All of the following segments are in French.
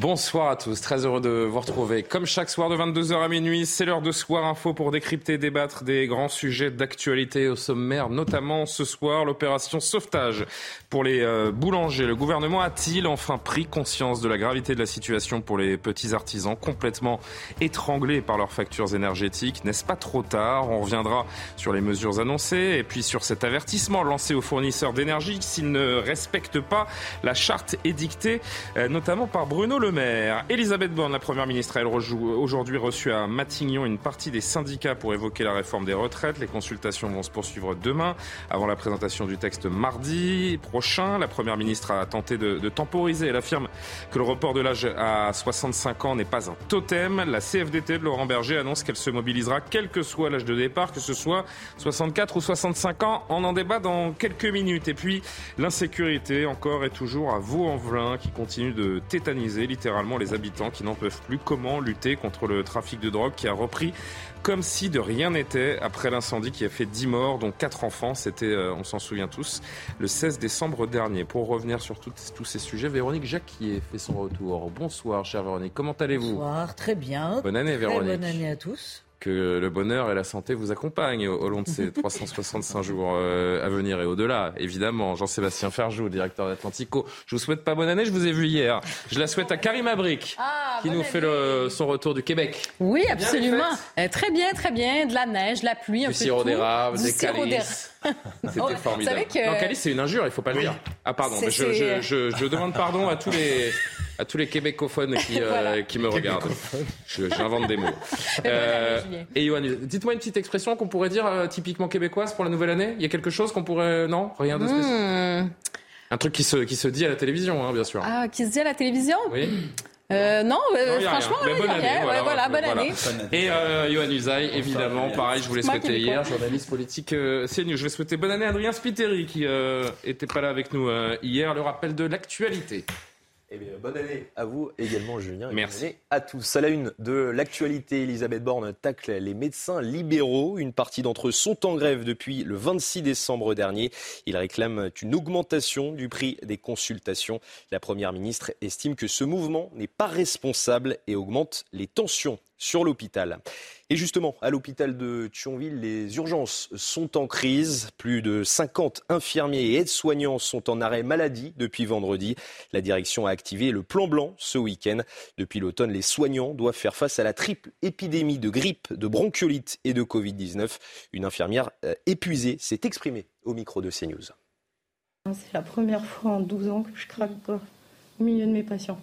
Bonsoir à tous, très heureux de vous retrouver. Comme chaque soir de 22h à minuit, c'est l'heure de Soir Info pour décrypter, débattre des grands sujets d'actualité au sommaire, notamment ce soir l'opération sauvetage pour les euh, boulangers. Le gouvernement a-t-il enfin pris conscience de la gravité de la situation pour les petits artisans complètement étranglés par leurs factures énergétiques? N'est-ce pas trop tard? On reviendra sur les mesures annoncées et puis sur cet avertissement lancé aux fournisseurs d'énergie s'ils ne respectent pas la charte édictée, euh, notamment par Bruno Le le maire. Elisabeth Borne, la première ministre, elle aujourd'hui reçu à Matignon une partie des syndicats pour évoquer la réforme des retraites. Les consultations vont se poursuivre demain, avant la présentation du texte mardi prochain. La première ministre a tenté de, de temporiser. Elle affirme que le report de l'âge à 65 ans n'est pas un totem. La CFDT de Laurent Berger annonce qu'elle se mobilisera quel que soit l'âge de départ, que ce soit 64 ou 65 ans. On en débat dans quelques minutes. Et puis, l'insécurité encore et toujours à Vaux-en-Velin qui continue de tétaniser littéralement les habitants qui n'en peuvent plus. Comment lutter contre le trafic de drogue qui a repris comme si de rien n'était après l'incendie qui a fait 10 morts, dont 4 enfants. C'était, euh, on s'en souvient tous, le 16 décembre dernier. Pour revenir sur tous ces sujets, Véronique Jacquier fait son retour. Bonsoir, chère Véronique. Comment allez-vous? Bonsoir, très bien. Bonne année, Véronique. bonne année à tous que le bonheur et la santé vous accompagnent au, long de ces 365 jours euh, à venir et au-delà, évidemment. Jean-Sébastien Ferjou, directeur d'Atlantico. Je vous souhaite pas bonne année, je vous ai vu hier. Je la souhaite à Karim Abric, ah, qui nous fait le, son retour du Québec. Oui, absolument. Euh, très bien, très bien. De la neige, de la pluie, un du sirop d'érable, des calices. C'était oh, formidable. Que... Non, calice, c'est une injure, il faut pas le dire. Ah, pardon, mais je, je, je, je demande pardon à tous les à tous les québécophones qui, euh, qui me regardent. J'invente des mots. Euh, et Johan, dites-moi une petite expression qu'on pourrait dire euh, typiquement québécoise pour la nouvelle année. Il y a quelque chose qu'on pourrait... Non Rien de spécial hmm. Un truc qui se, qui se dit à la télévision, hein, bien sûr. Ah, qui se dit à la télévision Oui. Euh, non, euh, franchement, ben, bonne, année, voilà, voilà, bonne année. Et euh, Johan Usaï, évidemment, pareil, je voulais souhaiter hier, journaliste politique euh, CNews. Je vais souhaiter bonne année à Adrien Spiteri, qui euh, était pas là avec nous euh, hier. Le rappel de l'actualité. Eh bien, bonne année à vous également, Julien. Merci. Bonne année à tous. À la une de l'actualité, Elisabeth Borne tacle les médecins libéraux. Une partie d'entre eux sont en grève depuis le 26 décembre dernier. Ils réclament une augmentation du prix des consultations. La Première ministre estime que ce mouvement n'est pas responsable et augmente les tensions sur l'hôpital. Et justement, à l'hôpital de Thionville, les urgences sont en crise. Plus de 50 infirmiers et aides-soignants sont en arrêt maladie depuis vendredi. La direction a activé le plan blanc ce week-end. Depuis l'automne, les soignants doivent faire face à la triple épidémie de grippe, de bronchiolite et de Covid-19. Une infirmière euh, épuisée s'est exprimée au micro de CNews. C'est la première fois en 12 ans que je craque au milieu de mes patients.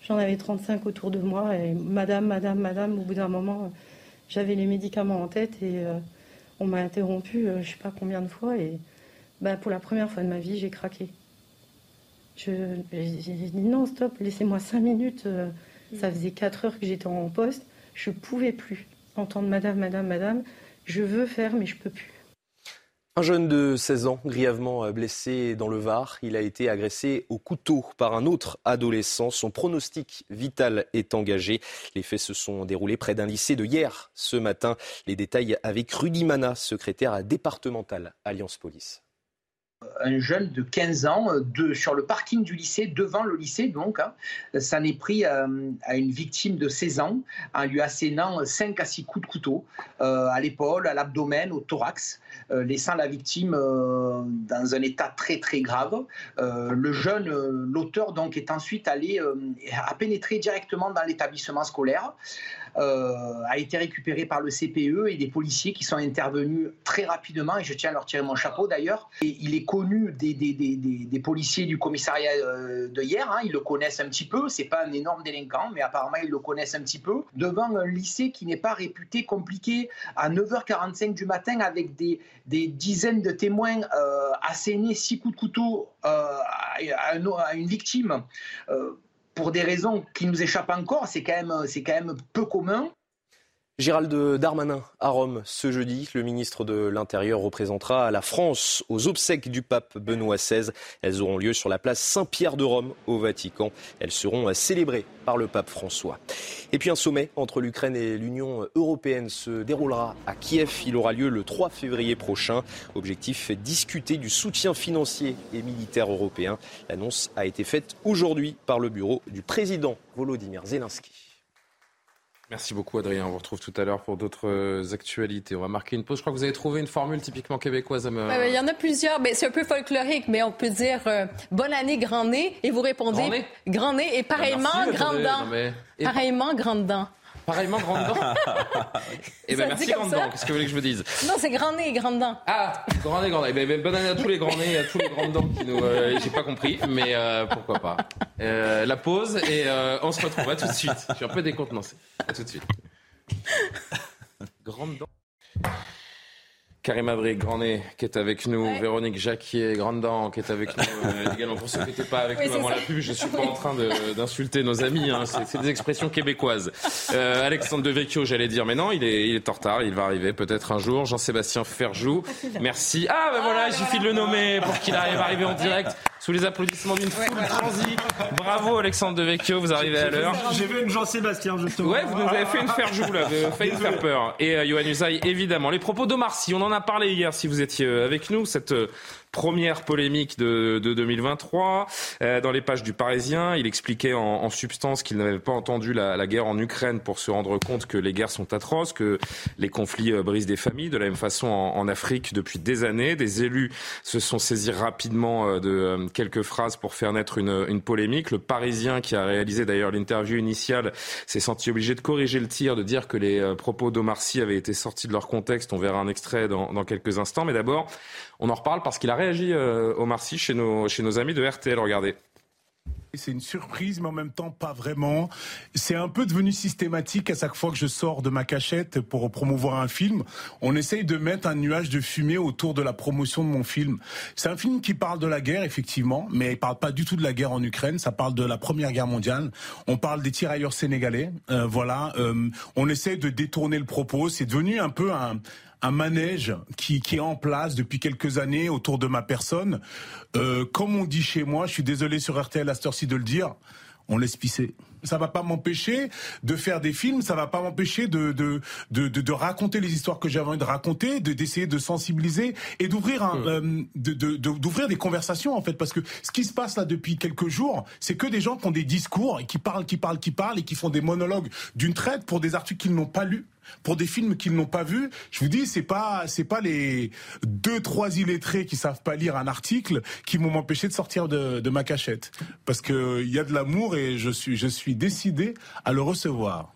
J'en avais 35 autour de moi et madame, madame, madame, au bout d'un moment, j'avais les médicaments en tête et euh, on m'a interrompu je euh, je sais pas combien de fois et bah, pour la première fois de ma vie, j'ai craqué. J'ai dit non, stop, laissez-moi 5 minutes. Euh, ça faisait 4 heures que j'étais en poste. Je pouvais plus entendre madame, madame, madame. Je veux faire, mais je peux plus. Un jeune de 16 ans, grièvement blessé dans le Var, il a été agressé au couteau par un autre adolescent. Son pronostic vital est engagé. Les faits se sont déroulés près d'un lycée de hier ce matin. Les détails avec Rudy Mana, secrétaire départemental Alliance Police un jeune de 15 ans euh, sur le parking du lycée, devant le lycée donc. Hein, ça n'est pris euh, à une victime de 16 ans en lui assénant 5 à 6 coups de couteau euh, à l'épaule, à l'abdomen, au thorax, laissant la victime dans un état très très grave. le jeune, l'auteur donc est ensuite allé, a pénétré directement dans l'établissement scolaire. Euh, a été récupéré par le CPE et des policiers qui sont intervenus très rapidement, et je tiens à leur tirer mon chapeau d'ailleurs. Il est connu des, des, policiers du commissariat de hier. Hein. ils le connaissent un petit peu. C'est pas un énorme délinquant, mais apparemment ils le connaissent un petit peu. Devant un lycée qui n'est pas réputé compliqué à 9h45 du matin avec des, dizaines de témoins euh, six coups de couteau à, une victime pour des raisons qui nous échappent encore, c'est quand même, peu commun. Gérald Darmanin à Rome ce jeudi. Le ministre de l'Intérieur représentera la France aux obsèques du pape Benoît XVI. Elles auront lieu sur la place Saint-Pierre de Rome au Vatican. Elles seront célébrées par le pape François. Et puis un sommet entre l'Ukraine et l'Union européenne se déroulera à Kiev. Il aura lieu le 3 février prochain. Objectif discuter du soutien financier et militaire européen. L'annonce a été faite aujourd'hui par le bureau du président Volodymyr Zelensky. Merci beaucoup Adrien, on vous retrouve tout à l'heure pour d'autres euh, actualités. On va marquer une pause. Je crois que vous avez trouvé une formule typiquement québécoise à me... Il y en a plusieurs, mais c'est un peu folklorique, mais on peut dire euh, bonne année grand nez et vous répondez grand nez, grand nez et pareillement grand dent. Pareillement grand dent. Pareillement, grande dent. Eh ben merci, grande dent. Qu'est-ce que vous voulez que je vous dise? Non, c'est grand nez et grande dent. Ah, grand nez, grande dent. Eh ben, ben, bonne année à tous les grands nez, à tous les grandes dents qui nous. Euh, j'ai pas compris, mais euh, pourquoi pas. Euh, la pause et on se retrouve. À tout de suite. Je suis un peu décontenancé. À tout de suite. Grande dent. Karim Abri, Grand Nez, qui est avec nous, Véronique Jacquier, Grande Dent, qui est avec nous euh, également. Pour ceux qui n'étaient pas avec nous avant la pub, je suis pas en train d'insulter nos amis, hein, c'est des expressions québécoises. Euh, Alexandre de Vecchio, j'allais dire, mais non, il est, il est en retard, il va arriver peut-être un jour. Jean-Sébastien Ferjou, merci. Ah ben voilà, il suffit de le nommer pour qu'il arrive à arriver en direct sous les applaudissements d'une foule transie. Bravo Alexandre de Vecchio, vous arrivez à l'heure. J'ai vu une Jean-Sébastien justement. Ouais, vous nous avez fait une Ferjou là, vous avez failli nous faire peur. Et euh, Johan Usaï, évidemment. Les propos d'Omar Sy, on en a parlé hier si vous étiez euh, avec nous, cette euh, première polémique de, de 2023. Euh, dans les pages du Parisien, il expliquait en, en substance qu'il n'avait pas entendu la, la, guerre en Ukraine pour se rendre compte que les guerres sont atroces, que les conflits euh, brisent des familles. De la même façon, en, en, Afrique, depuis des années, des élus se sont saisis rapidement euh, de euh, quelques phrases pour faire naître une, une polémique. Le Parisien, qui a réalisé d'ailleurs l'interview initiale, s'est senti obligé de corriger le tir, de dire que les propos d'Omar Sy avaient été sortis de leur contexte. On verra un extrait dans, dans quelques instants. Mais d'abord, on en reparle parce qu'il a réagi euh, au Marcy chez nos, chez nos amis de RTL. Regardez. C'est une surprise, mais en même temps pas vraiment. C'est un peu devenu systématique à chaque fois que je sors de ma cachette pour promouvoir un film. On essaye de mettre un nuage de fumée autour de la promotion de mon film. C'est un film qui parle de la guerre, effectivement, mais il parle pas du tout de la guerre en Ukraine. Ça parle de la Première Guerre mondiale. On parle des tirailleurs sénégalais. Euh, voilà. Euh, on essaye de détourner le propos. C'est devenu un peu un, un manège qui, qui, est en place depuis quelques années autour de ma personne. Euh, comme on dit chez moi, je suis désolé sur RTL à cette heure-ci de le dire, on laisse pisser. Ça va pas m'empêcher de faire des films, ça va pas m'empêcher de de, de, de, raconter les histoires que j'avais envie de raconter, de d'essayer de sensibiliser et d'ouvrir un euh, de, d'ouvrir des conversations en fait parce que ce qui se passe là depuis quelques jours, c'est que des gens qui ont des discours et qui parlent, qui parlent, qui parlent et qui font des monologues d'une traite pour des articles qu'ils n'ont pas lus pour des films qu'ils n'ont pas vus. Je vous dis, c'est pas c'est pas les deux trois illettrés qui savent pas lire un article qui vont m'empêcher de sortir de, de, ma cachette parce que il y a de l'amour et je suis je suis décidé à le recevoir.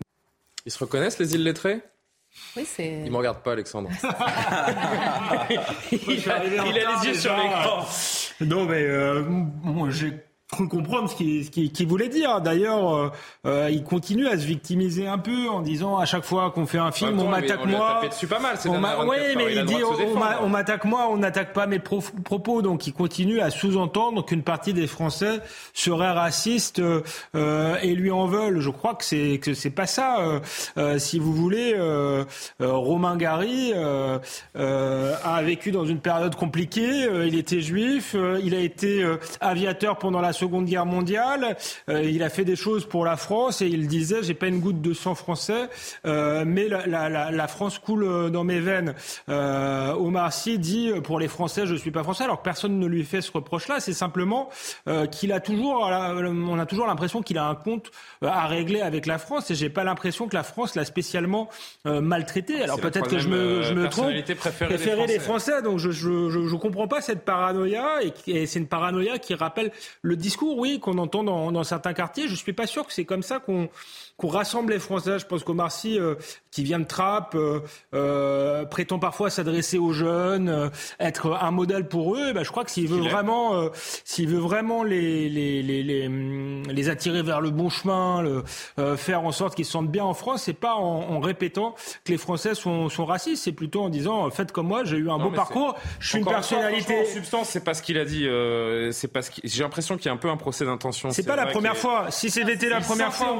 Ils se reconnaissent les illettrés? Oui, c'est. Il me regarde pas, Alexandre. il, a, les yeux sur l'écran. Non, mais euh, moi, j'ai comprendre ce qu'il ce voulait dire. D'ailleurs, euh, euh, il continue à se victimiser un peu en disant à chaque fois qu'on fait un film, on m'attaque moi. On dessus pas mal. Oui, mais il, dit on m'attaque moi, on n'attaque pas mes propos. Donc il continue à sous-entendre qu'une partie des Français seraient racistes euh, et lui en veulent. Je crois que c'est que c'est pas ça. si vous voulez, Romain Gary a vécu dans une période compliquée. il était juif. il a été aviateur pendant la Seconde Guerre mondiale. Euh, il a fait des choses pour la France et il disait j'ai pas une goutte de sang français, euh, mais la, la, la, France coule euh, dans mes veines. Euh, Omar Sy dit pour les Français je suis pas français, alors que personne ne lui fait ce reproche-là. C'est simplement qu'il a toujours, on a toujours l'impression qu'il a un compte à régler avec la France et j'ai pas l'impression que la France l'a spécialement maltraité. Alors peut-être que je me, je me trompe. Préférer les Français. Donc je, je, je, comprends pas cette paranoïa et, et c'est une paranoïa qui rappelle le discours discours, oui, qu'on entend dans, dans, certains quartiers. Je suis pas sûr que c'est comme ça qu'on rassemble les Français. Je pense qu'Omar Sy, euh, qui vient de Trappes, euh, euh, prétend parfois s'adresser aux jeunes, être un modèle pour eux. Ben, je crois que s'il veut vraiment, s'il veut vraiment les les, les, les, les, attirer vers le bon chemin, le, faire en sorte qu'ils se sentent bien en France, c'est pas en, en, répétant que les Français sont, sont racistes, c'est plutôt en disant faites comme moi, j'ai eu un beau parcours, je suis une personnalité. en substance, c'est pas ce qu'il a dit. c'est j'ai l'impression qu'il y a un peu un procès d'intention. C'est pas la première fois. Si c'était la première fois,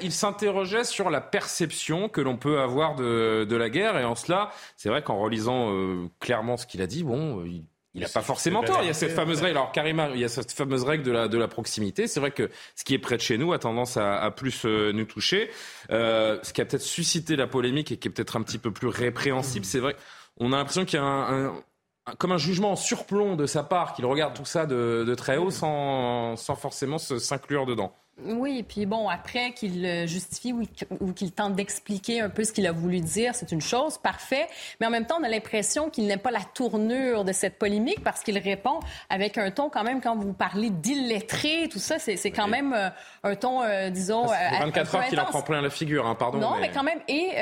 il s'interrogeait sur la perception que l'on peut avoir de, de, la guerre. Et en cela, c'est vrai qu'en relisant euh, clairement ce qu'il a dit, bon, il il n'a pas forcément tort. Il y a cette fameuse règle. Alors, Karima, il y a cette fameuse règle de la, de la proximité. C'est vrai que ce qui est près de chez nous a tendance à, à plus euh, nous toucher. Euh, ce qui a peut-être suscité la polémique et qui est peut-être un petit peu plus répréhensible, c'est vrai. On a l'impression qu'il y a un, un, comme un jugement en surplomb de sa part, qu'il regarde tout ça de, de très haut sans, sans forcément s'inclure dedans. Oui, et puis bon, après qu'il justifie ou qu'il tente d'expliquer un peu ce qu'il a voulu dire, c'est une chose, parfait. Mais en même temps, on a l'impression qu'il n'aime pas la tournure de cette polémique parce qu'il répond avec un ton quand même, quand vous parlez d'illettré, tout ça, c'est quand même euh, un ton, euh, disons... C'est 24 euh, heures qu'il en prend plein la figure, hein, pardon. Non, mais... quand même. Et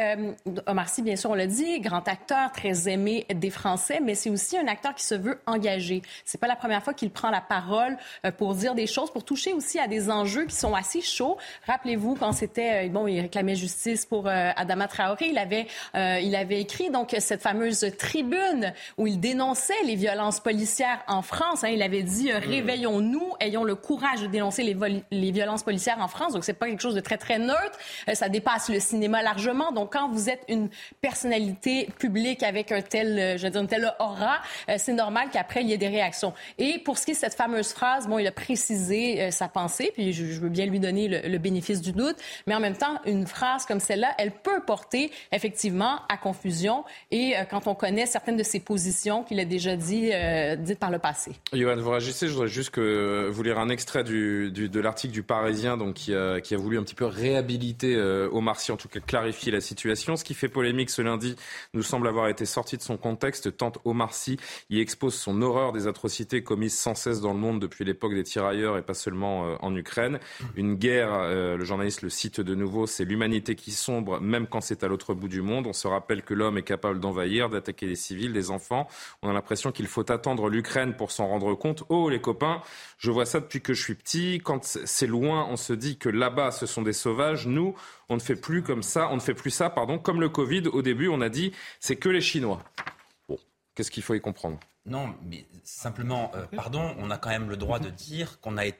Omar Sy, bien sûr, on l'a dit, grand acteur, très aimé des Français, mais c'est aussi un acteur qui se veut engagé. C'est pas la première fois qu'il prend la parole pour dire des choses, pour toucher aussi à des enjeux qui sont assez chauds. Rappelez-vous quand c'était euh, bon, il réclamait justice pour euh, Adama Traoré, il avait euh, il avait écrit donc cette fameuse tribune où il dénonçait les violences policières en France. Hein. il avait dit réveillons-nous, ayons le courage de dénoncer les, les violences policières en France. Donc c'est pas quelque chose de très très neutre. ça dépasse le cinéma largement. Donc quand vous êtes une personnalité publique avec un tel, je veux dire, une telle aura, c'est normal qu'après il y ait des réactions. Et pour ce qui est de cette fameuse phrase, bon, il a précisé sa pensée, puis je, je veux bien lui donner le, bénéfice du doute. Mais en même temps, une phrase comme celle-là, elle peut porter effectivement à confusion. Et euh, quand on connaît certaines de ses positions qu'il a déjà dit, euh, dites par le passé. Johan, vous réagissez? Je voudrais juste que vous lire un extrait du, de l'article du Parisien donc, qui, a, qui a voulu un petit peu réhabiliter euh, Omar Sy, en tout cas clarifier la situation. Ce qui fait polémique ce lundi nous semble avoir été sorti de son contexte, tant Omar Sy y expose son horreur des atrocités commises sans cesse dans le monde depuis l'époque des tirailleurs et pas seulement en Ukraine. Une guerre, euh, le journaliste le cite de nouveau, c'est l'humanité qui sombre, même quand c'est à l'autre bout du monde. On se rappelle que l'homme est capable d'envahir, d'attaquer des civils, des enfants. On a l'impression qu'il faut attendre l'Ukraine pour s'en rendre compte. Oh, les copains, je vois ça depuis que je suis petit. Quand c'est loin, on se dit que là-bas, ce sont des sauvages. Nous, on ne fait plus comme ça, on ne fait plus ça, pardon. Comme le Covid, au début, on a dit, c'est que les Chinois. Bon, qu'est-ce qu'il faut y comprendre? Non, mais simplement, euh, pardon, on a quand même le droit de dire qu'on a été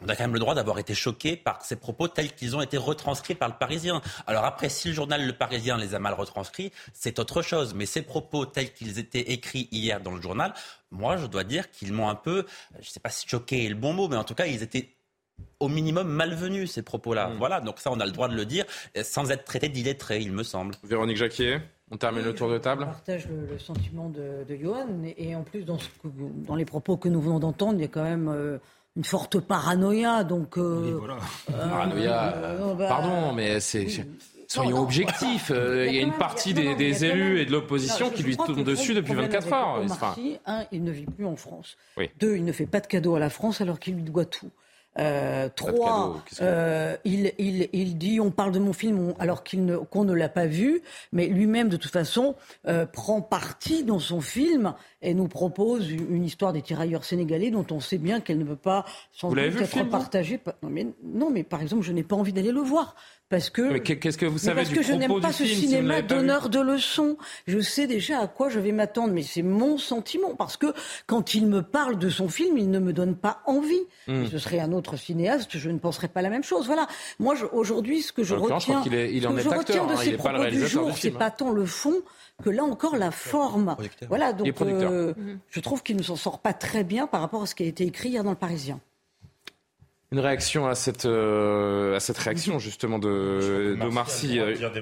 on a quand même le droit d'avoir été choqué par ces propos tels qu'ils ont été retranscrits par le Parisien. Alors après, si le journal Le Parisien les a mal retranscrits, c'est autre chose. Mais ces propos tels qu'ils étaient écrits hier dans le journal, moi, je dois dire qu'ils m'ont un peu, je ne sais pas si choqué est le bon mot, mais en tout cas, ils étaient au minimum malvenus, ces propos-là. Hmm. Voilà, donc ça, on a le droit de le dire, sans être traité d'illettré, il me semble. Véronique Jacquier on termine le tour de table. Je partage le, sentiment de, de Johan. Et, en plus, dans, ce dans, les propos que nous venons d'entendre, il y a quand même euh, une forte paranoïa. Donc, euh, voilà. Euh, paranoïa. Euh, bah, pardon, mais c'est. Soyons objectifs. il y a une partie des, élus et de l'opposition qui lui tournent dessus depuis 24 heures. un, il ne vit plus en France. Deux, il ne fait pas de cadeau à la France alors qu'il lui doit tout. Euh, trois, euh, il, il, il, dit on parle de mon film alors ne, qu'on ne l'a pas vu, mais lui-même de toute façon euh, prend parti dans son film et nous propose une histoire des tirailleurs sénégalais dont on sait bien qu'elle ne peut pas sans doute être partagée. Non mais, non mais par exemple je n'ai pas envie d'aller le voir parce que qu'est-ce que vous savez parce que je n'aime pas ce cinéma donneur de leçons. Je sais déjà à quoi je vais m'attendre, mais c'est mon sentiment parce que quand il me parle de son film, il ne me donne pas envie. Hmm. Ce serait un autre cinéaste, je ne penserais pas la même chose. Voilà. Moi, aujourd'hui, ce que je retiens, il je retiens de ces propos du jour, c'est pas tant le fond que là encore la forme. Voilà. Donc, euh, je trouve qu'il ne s'en sort pas très bien par rapport à ce qui a été écrit hier dans le Parisien. Une réaction à cette, euh, à cette réaction justement de, de Marcy.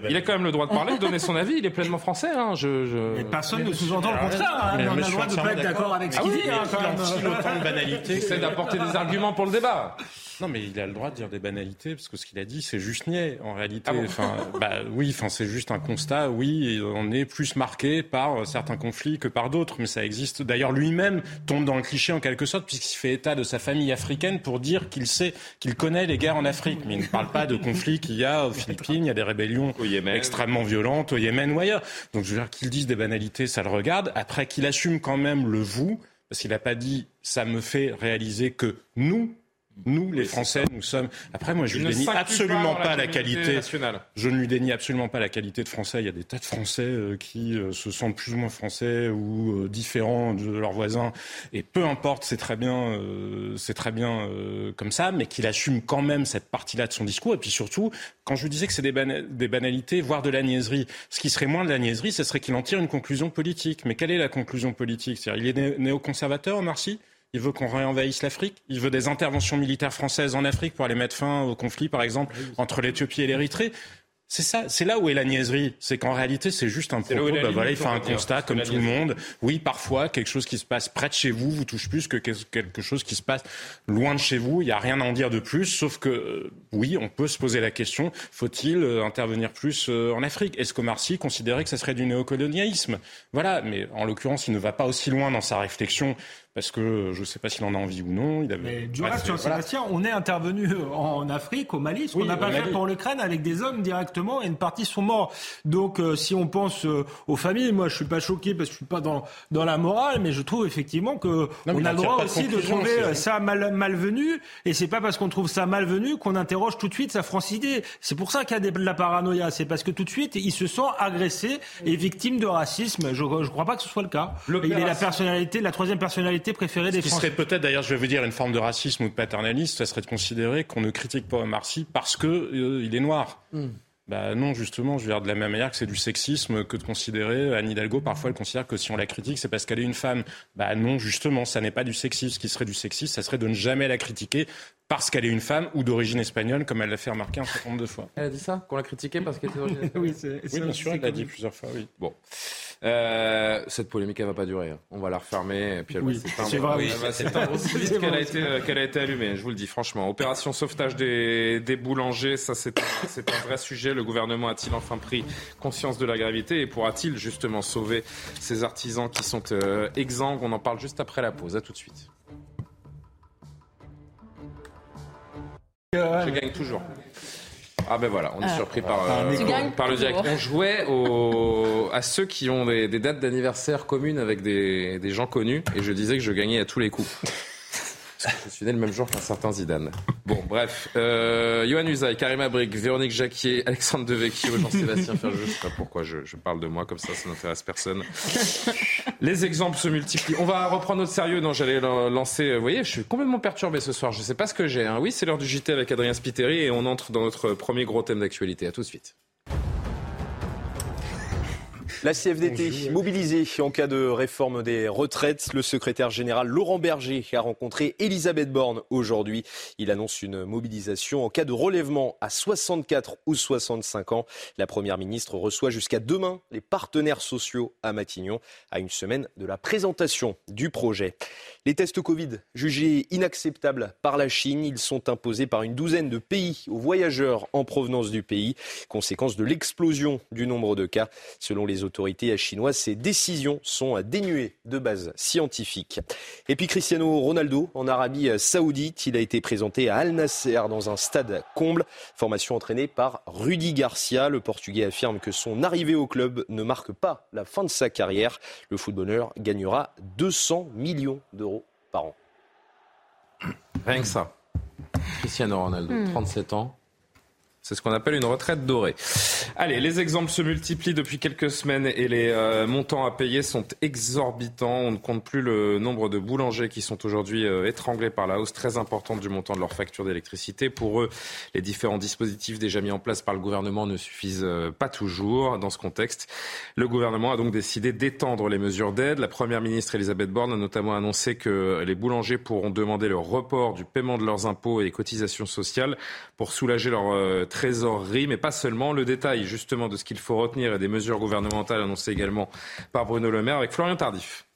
Il a quand même le droit de parler, de donner son avis. Il est pleinement français. Hein. Je, je... personne ne sous-entend le contraire. Hein. On a le droit de ne pas être d'accord avec ce qu'il dit. Hein, même. de banalité. J'essaie d'apporter des arguments pour le débat. Non, mais il a le droit de dire des banalités, parce que ce qu'il a dit, c'est juste niais, en réalité. Ah enfin, bah, oui, enfin, c'est juste un constat. Oui, on est plus marqué par certains conflits que par d'autres, mais ça existe. D'ailleurs, lui-même tombe dans le cliché en quelque sorte, puisqu'il fait état de sa famille africaine pour dire qu'il sait, qu'il connaît les guerres en Afrique. Mais il ne parle pas de conflits qu'il y a aux Philippines, il y a des rébellions extrêmement violentes au Yémen ou ailleurs. Donc, je veux dire qu'il dise des banalités, ça le regarde. Après, qu'il assume quand même le vous, parce qu'il n'a pas dit ça me fait réaliser que nous, nous, les Français, nous sommes. Après, moi, je ne lui dénie absolument pas, la, qualité. Nationale. Je ne lui dénie absolument pas la qualité de Français. Il y a des tas de Français euh, qui euh, se sentent plus ou moins français ou euh, différents de leurs voisins. Et peu importe, c'est très bien, c'est très bien comme ça, mais qu'il assume quand même cette partie-là de son discours. Et puis surtout, quand je vous disais que c'est des, des, banalités, voire de la niaiserie, ce qui serait moins de la niaiserie, ce serait qu'il en tire une conclusion politique. Mais quelle est la conclusion politique? C'est-à-dire, il est néoconservateur, Marcy? Il veut qu'on réenvahisse l'Afrique. Il veut des interventions militaires françaises en Afrique pour aller mettre fin au conflit, par exemple, entre l'Éthiopie et l'Érythrée. C'est ça, c'est là où est la niaiserie. C'est qu'en réalité, c'est juste un propos. Bah voilà, il fait un constat comme tout le monde. Oui, parfois, quelque chose qui se passe près de chez vous vous touche plus que quelque chose qui se passe loin de chez vous. Il n'y a rien à en dire de plus, sauf que euh, oui, on peut se poser la question faut-il euh, intervenir plus euh, en Afrique? Est-ce que Marcy considérait que ça serait du néocolonialisme? Voilà, mais en l'occurrence, il ne va pas aussi loin dans sa réflexion parce que je ne sais pas s'il en a envie ou non. Il avait... Mais du reste, Sébastien, on est intervenu en Afrique, au Mali, ce qu'on n'a pas fait pour l'Ukraine, avec des hommes directement, et une partie sont morts. Donc, euh, si on pense euh, aux familles, moi, je suis pas choqué parce que je suis pas dans dans la morale, mais je trouve effectivement que on a le droit aussi de trouver euh, ça mal, malvenu, et c'est pas parce qu'on trouve ça malvenu qu'on interroge tout de suite sa francité. C'est pour ça qu'il y a de la paranoïa, c'est parce que tout de suite, il se sent agressé et victime de racisme. Je ne crois pas que ce soit le cas. Il est la personnalité, la troisième personnalité préférée des Ce qui serait peut-être, d'ailleurs, je vais vous dire, une forme de racisme ou de paternalisme, ça serait de considérer qu'on ne critique pas Omar Sy parce qu'il euh, est noir. Hmm. Bah non, justement, je veux dire de la même manière que c'est du sexisme que de considérer Anne Hidalgo. Parfois, elle considère que si on la critique, c'est parce qu'elle est une femme. Bah non, justement, ça n'est pas du sexisme. Ce qui serait du sexisme, ça serait de ne jamais la critiquer parce qu'elle est une femme ou d'origine espagnole, comme elle l'a fait remarquer un certain nombre de fois. Elle a dit ça? Qu'on l'a critiquée parce qu'elle était d'origine espagnole? Oui, oui, bien sûr, elle l'a dit plusieurs fois, oui. Bon. Euh, cette polémique, elle va pas durer. Hein. On va la refermer et puis elle va s'éteindre. Elle va s'éteindre aussi vite qu'elle a été euh, qu'elle a été allumée. Je vous le dis franchement. Opération sauvetage des, des boulangers, ça c'est c'est un vrai sujet. Le gouvernement a-t-il enfin pris conscience de la gravité et pourra-t-il justement sauver ces artisans qui sont euh, exsangues? On en parle juste après la pause. À tout de suite. Je gagne toujours. Ah ben voilà, on est ah. surpris par, euh, par le direct. On jouait à ceux qui ont des, dates d'anniversaire communes avec des, des gens connus et je disais que je gagnais à tous les coups. Je suis né le même jour qu'un certain Zidane. Bon, bref. Euh, Johan Usaï, Karim Abrik, Véronique Jacquier, Alexandre Devecchio, Jean-Sébastien Ferjeux. Je sais pas pourquoi je, parle de moi comme ça, ça n'intéresse personne. Les exemples se multiplient. On va reprendre notre sérieux. Non, j'allais lancer. Vous voyez, je suis complètement perturbé ce soir. Je sais pas ce que j'ai. Hein. Oui, c'est l'heure du JT avec Adrien Spiteri et on entre dans notre premier gros thème d'actualité. À tout de suite. La CFDT mobilisée en cas de réforme des retraites. Le secrétaire général Laurent Berger a rencontré Elisabeth Borne aujourd'hui. Il annonce une mobilisation en cas de relèvement à 64 ou 65 ans. La première ministre reçoit jusqu'à demain les partenaires sociaux à Matignon à une semaine de la présentation du projet. Les tests Covid jugés inacceptables par la Chine, ils sont imposés par une douzaine de pays aux voyageurs en provenance du pays, conséquence de l'explosion du nombre de cas. Selon les autorités chinoises, ces décisions sont dénuées de base scientifique. Et puis Cristiano Ronaldo en Arabie Saoudite, il a été présenté à Al Nasser dans un stade comble, formation entraînée par Rudy Garcia. Le Portugais affirme que son arrivée au club ne marque pas la fin de sa carrière. Le footballeur gagnera 200 millions d'euros par an. Rien que ça. Cristiano Ronaldo, 37 hmm. ans, c'est ce qu'on appelle une retraite dorée. Allez, les exemples se multiplient depuis quelques semaines et les euh, montants à payer sont exorbitants. On ne compte plus le nombre de boulangers qui sont aujourd'hui euh, étranglés par la hausse très importante du montant de leur facture d'électricité. Pour eux, les différents dispositifs déjà mis en place par le gouvernement ne suffisent euh, pas toujours. Dans ce contexte, le gouvernement a donc décidé d'étendre les mesures d'aide. La première ministre Elisabeth Borne a notamment annoncé que les boulangers pourront demander le report du paiement de leurs impôts et cotisations sociales pour soulager leur trésorerie, mais pas seulement. Le détail justement de ce qu'il faut retenir et des mesures gouvernementales annoncées également par Bruno Le Maire avec Florian Tardif.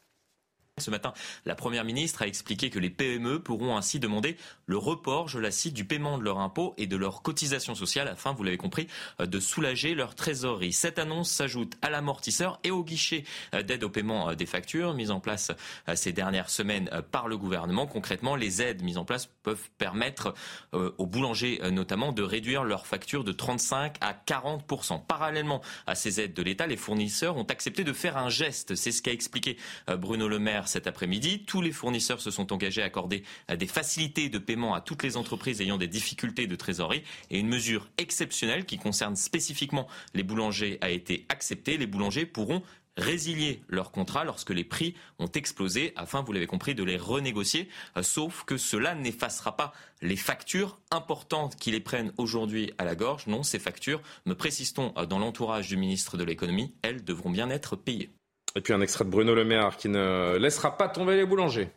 Ce matin, la Première ministre a expliqué que les PME pourront ainsi demander le report, je la cite, du paiement de leur impôt et de leur cotisation sociale afin, vous l'avez compris, euh, de soulager leur trésorerie. Cette annonce s'ajoute à l'amortisseur et au guichet euh, d'aide au paiement euh, des factures mis en place ces dernières semaines par le gouvernement. Concrètement, les aides mises en place peuvent permettre aux boulangers notamment de réduire leurs factures de 35 à 40% Parallèlement à ces aides de l'État, les fournisseurs ont accepté de faire un geste. C'est ce qu'a expliqué Bruno Le Maire cet après-midi. Tous les fournisseurs se sont engagés à accorder des facilités de paiement à toutes les entreprises ayant des difficultés de trésorerie. Et une mesure exceptionnelle qui concerne spécifiquement les boulangers a été acceptée. Les boulangers pourront résilier leur contrat lorsque les prix ont explosé afin, vous l'avez compris, de les renégocier, euh, sauf que cela n'effacera pas les factures importantes qui les prennent aujourd'hui à la gorge. Non, ces factures, me précisons euh, dans l'entourage du ministre de l'économie, elles devront bien être payées. Et puis un extrait de Bruno Le Maire qui ne laissera pas tomber les boulangers.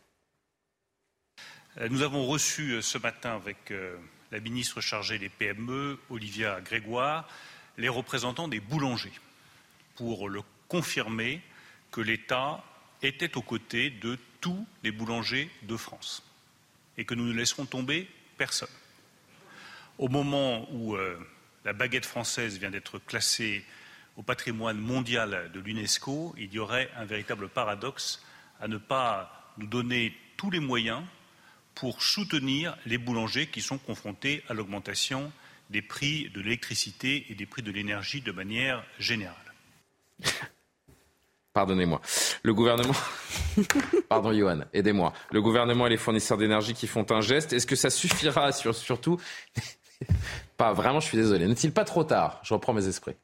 Euh, nous avons reçu euh, ce matin avec euh, la ministre chargée des PME, Olivia Grégoire, les représentants des boulangers pour le confirmer que l'État était aux côtés de tous les boulangers de France et que nous ne laisserons tomber personne. Au moment où la baguette française vient d'être classée au patrimoine mondial de l'UNESCO, il y aurait un véritable paradoxe à ne pas nous donner tous les moyens pour soutenir les boulangers qui sont confrontés à l'augmentation des prix de l'électricité et des prix de l'énergie de manière générale. Pardonnez-moi. Le gouvernement. Pardon, Johan, aidez-moi. Le gouvernement et les fournisseurs d'énergie qui font un geste, est-ce que ça suffira surtout? Pas vraiment, je suis désolé. N'est-il pas trop tard? Je reprends mes esprits.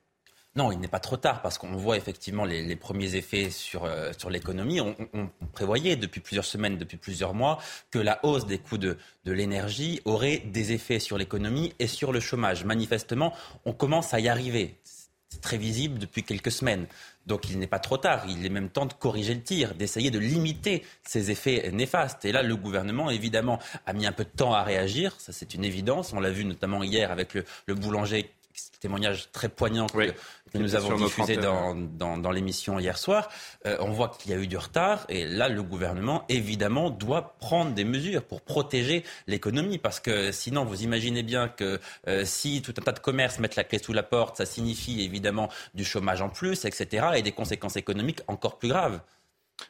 Non, il n'est pas trop tard parce qu'on voit effectivement les, premiers effets sur, euh, sur l'économie. On, prévoyait depuis plusieurs semaines, depuis plusieurs mois, que la hausse des coûts de, de l'énergie aurait des effets sur l'économie et sur le chômage. Manifestement, on commence à y arriver. C'est très visible depuis quelques semaines. Donc il n'est pas trop tard. Il est même temps de corriger le tir, d'essayer de limiter ces effets néfastes. Et là, le gouvernement, évidemment, a mis un peu de temps à réagir. Ça, c'est une évidence. On l'a vu notamment hier avec le, le boulanger témoignage très poignant que, nous avons diffusé dans, dans, l'émission hier soir, euh, on voit qu'il y a eu du retard et là, le gouvernement, évidemment, doit prendre des mesures pour protéger l'économie parce que sinon, vous imaginez bien que euh, si tout un tas de commerces mettent la clé sous la porte, ça signifie évidemment du chômage en plus, etc. et des conséquences économiques encore plus graves.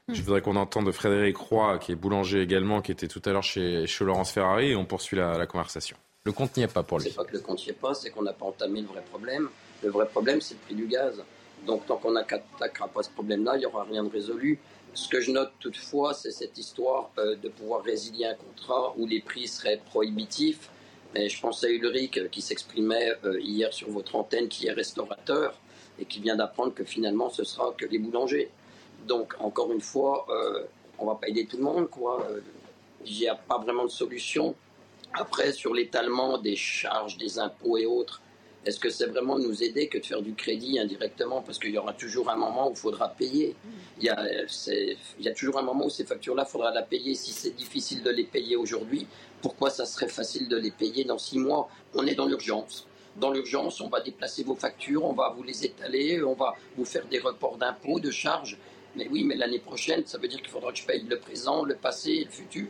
Je voudrais qu'on entende Frédéric Roy, qui est boulanger également, qui était tout à l'heure chez, chez Laurence Ferrari, et on poursuit la conversation. Le compte n'y est pas pour lui. C'est pas que le compte n'y est pas, c'est qu'on n'a pas entamé le vrai problème. Le vrai problème, c'est le prix du gaz. Donc tant qu'on n'attaquera pas ce problème-là, il n'y aura rien de résolu. Ce que je note toutefois, c'est cette histoire euh, de pouvoir résilier un contrat où les prix seraient prohibitifs. Je pense à Ulrich euh, qui s'exprimait euh, hier sur votre antenne, qui est restaurateur et qui vient d'apprendre que finalement ce sera que les boulangers. Donc encore une fois, on va pas aider tout le monde, quoi. Il n'y a pas vraiment de solution. Après, sur l'étalement des charges, des impôts et autres, est-ce que c'est vraiment nous aider que de faire du crédit indirectement? Parce qu'il y aura toujours un moment où il faudra payer. Il y, a, toujours un moment où ces factures-là, il faudra la payer. Si c'est difficile de les payer aujourd'hui, pourquoi ça serait facile de les payer dans six mois? On est dans l'urgence. Dans l'urgence, on va déplacer vos factures, on va vous les étaler, on va vous faire des reports d'impôts, de charges. Mais oui, mais l'année prochaine, ça veut dire qu'il faudra que je paye le présent, le passé et le futur.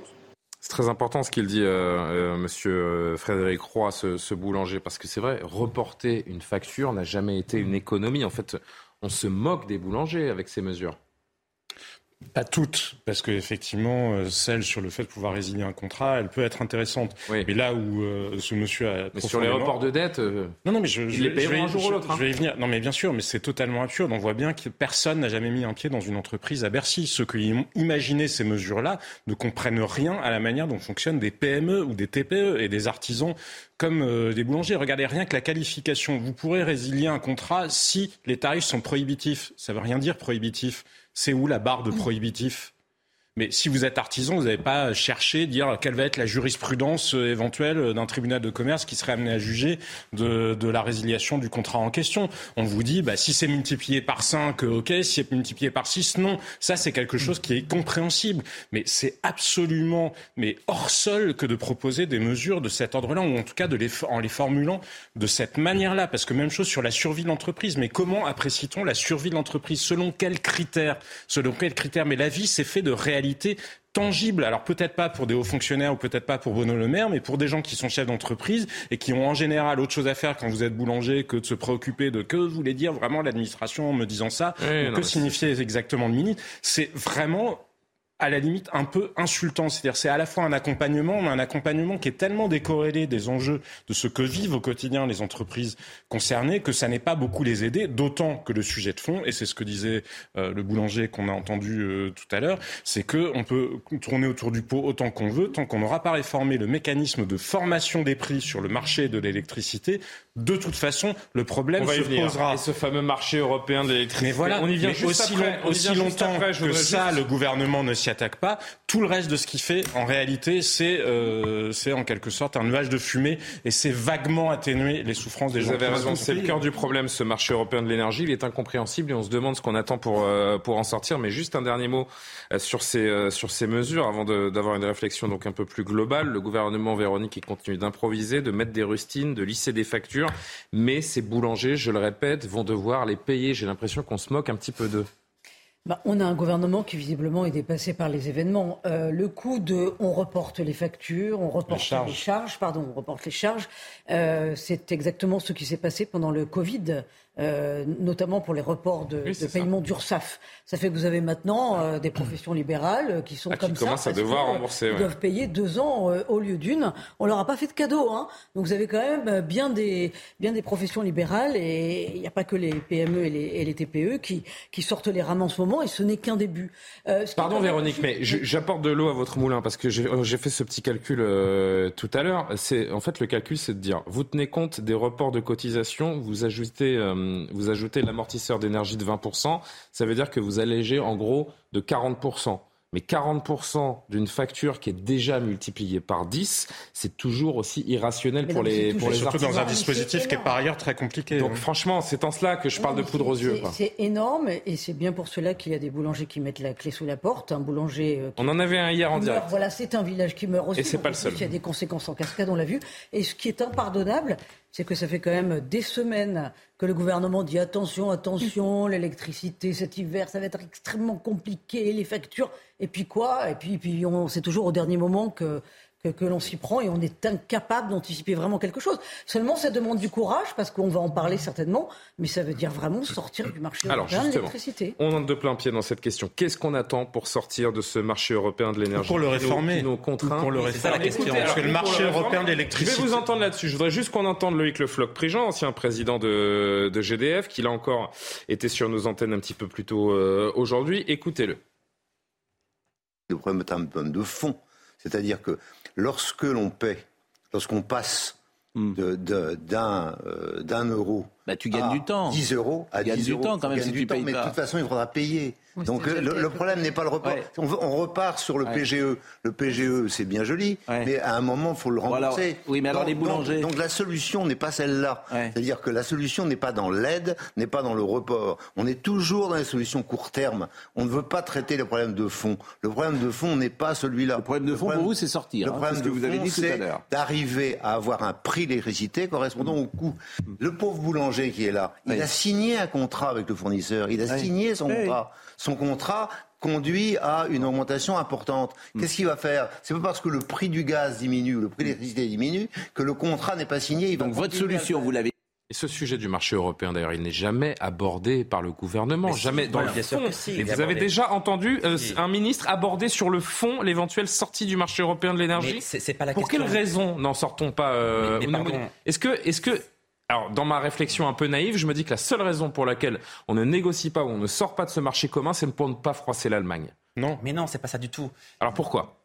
C'est très important ce qu'il dit, euh, euh, monsieur euh, Frédéric Roy, ce, ce boulanger, parce que c'est vrai, reporter une facture n'a jamais été une économie. En fait, on se moque des boulangers avec ces mesures. Pas toutes, parce qu'effectivement, euh, celle sur le fait de pouvoir résilier un contrat, elle peut être intéressante. Mais là où euh, ce monsieur a. Mais sur les reports de dette, euh, non, non, mais je, je, les paye un jour ou l'autre. Hein. Je vais y venir. Non, mais bien sûr, mais c'est totalement absurde. On voit bien que personne n'a jamais mis un pied dans une entreprise à Bercy. Ceux qui ont imaginé ces mesures-là ne comprennent rien à la manière dont fonctionnent des PME ou des TPE et des artisans comme des boulangers. Regardez rien que la qualification. Vous pourrez résilier un contrat si les tarifs sont prohibitifs. Ça veut rien dire prohibitif. C'est où la barre de prohibitif? Mais si vous êtes artisan, vous n'avez pas cherché, dire quelle va être la jurisprudence euh, éventuelle d'un tribunal de commerce qui serait amené à juger de, la résiliation du contrat en question. On vous dit, bah, si c'est multiplié par 5, ok, si c'est multiplié par 6, non. Ça, c'est quelque chose qui est compréhensible. Mais c'est absolument mais hors sol que de proposer des mesures de cet ordre-là, ou en tout cas en les formulant de cette manière-là. Parce que même chose sur la survie de l'entreprise. Mais comment apprécie-t-on la survie de l'entreprise? Selon quels critères? Selon quels critères? Mais la vie, c'est fait de réalité réalité tangible. Alors peut-être pas pour des hauts fonctionnaires ou peut-être pas pour Bruno Le Maire, mais pour des gens qui sont chefs d'entreprise et qui ont en général autre chose à faire quand vous êtes boulanger que de se préoccuper de que voulait dire vraiment l'administration en me disant ça, que signifiait exactement le ministre. C'est vraiment à la limite un peu insultant. C'est-à-dire c'est à la fois un accompagnement, mais un accompagnement qui est tellement décorrélé des enjeux de ce que vivent au quotidien les entreprises concernées que ça n'est pas beaucoup les aider, d'autant que le sujet de fond, et c'est ce que disait euh, le boulanger qu'on a entendu euh, tout à l'heure, c'est qu'on peut tourner autour du pot autant qu'on veut, tant qu'on n'aura pas réformé le mécanisme de formation des prix sur le marché de l'électricité, de toute façon, le problème se posera. Et ce fameux marché européen de l'électricité. Mais voilà, on y vient aussi, aussi longtemps que ça, le gouvernement ne s'y attaque pas. Tout le reste de ce qu'il fait, en réalité, c'est euh, en quelque sorte un nuage de fumée et c'est vaguement atténuer les souffrances des gens. Vous avez raison, c'est le cœur du problème, ce marché européen de l'énergie. Il est incompréhensible et on se demande ce qu'on attend pour, euh, pour en sortir. Mais juste un dernier mot euh, sur ces, sur ces mesures avant d'avoir une réflexion donc un peu plus globale. Le gouvernement Véronique, il continue d'improviser, de mettre des rustines, de lisser des factures mais ces boulangers, je le répète, vont devoir les payer. J'ai l'impression qu'on se moque un petit peu d'eux. Bah, on a un gouvernement qui visiblement est dépassé par les événements. Euh, le coup de on reporte les factures, on reporte les charges, pardon, on reporte les charges, euh, c'est exactement ce qui s'est passé pendant le Covid. Euh, notamment pour les reports de, paiement d'URSSAF. Ça fait que vous avez maintenant euh, des professions libérales euh, qui sont ah, comme qui commencent à devoir rembourser. Ils doivent payer deux ans au lieu d'une. On leur a pas fait de cadeau. Hein. Donc vous avez quand même bien des, bien des professions libérales et il n'y a pas que les PME et les, et les TPE qui, qui, sortent les rames en ce moment et ce n'est qu'un début. Pardon Véronique, mais j'apporte de l'eau à votre moulin parce que j'ai fait ce petit calcul tout à l'heure. En fait, le calcul, c'est de dire, vous tenez compte des reports de cotisation, vous ajoutez euh, vous ajoutez l'amortisseur d'énergie de 20%, ça veut dire que vous allégez en gros de 40% mais 40% d'une facture qui est déjà multipliée par 10, c'est toujours aussi irrationnel pour les pour les Surtout dans un dispositif qui est par ailleurs très compliqué. Donc hein. franchement, c'est en cela que je parle de poudre aux yeux. C'est énorme et c'est bien pour cela qu'il y a des boulangers qui mettent la clé sous la porte. Un boulanger. Euh, on en avait un hier en direct. Voilà, c'est un village qui meurt aussi. Et c'est pas le seul. Il y a des conséquences en cascade, on l'a vu. Et ce qui est impardonnable, c'est que ça fait quand même des semaines que le gouvernement dit attention, attention, l'électricité cet hiver, ça va être extrêmement compliqué, les factures. Et puis quoi? Et puis, puis on, c'est toujours au dernier moment que que, l'on s'y prend et on est incapable d'anticiper vraiment quelque chose. Seulement, ça demande du courage parce qu'on va en parler certainement, mais ça veut dire vraiment sortir du marché européen de l'électricité. On entre de plein pied dans cette question. Qu'est-ce qu'on attend pour sortir de ce marché européen de l'énergie Pour le réformer. Nos, contraints. Pour le réformer. parce que le marché européen de l'électricité. Je vais vous entendre là-dessus. Je voudrais juste qu'on entende Loïc Le Floch-Prigent, ancien président de, de, GDF, qui là encore était sur nos antennes un petit peu plus tôt euh, aujourd'hui. Écoutez-le. Le problème est un problème de fond. C'est-à-dire que lorsque l'on paie, lorsqu'on passe hmm. d'un euh, euro bah, tu gagnes du temps. 10 euros à tu 10 du temps quand même si tu payes Mais de toute façon, il faudra payer. Donc le, problème n'est pas le report. On, repart sur le PGE. Le PGE, c'est bien joli, mais à un moment, il faut le rembourser. oui, mais alors les boulangers. Donc, la solution n'est pas celle-là. C'est-à-dire que la solution n'est pas dans l'aide, n'est pas dans le report. On est toujours dans les solutions court terme. On ne veut pas traiter le problème de fond. Le problème de fond n'est pas celui-là. Le problème de fond pour vous, c'est sortir. Le hein, problème ce que vous avez dit tout à l'heure. D'arriver à avoir un prix d'électricité correspondant au coût. Le pauvre boulanger qui est là, il a signé un contrat avec le fournisseur, il a signé son contrat. Son contrat conduit à une augmentation importante. Hmm. Qu'est-ce qu'il va faire? C'est pas parce que le prix du gaz diminue, le prix de l'électricité diminue, que le contrat n'est pas signé. Il Donc votre solution, vous l'avez et ce sujet du marché européen, d'ailleurs, il n'est jamais abordé par le gouvernement, jamais dans le fond. vous avez déjà entendu euh, un ministre aborder sur le fond l'éventuelle sortie du marché européen de l'énergie C'est pas la Pour quelle raison n'en sortons pas euh, Est-ce que, est-ce que alors, dans ma réflexion un peu naïve, je me dis que la seule raison pour laquelle on ne négocie pas ou on ne sort pas de ce marché commun, c'est pour ne pas froisser l'Allemagne. Non. Mais non, c'est pas ça du tout. Alors pourquoi?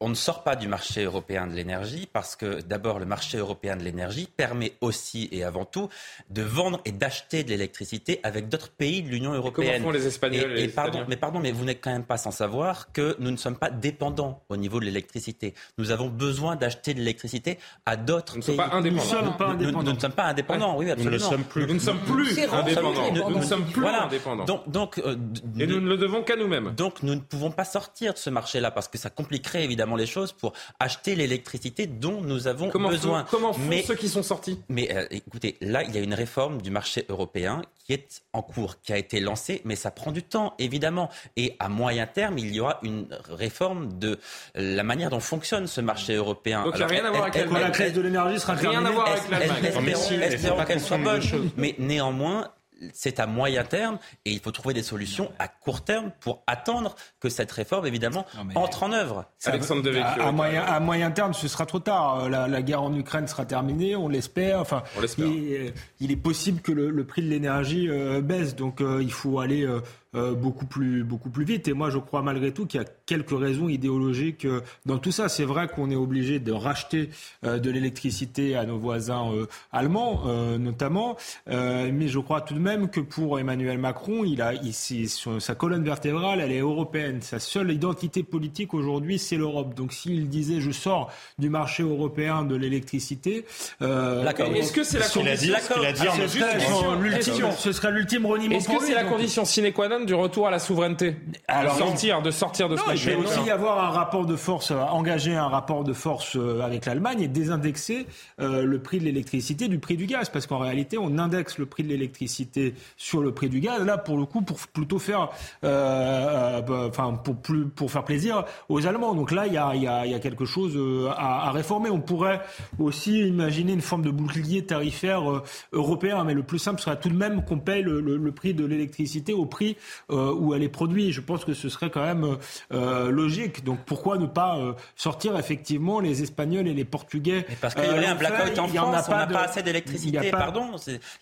On ne sort pas du marché européen de l'énergie parce que d'abord le marché européen de l'énergie permet aussi et avant tout de vendre et d'acheter de l'électricité avec d'autres pays de l'Union européenne. comment font les Espagnols et, pardon, Mais pardon, mais vous n'êtes quand même pas sans savoir que nous ne sommes pas dépendants au niveau de l'électricité. Nous avons besoin d'acheter de l'électricité à d'autres pays. Nous, pas indépendants. Nous, sommes pas indépendants. Nous, ne sommes pas indépendants. Oui, absolument. Nous ne sommes plus. Nous ne sommes plus indépendants. Nous ne sommes plus indépendants. Donc, donc euh, et nous ne le devons qu'à nous-mêmes. Donc nous ne pouvons pas sortir de ce marché-là parce que ça compliquerait évidemment les choses pour acheter l'électricité dont nous avons comment besoin. comment font mais, ceux qui sont sortis Mais euh, écoutez, là, il y a une réforme du marché européen qui est en cours, qui a été lancée, mais ça prend du temps, évidemment. Et à moyen terme, il y aura une réforme de la manière dont fonctionne ce marché européen. Donc il n'y a rien à voir avec l'Allemagne. La crise de l'énergie sera Rien à voir avec l'Allemagne. Espérons qu'elle soit bonne. Mais néanmoins, c'est à moyen terme et il faut trouver des solutions à court terme pour attendre que cette réforme, évidemment, entre en œuvre. Alexandre Devecchio. À, moyen, à, moyen, terme, ce sera trop tard. La, la guerre en Ukraine sera terminée, on l'espère. Enfin, on il, il, est possible que le, le prix de l'énergie euh, baisse, donc euh, il faut aller euh, euh, beaucoup, plus, beaucoup plus vite. Et moi, je crois malgré tout qu'il y a quelques raisons idéologiques euh, dans tout ça. C'est vrai qu'on est obligé de racheter euh, de l'électricité à nos voisins allemands, notamment. mais je crois tout de même que pour Emmanuel Macron, il a ici sa colonne vertébrale, elle est européenne. Sa seule identité politique aujourd'hui, c'est l'Europe. Donc s'il disait je sors du marché européen de l'électricité, est-ce que c'est la condition Ce serait l'ultime reniement. Est-ce que c'est la condition sine qua non du retour à la souveraineté Alors, de sortir, de sortir de ce Il peut aussi y avoir un rapport de force, euh, engager un rapport de force euh, avec l'Allemagne et désindexer euh, le prix de l'électricité du prix du gaz, parce qu'en réalité, on indexe le prix de l'électricité sur le prix du gaz. Là, pour le coup, pour plutôt faire, euh, enfin, pour plus, pour faire plaisir aux Allemands. Donc là, il y a, y a, y a quelque chose à, à, réformer. On pourrait aussi imaginer une forme de bouclier tarifaire européen, mais le plus simple serait tout de même qu'on paye le, le, le prix de l'électricité au prix euh, où elle est produite. Je pense que ce serait quand même euh, logique. Donc pourquoi ne pas euh, sortir effectivement les Espagnols et les Portugais Parce qu'il y aurait un blackout en France, on n'a pas assez d'électricité, pardon.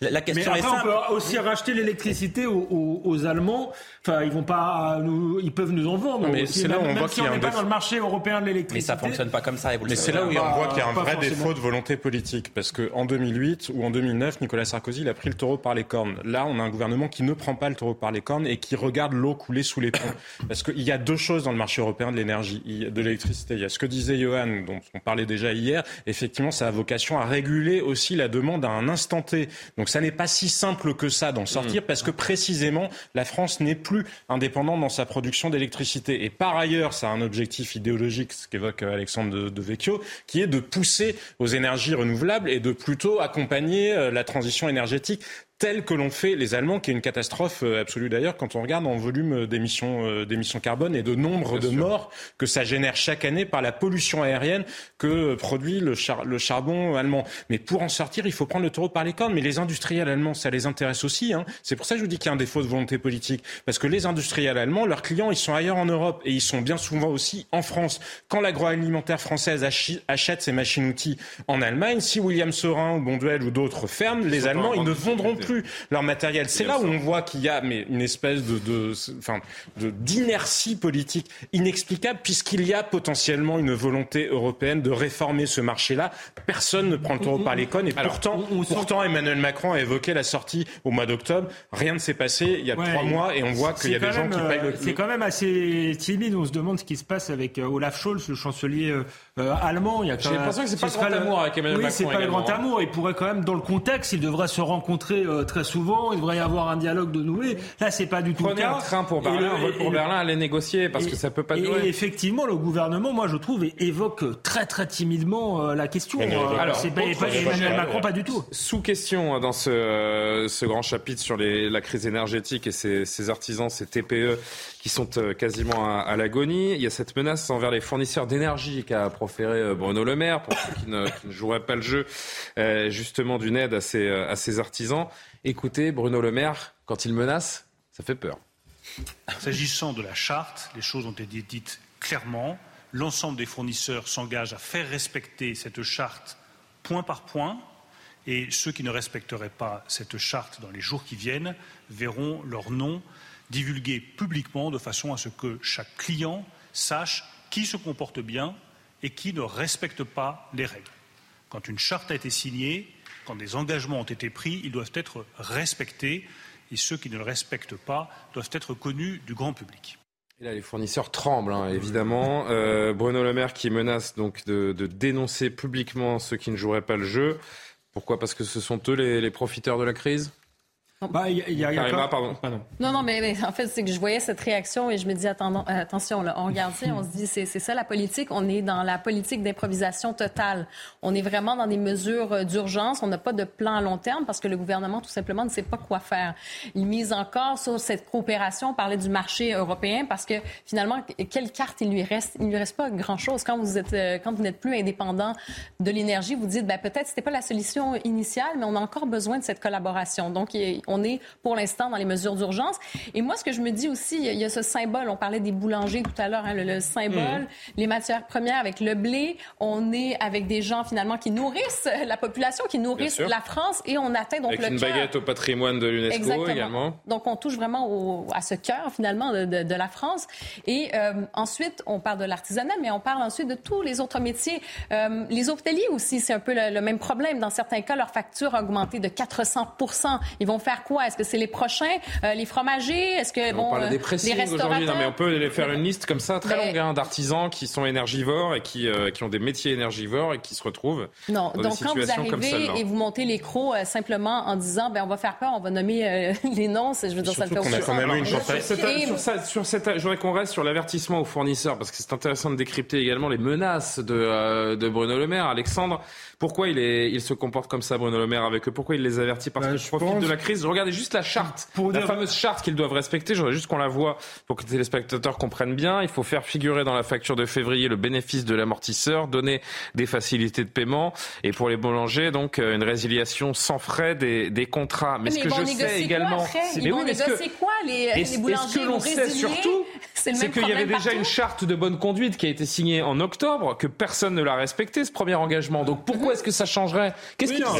La question est simple. On peut aussi racheter l'électricité aux, Allemands. Enfin, ils vont pas, nous, ils peuvent nous en vendre. Mais c'est là où on voit qu'il y a un pas dans le marché européen de l'électricité. Mais ça fonctionne pas comme ça. mais c'est là où on voit qu'il y a un vrai défaut de volonté politique, parce que en 2008 ou en 2009, Nicolas Sarkozy il a pris le taureau par les cornes. Là, on a un gouvernement qui ne prend pas le taureau par les cornes et qui regarde l'eau couler sous les ponts. Parce qu'il y a deux choses dans le marché européen de l'énergie, de l'électricité. Il y a ce que disait Johan, dont on parlait déjà hier. Effectivement, ça a vocation à réguler aussi la demande à un instant T. Donc ça n'est pas si simple que ça d'en sortir, parce que précisément, la France n'est plus indépendante dans sa production d'électricité. Et par ailleurs, ça a un objectif idéologique, ce qu'évoque Alexandre de, de Vecchio, qui est de pousser aux énergies renouvelables et de plutôt accompagner euh, la transition énergétique tel que l'ont fait les Allemands, qui est une catastrophe euh, absolue d'ailleurs quand on regarde en volume euh, d'émissions euh, d'émissions carbone et de nombre de morts que ça génère chaque année par la pollution aérienne que produit le, le charbon allemand. Mais pour en sortir, il faut prendre le taureau par les cornes. Mais les industriels allemands, ça les intéresse aussi. Hein. C'est pour ça que je vous dis qu'il y a un défaut de volonté politique. Parce que les industriels allemands, leurs clients, ils sont ailleurs en Europe et ils sont bien souvent aussi en France. Quand l'agroalimentaire française achète ses machines-outils en Allemagne, si William Sorin ou Bonduel ou d'autres ferment, les Allemands, ils ne vendront plus plus leur matériel. C'est là où on voit qu'il y a mais une espèce de, de, enfin, de d'inertie politique inexplicable puisqu'il y a potentiellement une volonté européenne de réformer ce marché-là. Personne ne prend le taureau par les cônes et pourtant, pourtant Emmanuel Macron a évoqué la sortie au mois d'octobre. Rien ne s'est passé il y a trois mois et on voit qu'il y a des gens qui payent le. C'est quand même assez timide. On se demande ce qui se passe avec euh, Olaf Scholz, le chancelier euh, euh, allemand. J'ai l'impression que c'est pas le grand amour avec Emmanuel oui, Macron. c'est pas le grand amour. Il pourrait quand même, dans le contexte, il devrait se rencontrer très souvent. Il devrait y avoir un dialogue de noué. Là, c'est pas du tout Prenez le cas. un train pour Berlin, un vol pour Berlin, aller négocier parce que ça peut pas durer. Et effectivement, le gouvernement, moi, je trouve, évoque très très timidement la question. Alors, c'est pas, Emmanuel Macron, pas du tout. Sous question dans ce, ce grand chapitre sur les, la crise énergétique et ces, ces artisans, ces TPE qui sont quasiment à, l'agonie. Il y a cette menace envers les fournisseurs d'énergie qu'a proféré Bruno Le Maire, pour ceux qui ne, qui ne joueraient pas le jeu, euh, justement d'une aide à ces, à ces artisans. Écoutez, Bruno Le Maire, quand il menace, ça fait peur. S'agissant de la charte, les choses ont été dites clairement. L'ensemble des fournisseurs s'engagent à faire respecter cette charte point par point. Et ceux qui ne respecteraient pas cette charte dans les jours qui viennent verront leur nom divulgué publiquement de façon à ce que chaque client sache qui se comporte bien et qui ne respecte pas les règles. Quand une charte a été signée, quand des engagements ont été pris, ils doivent être respectés et ceux qui ne le respectent pas doivent être connus du grand public. Là, les fournisseurs tremblent, hein, évidemment. Euh, Bruno Le Maire qui menace donc de, dénoncer publiquement ceux qui ne joueraient pas le jeu. Pourquoi? Parce que ce sont eux les profiteurs de la crise? Bah, y a, y a, pardon. Non, non, mais, en fait, c'est que je voyais cette réaction et je me dis, attendons, euh, attention, là, on regarde ça, on se dit, c'est ça la politique. On est dans la politique d'improvisation totale. On est vraiment dans des mesures euh, d'urgence. On n'a pas de plan à long terme parce que le gouvernement, tout simplement, ne sait pas quoi faire. Il mise encore sur cette coopération. On parlait du marché européen parce que finalement, quelle carte il lui reste? Il ne lui reste pas grand-chose. Quand vous êtes, euh, quand vous n'êtes plus indépendant de l'énergie, vous dites, ben, peut-être c'était pas la solution initiale, mais on a encore besoin de cette collaboration. Donc, on est pour l'instant dans les mesures d'urgence. Et moi, ce que je me dis aussi, il y a ce symbole. On parlait des boulangers tout à l'heure, hein, le, symbole, mhm. les matières premières avec le blé. On est avec des gens finalement qui nourrissent la population, qui nourrissent la France, et on atteint donc avec le une baguette au patrimoine de l'UNESCO également. Donc on touche vraiment à ce cœur finalement de, la France. Et euh, ensuite, on parle de l'artisanat, mais on parle ensuite de tous les autres métiers. Euh, les hôteliers aussi, c'est un peu le, le, même problème. Dans certains cas, leur facture a augmenté de 400 Ils vont faire quoi? Est-ce que c'est les prochains euh, Les fromagers? Est-ce que bon, on parle des euh, les aujourd'hui, mais on peut les faire une liste comme ça très longue hein, d'artisans qui sont énergivores et qui, euh, qui ont des métiers énergivores et qui se retrouvent non. dans Donc des situations quand vous arrivez et vous montez les crocs simplement en disant ben on va faire peur, on va nommer les noms, je veux dire ça le fait qu'on a quand même une sur, cette, sur, cette, je voudrais qu'on reste sur l'avertissement aux fournisseurs parce que c'est intéressant de décrypter également les menaces de, de Bruno Le Maire. Alexandre, pourquoi il, est, il se comporte comme ça, Bruno Le Maire, avec eux? Pourquoi il les avertit? Parce bah, qu'il profite de la crise. Regardez juste la charte, la fameuse charte qu'ils doivent respecter. Je voudrais juste qu'on la voit pour que les téléspectateurs comprennent bien. Il faut faire figurer dans la facture de février le bénéfice de l'amortisseur, donner des facilités de paiement et pour les boulangers, donc euh, une résiliation sans frais des, des contrats. Mais, ce que je sais également, c'est mais oui, négocier quoi les, les boulangers Ce que l'on sait surtout, c'est qu'il y avait déjà une charte de bonne conduite qui a été signée en octobre, que personne ne l'a respecté ce premier engagement. Donc pourquoi pourquoi est-ce que ça changerait? Qu'est-ce qui s'en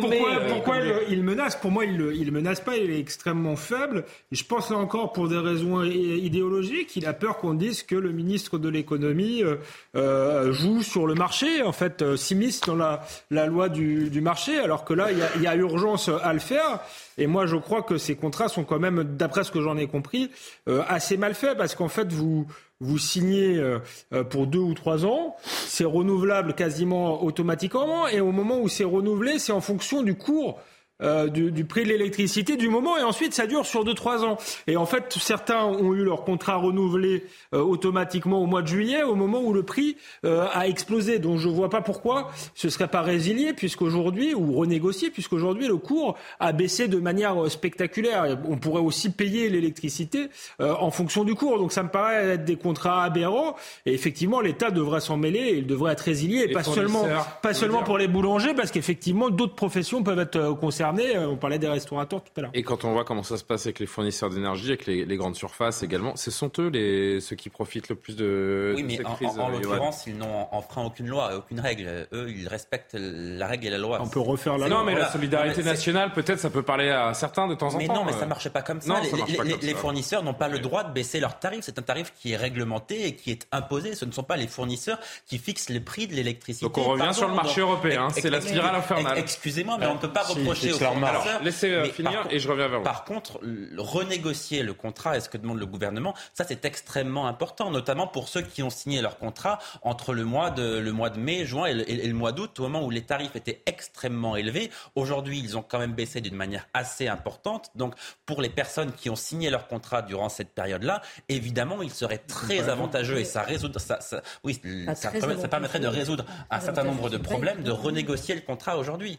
Pourquoi, pourquoi il, menace? Pour moi, il ne menace pas, il est extrêmement faible. je pense là encore pour des raisons idéologiques, il a peur qu'on dise que le ministre de l'économie euh, euh, joue sur le marché, en fait, euh, s'immisce dans la, la loi du, du, marché, alors que là, il y, il y a urgence à le faire. Et moi, je crois que ces contrats sont quand même, d'après ce que j'en ai compris, assez mal faits parce qu'en fait, vous, vous signez euh, euh, pour deux ou trois ans, c'est renouvelable quasiment automatiquement, et au moment où c'est renouvelé, c'est en fonction du cours euh, du, prix de l'électricité du moment et ensuite ça dure sur 2-3 ans. Et en fait, certains ont eu leur contrat renouvelé euh, automatiquement au mois de juillet au moment où le prix euh, a explosé. Donc je ne vois pas pourquoi ce serait pas résilié puisqu'aujourd'hui ou renégocié puisqu'aujourd'hui le cours a baissé de manière spectaculaire. On pourrait aussi payer l'électricité en fonction du cours. Donc ça me paraît être des contrats aberrants et effectivement l'État devrait s'en mêler et il devrait être résilié et pas seulement pas seulement pour les boulangers parce qu'effectivement d'autres professions peuvent être concernées euh, on parlait des restaurateurs tout à l'heure. Et quand on voit comment ça se passe avec les fournisseurs d'énergie, avec les, grandes surfaces également, ce sont eux les, ceux qui profitent le plus de, oui, mais cette crise. En, en l'occurrence, ils n'ont enfreint aucune loi, aucune règle. Eux, ils respectent la règle et la loi. On peut refaire la loi. Non, mais la solidarité nationale, peut-être, ça peut parler à certains de temps en temps. Mais non, mais ça ne marche pas comme ça. les, fournisseurs n'ont pas le droit de baisser leurs tarifs. C'est un tarif qui est réglementé et qui est imposé. Ce ne sont pas les fournisseurs qui fixent les prix de l'électricité. Donc on revient sur le marché européen. C'est la spirale infernale. Excusez-moi, mais on ne peut pas reprocher aux Laissez euh, finir et je reviens vers vous. Par contre, renégocier le contrat et ce que demande le gouvernement, ça c'est extrêmement important, notamment pour ceux qui ont signé leur contrat entre le mois de, le mois de mai, juin et le, mois d'août, au moment où les tarifs étaient extrêmement élevés. Aujourd'hui, ils ont quand même baissé d'une manière assez importante. Donc, pour les personnes qui ont signé leur contrat durant cette période-là, évidemment, il serait très avantageux et ça résout, ça, oui, ça, permettrait de résoudre un certain nombre de problèmes, de renégocier le contrat aujourd'hui.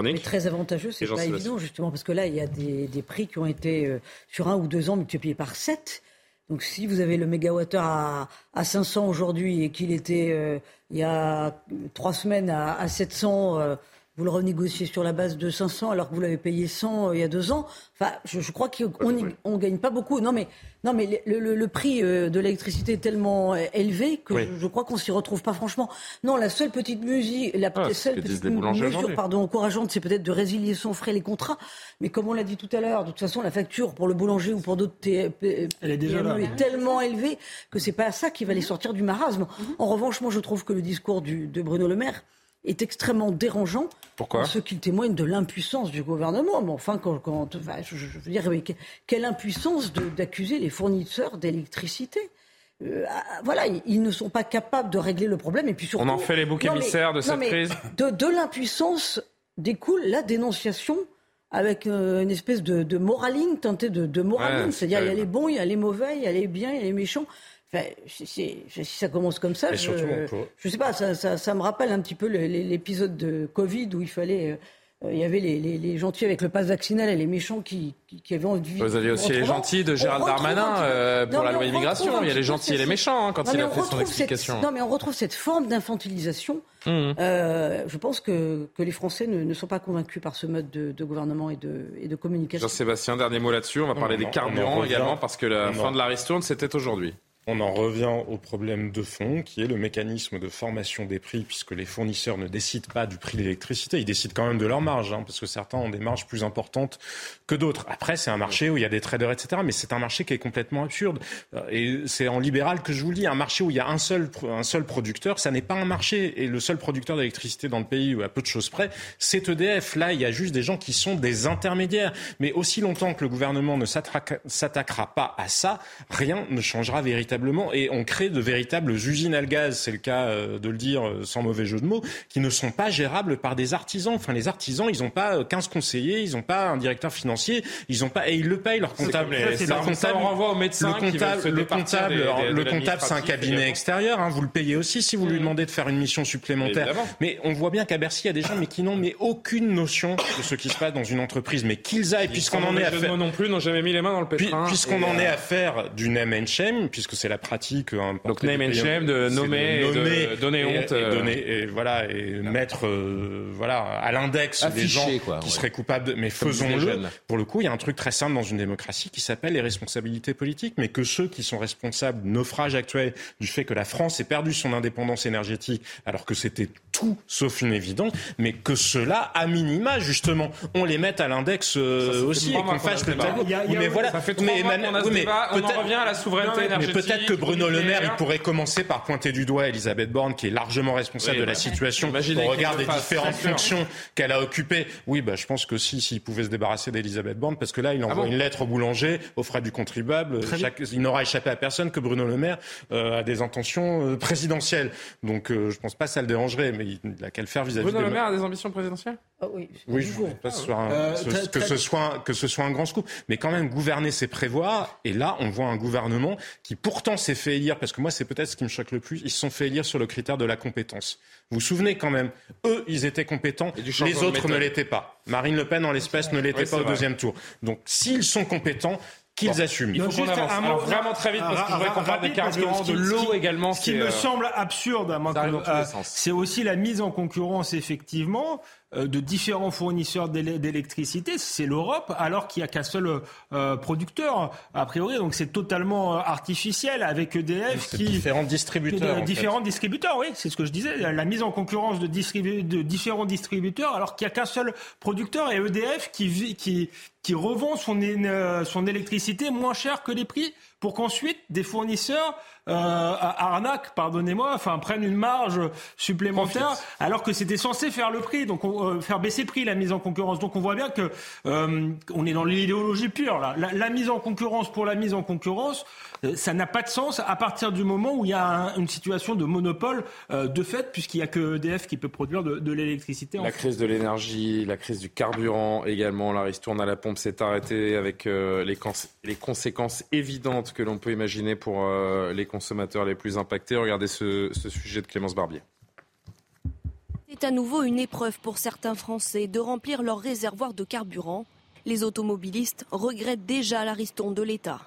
Mais très avantageux, c'est pas évident justement parce que là il y a des, prix qui ont été euh, sur un ou deux ans multipliés par 7. Donc si vous avez le mégawattheure à, à 500 aujourd'hui et qu'il était euh, il y a trois semaines à, à 700 vous le renégociez sur la base de 500 alors que vous l'avez payé 100 euh, il y a deux ans. Enfin, je, crois qu'on ne gagne pas beaucoup. Non, mais, non, mais le, prix euh, de l'électricité est tellement euh, élevé que je, crois qu'on s'y retrouve pas franchement. Non, la seule petite musique, la ah, seule petite mesure pardon, encourageante, c'est peut-être de résilier sans frais les contrats. Mais comme on l'a dit tout à l'heure, de toute façon, la facture pour le boulanger ou pour d'autres est, est tellement élevée que c'est pas ça qui va les sortir du marasme. En revanche, moi, je trouve que le discours de Bruno Le Maire est extrêmement dérangeant. Pourquoi Ce qui témoigne de l'impuissance du gouvernement. Mais enfin, quand, quand je, veux dire, quelle impuissance d'accuser les fournisseurs d'électricité. Euh, ah, voilà, ils ne sont pas capables de régler le problème. Et puis surtout, On en fait les boucs émissaires de cette crise De, de l'impuissance découle la dénonciation avec une espèce de, de moraline, tenter de, de moraline. C'est-à-dire, il y a les bons, il y a les mauvais, il y a les biens, il y a les méchants. Enfin, si, ça commence comme ça, je, je sais pas, ça, ça, ça, me rappelle un petit peu l'épisode de Covid où il fallait euh, il y avait les, les, les, gentils avec le pass vaccinal et les méchants qui, qui, qui avaient envie Vous aviez aussi les gentils de Gérald Darmanin euh, pour la loi immigration. Il y a les gentils et les méchants hein, quand il a fait son explication. non, mais on retrouve cette forme d'infantilisation. Mmh. Euh, je pense que, que les Français ne, ne, sont pas convaincus par ce mode de, de gouvernement et de, et de communication. Jean-Sébastien, dernier mot là-dessus. On va parler des carburants également parce que la fin de la ristourne, c'était aujourd'hui. On en revient au problème de fond, qui est le mécanisme de formation des prix, puisque les fournisseurs ne décident pas du prix de l'électricité, ils décident quand même de leur marge, hein, parce que certains ont des marges plus importantes que d'autres. Après, c'est un marché où il y a des traders, etc., mais c'est un marché qui est complètement absurde. Euh, et c'est en libéral que je vous le dis, un marché où il y a un seul, un seul producteur, ça n'est pas un marché. Et le seul producteur d'électricité dans le pays, à peu de choses près, c'est EDF. Là, il y a juste des gens qui sont des intermédiaires. Mais aussi longtemps que le gouvernement ne s'attaquera pas à ça, rien ne changera véritablement et on crée de véritables usines à gaz, c'est le cas euh, de le dire euh, sans mauvais jeu de mots, qui ne sont pas gérables par des artisans. Enfin, les artisans, ils n'ont pas 15 euh, conseillers, ils n'ont pas un directeur financier, ils n'ont pas et ils le payent leur comptable. Comptable, renvoie au médecin le comptable, le comptable, le comptable, c'est un cabinet extérieur. Hein, vous le payez aussi si vous lui mmh. demandez de faire une mission supplémentaire. Mais on voit bien qu'à Bercy, il y a des gens mais qui n'ont mais aucune notion de ce qui se passe dans une entreprise. Mais qu'ils aillent, puisqu'on en est à faire, non plus, n'ont jamais mis les mains dans le pétrin. Puisqu'on en est à faire du name and shame, puisque c'est la pratique. Hein, Donc name and shame, de nommer, de de donner honte, et, euh. donner, et voilà, et mettre euh, voilà à l'index des gens qui seraient coupables. mais faisons-le. Pour le coup, il y a un truc très simple dans une démocratie qui s'appelle les responsabilités politiques, mais que ceux qui sont responsables du naufrage actuel, du fait que la France ait perdu son indépendance énergétique, alors que c'était tout sauf une évidence, mais que cela, à minima, justement, on les mette à l'index euh, aussi et qu'on fasse le tableau. Mais voilà, ça fait mais, mois on, a ce débat, on en revient à la souveraineté énergétique. Mais peut-être que Bruno Le Maire, il pourrait commencer par pointer du doigt Elisabeth Borne, qui est largement responsable de la bah, situation au regard des différentes fonctions qu'elle a occupées. Oui, bah, je pense que si, s'il pouvait se débarrasser d'Elisabeth Borne, parce que là, il envoie ah une lettre au boulangers, aux frais du contribuable. il n'aura échappé à personne que Bruno Le Maire euh, a des intentions euh, présidentielles. Donc, euh, je pense pas que ça le dérangerait, mais il n'a qu'à le faire vis-à-vis Bruno Le Maire a des ambitions présidentielles ah oui, oui je ne pas que, ce soit un, que, ce soit, que ce soit un grand scoop. Mais quand même, gouverner, c'est prévoir. Et là, on voit un gouvernement qui pourtant s'est fait élire, parce que moi, c'est peut-être ce qui me choque le plus, ils se sont fait élire sur le critère de la compétence. Vous vous souvenez quand même, eux, ils étaient compétents, les autres ne l'étaient pas. Marine Le Pen, en l'espèce, ne l'était pas au deuxième tour. Donc, s'ils sont compétents, qu'ils assument. Il faut qu'on avance. Alors, vraiment très vite, parce que je voudrais qu'on parle des carburants, de l'eau également. Ce qui, me euh, semble absurde, euh, c'est aussi la mise en concurrence, effectivement, euh, de différents fournisseurs d'électricité, c'est l'Europe, alors qu'il n'y a qu'un seul euh, producteur, a priori. Donc c'est totalement artificiel avec EDF qui... Différents distributeurs. différents distributeurs, oui, c'est ce que je disais. La mise en concurrence de, de différents distributeurs, alors qu'il n'y a qu'un seul producteur et EDF qui, qui, qui revend son, son électricité moins cher que les prix pour qu'ensuite des fournisseurs euh, arnaquent, pardonnez-moi, enfin prennent une marge supplémentaire alors que c'était censé faire le prix, donc euh, faire baisser le prix, la mise en concurrence. Donc on voit bien que euh, on est dans l'idéologie pure là. La, mise en concurrence pour la mise en concurrence, euh, ça n'a pas de sens à partir du moment où il y a une situation de monopole euh, de fait, puisqu'il n'y a que EDF qui peut produire de, de l'électricité. La crise de l'énergie, la crise du carburant également, la ristourne à la pompe s'est arrêtée avec les, les conséquences évidentes que l'on peut imaginer pour euh, les consommateurs les plus impactés. Regardez ce, ce sujet de Clémence Barbier. C'est à nouveau une épreuve pour certains Français de remplir leur réservoir de carburant. Les automobilistes regrettent déjà la ristourne de l'État.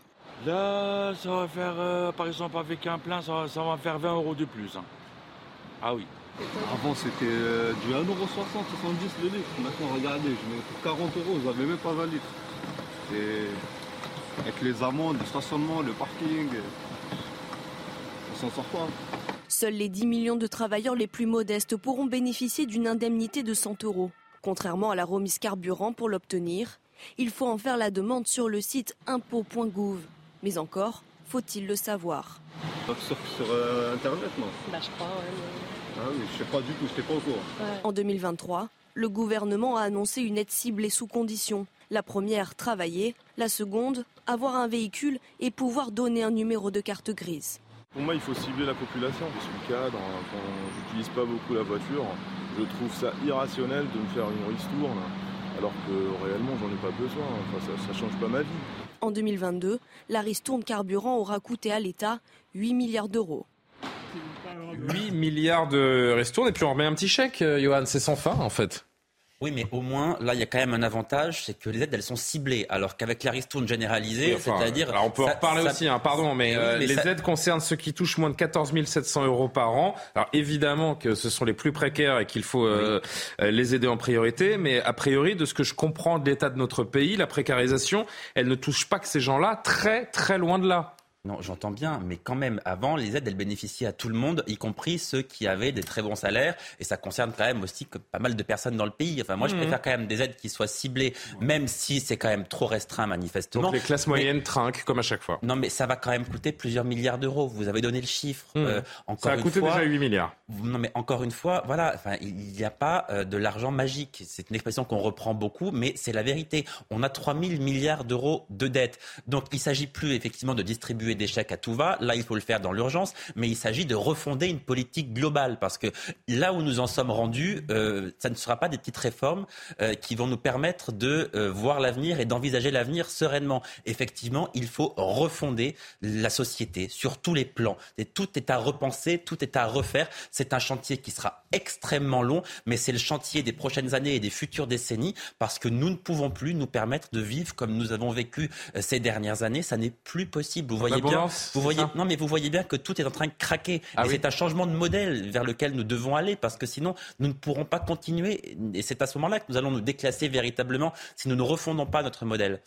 Là, ça va faire, euh, par exemple, avec un plein, ça, va faire 20 euros de plus. Hein. Ah oui. Avant, c'était euh, du 1,60€, 70 le litre. Maintenant, regardez, je mets pour 40 euros, vous n'avez même pas 20 litres. Avec les amendes, le stationnement, le parking, on s'en sort pas. Seuls les 10 millions de travailleurs les plus modestes pourront bénéficier d'une indemnité de 100 euros. Contrairement à la remise carburant, pour l'obtenir, il faut en faire la demande sur le site impôt.gouv. Mais encore, faut-il le savoir Sur, euh, Internet, non? Bah, Je crois, ouais. Oui, je sais pas du tout, je pas au courant. En 2023, le gouvernement a annoncé une aide ciblée sous conditions. La première, travailler. La seconde, avoir un véhicule et pouvoir donner un numéro de carte grise. Pour moi, il faut cibler la population. Je suis cadre, j'utilise pas beaucoup la voiture. Je trouve ça irrationnel de me faire une ristourne alors que réellement, j'en ai pas besoin. Enfin, ça ne change pas ma vie. En 2022, la ristourne carburant aura coûté à l'État 8 milliards d'euros. 8 milliards de ristournes et puis on remet un petit chèque, euh, Johan, c'est sans fin en fait. Oui, mais au moins, là, il y a quand même un avantage, c'est que les aides, elles sont ciblées, alors qu'avec la ristourne généralisée, c'est-à-dire... on peut en reparler aussi, hein, pardon, mais, euh, les aides concernent ceux qui touchent moins de 14 700 euros par an. Alors évidemment que ce sont les plus précaires et qu'il faut euh, euh, les aider en priorité, mais a priori, de ce que je comprends de l'état de notre pays, la précarisation, elle ne touche pas que ces gens-là, très très loin de là. Non, j'entends bien, mais quand même, avant, les aides, elles bénéficiaient à tout le monde, y compris ceux qui avaient des très bons salaires, et ça concerne quand même aussi que pas mal de personnes dans le pays. Enfin, moi, je mmh. préfère quand même des aides qui soient ciblées, même si c'est quand même trop restreint, manifestement. Donc les classes moyennes trinquent, comme à chaque fois. Non, mais ça va quand même coûter plusieurs milliards d'euros. Vous avez donné le chiffre. Mmh. Euh, encore ça a coûté déjà 8 milliards. Non, mais encore une fois, voilà, enfin, il n'y a pas euh, de l'argent magique. C'est une expression qu'on reprend beaucoup, mais c'est la vérité. On a 3 000 milliards d'euros de dettes. Donc, il s'agit plus effectivement de distribuer des chèques à tout va. Là, il faut le faire dans l'urgence, mais il s'agit de refonder une politique globale parce que là où nous en sommes rendus, euh, ça ne sera pas des petites réformes euh, qui vont nous permettre de euh, voir l'avenir et d'envisager l'avenir sereinement. Effectivement, il faut refonder la société sur tous les plans. Tout est à repenser, tout est à refaire. C'est un chantier qui sera extrêmement long, mais c'est le chantier des prochaines années et des futures décennies parce que nous ne pouvons plus nous permettre de vivre comme nous avons vécu ces dernières années. Ça n'est plus possible. Vous voyez bien, vous voyez, non, mais vous voyez bien que tout est en train de craquer. Ah et c'est un changement de modèle vers lequel nous devons aller parce que sinon, nous ne pourrons pas continuer. Et c'est à ce moment-là que nous allons nous déclasser véritablement si nous ne refondons pas notre modèle.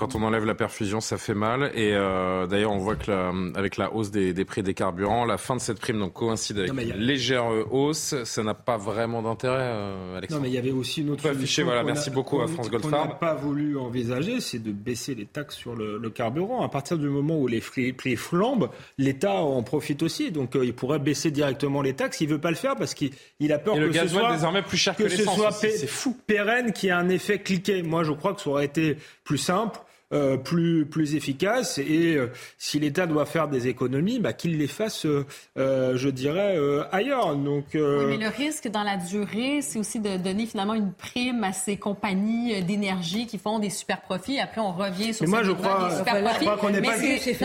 Quand on enlève la perfusion, ça fait mal. Et euh, d'ailleurs, on voit que la, avec la hausse des, des, prix des carburants, la fin de cette prime donc coïncide avec une légère euh, hausse. Ça n'a pas vraiment d'intérêt, euh, Alexandre. Non, mais il y avait aussi une autre. Afficher, voilà, merci beaucoup à France Gold Farm. n'a pas voulu envisager, c'est de baisser les taxes sur le, le, carburant. À partir du moment où les prix flambent, l'État en profite aussi. Donc, euh, il pourrait baisser directement les taxes. Il veut pas le faire parce qu'il a peur que ce soit désormais plus cher que, que ce soit fou. pérenne, qui a un effet cliqué. Moi, je crois que ça aurait été plus simple euh, plus, plus efficace. Et euh, si l'État doit faire des économies, bah, qu'il les fasse, euh, je dirais, ailleurs. Donc, oui, mais le risque dans la durée, c'est aussi de donner finalement une prime à ces compagnies d'énergie qui font des super profits. Après, on revient sur mais moi, je crois, je crois qu'on n'est pas,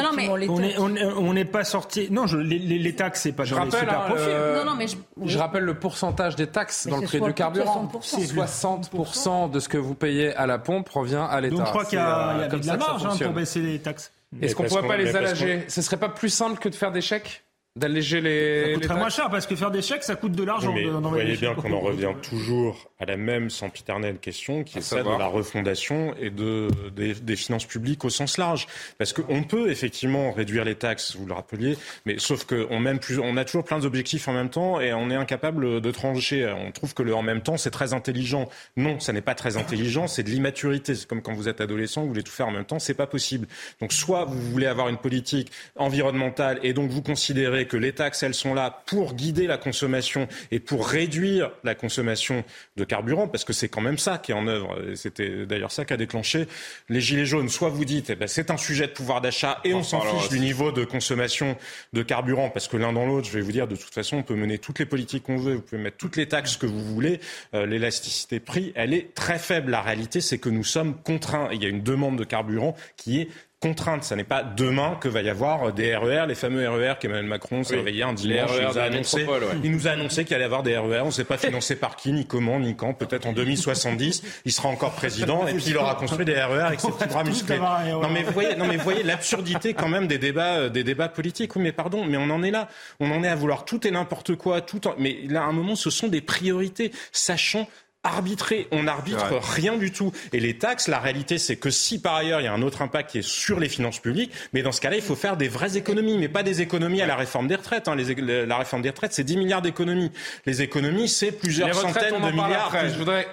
non, mais... on n'est pas sorti. Non, je, les, les, taxes, c'est pas je rappelle, super hein, profits. non, non, mais je... je... rappelle le pourcentage des taxes dans le prix du carburant. 60%, 60 de ce que vous payez à la pompe revient à l'État. Donc, je crois qu'il y a de la marge hein, pour baisser les taxes. Est-ce qu'on ne pourrait pas les alléger Ce serait pas plus simple que de faire des chèques d'alléger les. Ça coûterait moins cher parce que faire des chèques, ça coûte de l'argent. vous voyez bien qu'on en revient toujours à la même sempiternelle question qui est celle de la refondation et de, des, finances publiques au sens large. Parce qu'on peut effectivement réduire les taxes, vous le rappeliez, mais sauf qu'on même plus, on a toujours plein d'objectifs en même temps et on est incapable de trancher. On trouve que le en même temps, c'est très intelligent. Non, ça n'est pas très intelligent, c'est de l'immaturité. C'est comme quand vous êtes adolescent, vous voulez tout faire en même temps, c'est pas possible. Donc soit vous voulez avoir une politique environnementale et donc vous considérez que les taxes, elles sont là pour guider la consommation et pour réduire la consommation de carburant, parce que c'est quand même ça qui est en œuvre. C'était d'ailleurs ça qui a déclenché les Gilets jaunes. Soit vous dites, eh ben, c'est un sujet de pouvoir d'achat et on s'en fiche du niveau de consommation de carburant, parce que l'un dans l'autre, je vais vous dire, de toute façon, on peut mener toutes les politiques qu'on veut, vous pouvez mettre toutes les taxes que vous voulez. Euh, l'élasticité prix, elle est très faible. La réalité, c'est que nous sommes contraints. Il y a une demande de carburant qui est contrainte. Ce n'est pas demain que va y avoir des RER, les fameux RER qu'Emmanuel Macron s'est réveillé un dimanche. Il nous, a annoncé, il nous a annoncé qu'il allait y avoir des RER. On ne sait pas financé par qui, ni comment, ni quand. Peut-être en 2070, il sera encore président et puis il aura construit des RER avec ses petits bras musclés. Non mais vous voyez, non mais voyez l'absurdité quand même des débats, euh, des débats politiques. Oui, mais pardon, mais on en est là. On en est à vouloir tout et n'importe quoi, tout. Mais là, à un moment, ce sont des priorités, sachant arbitrer. On n'arbitre rien du tout. Et les taxes, la réalité, c'est que si par ailleurs il y a un autre impact qui est sur les finances publiques, mais dans ce cas-là, il faut faire des vraies économies, mais pas des économies à la réforme des retraites. Hein. Les, la réforme des retraites, c'est 10 milliards d'économies. Les économies, c'est plusieurs centaines de milliards,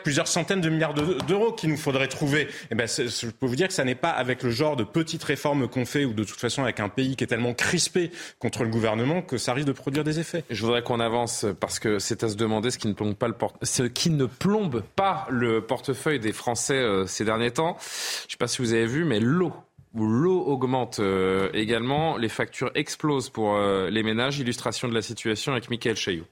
plusieurs centaines de milliards d'euros qu'il nous faudrait trouver. Et eh ben, je peux vous dire que ça n'est pas avec le genre de petites réformes qu'on fait ou de toute façon avec un pays qui est tellement crispé contre le gouvernement que ça risque de produire des effets. Je voudrais qu'on avance parce que c'est à se demander ce qui ne plombe pas le porte, ce qui ne plombe pas le portefeuille des Français euh, ces derniers temps. Je ne sais pas si vous avez vu, mais l'eau l'eau augmente euh, également, les factures explosent pour euh, les ménages. Illustration de la situation avec Michael Chailloux.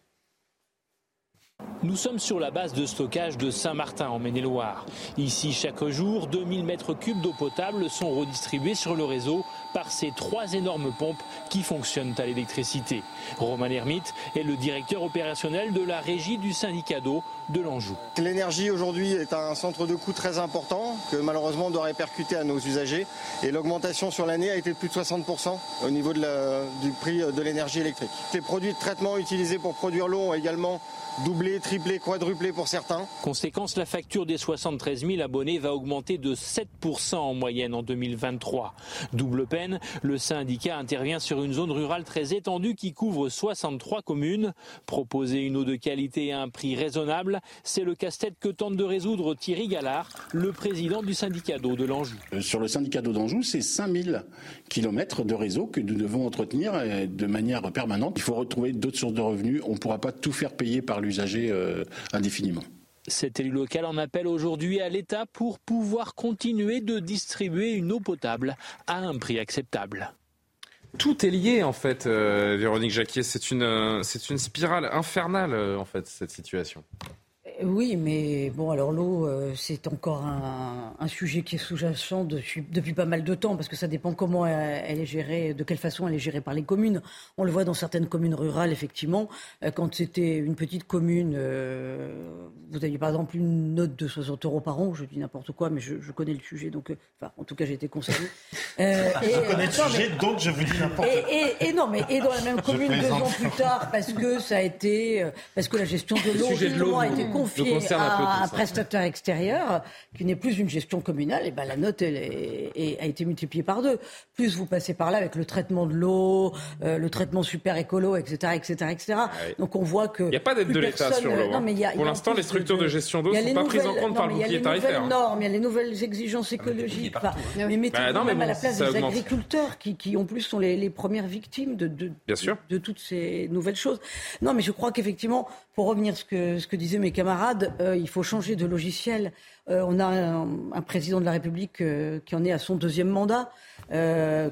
Nous sommes sur la base de stockage de Saint-Martin en Maine-et-Loire. Ici, chaque jour, 2000 mètres cubes d'eau potable sont redistribués sur le réseau par ces trois énormes pompes qui fonctionnent à l'électricité. Roman Hermite est le directeur opérationnel de la régie du syndicat d'eau de l'Anjou. L'énergie aujourd'hui est un centre de coût très important que malheureusement on doit répercuter à nos usagers et l'augmentation sur l'année a été de plus de 60% au niveau de la, du prix de l'énergie électrique. Les produits de traitement utilisés pour produire l'eau ont également doublé, triplé, quadruplé pour certains. Conséquence, la facture des 73 000 abonnés va augmenter de 7% en moyenne en 2023. Double peine, le syndicat intervient sur une zone rurale très étendue qui couvre 63 communes. Proposer une eau de qualité à un prix raisonnable, c'est le casse-tête que tente de résoudre Thierry Gallard, le président du syndicat d'eau de l'Anjou. Euh, sur le syndicat d'eau d'Anjou, c'est 5000 kilomètres de réseau que nous devons entretenir euh, de manière permanente. Il faut retrouver d'autres sources de revenus. On ne pourra pas tout faire payer par l'usager euh, indéfiniment. Cet élu local en appelle aujourd'hui à l'État pour pouvoir continuer de distribuer une eau potable à un prix acceptable. Tout est lié en fait, euh, Véronique Jacquier. C'est une, euh, spirale infernale euh, en fait cette situation. Oui, mais bon, alors l'eau, euh, c'est encore un, un, sujet qui est sous-jacent depuis, depuis, pas mal de temps, parce que ça dépend comment elle, elle, est gérée, de quelle façon elle est gérée par les communes. On le voit dans certaines communes rurales, effectivement. Euh, quand c'était une petite commune, euh, vous aviez par exemple une note de 60 euros par an, je dis n'importe quoi, mais je, je, connais le sujet, donc, euh, enfin, en tout cas, j'ai été concerné. je connais le sujet, mais, donc je vous dis n'importe quoi. Et, et, non, mais et dans la même commune deux ans plus tard, parce que ça a été, parce que la gestion de l'eau a été confiée confié à un, prestataire extérieur qui n'est plus une gestion communale, et ben la note elle est, a été multipliée par deux. Plus vous passez par là avec le traitement de l'eau, euh, le traitement super écolo, etc., etc., etc. Ah oui. Donc on voit que il n'y a pas d'aide de l'État sur l'eau. Hein. Pour l'instant, les structures de, de gestion d'eau ne sont pas prises en compte non, par le bouclier tarifaire. Il y a les nouvelles normes, il y a les nouvelles exigences écologiques. Enfin, mais mettez bah, non, mais bon, à la place des augmente. agriculteurs qui, qui, en plus, sont les, les premières victimes de, de, Bien sûr. de, de toutes ces nouvelles choses. Non, mais je crois qu'effectivement, pour revenir à ce que, ce que disaient mes camarades, euh, il faut changer de logiciel. Euh, on a un, un, président de la République euh, qui en est à son deuxième mandat,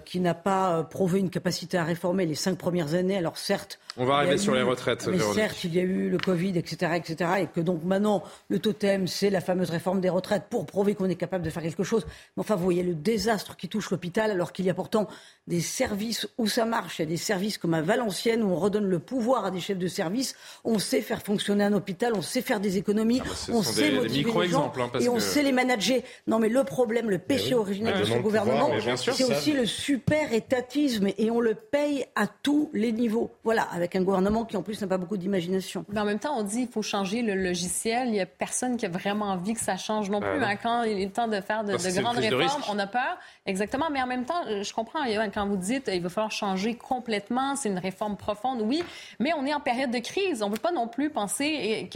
qui n'a pas prouvé une capacité à réformer les cinq premières années. Alors certes, on va arriver sur les retraites. Mais certes, il y a eu le Covid, etc., etc., et que donc maintenant le totem, c'est la fameuse réforme des retraites pour prouver qu'on est capable de faire quelque chose. Mais enfin, vous voyez le désastre qui touche l'hôpital, alors qu'il y a pourtant des services où ça marche. Il y a des services comme à Valenciennes où on redonne le pouvoir à des chefs de service. On sait faire fonctionner un hôpital, on sait faire des économies, ah bah on sait des, motiver des les gens hein, et on que... sait les manager. Non, mais le problème, le péché oui. originel ah, de ce gouvernement, c'est aussi le super étatisme et on le paye à tous les niveaux. Voilà, avec un gouvernement qui en plus n'a pas beaucoup d'imagination. Mais en même temps, on dit qu'il faut changer le logiciel. Il n'y a personne qui a vraiment envie que ça change non plus. Ben, hein, quand il est temps de faire de, de grandes réformes, on a peur. Exactement. Mais en même temps, je comprends quand vous dites il va falloir changer complètement, c'est une réforme profonde, oui. Mais on est en période de crise. On ne peut pas non plus penser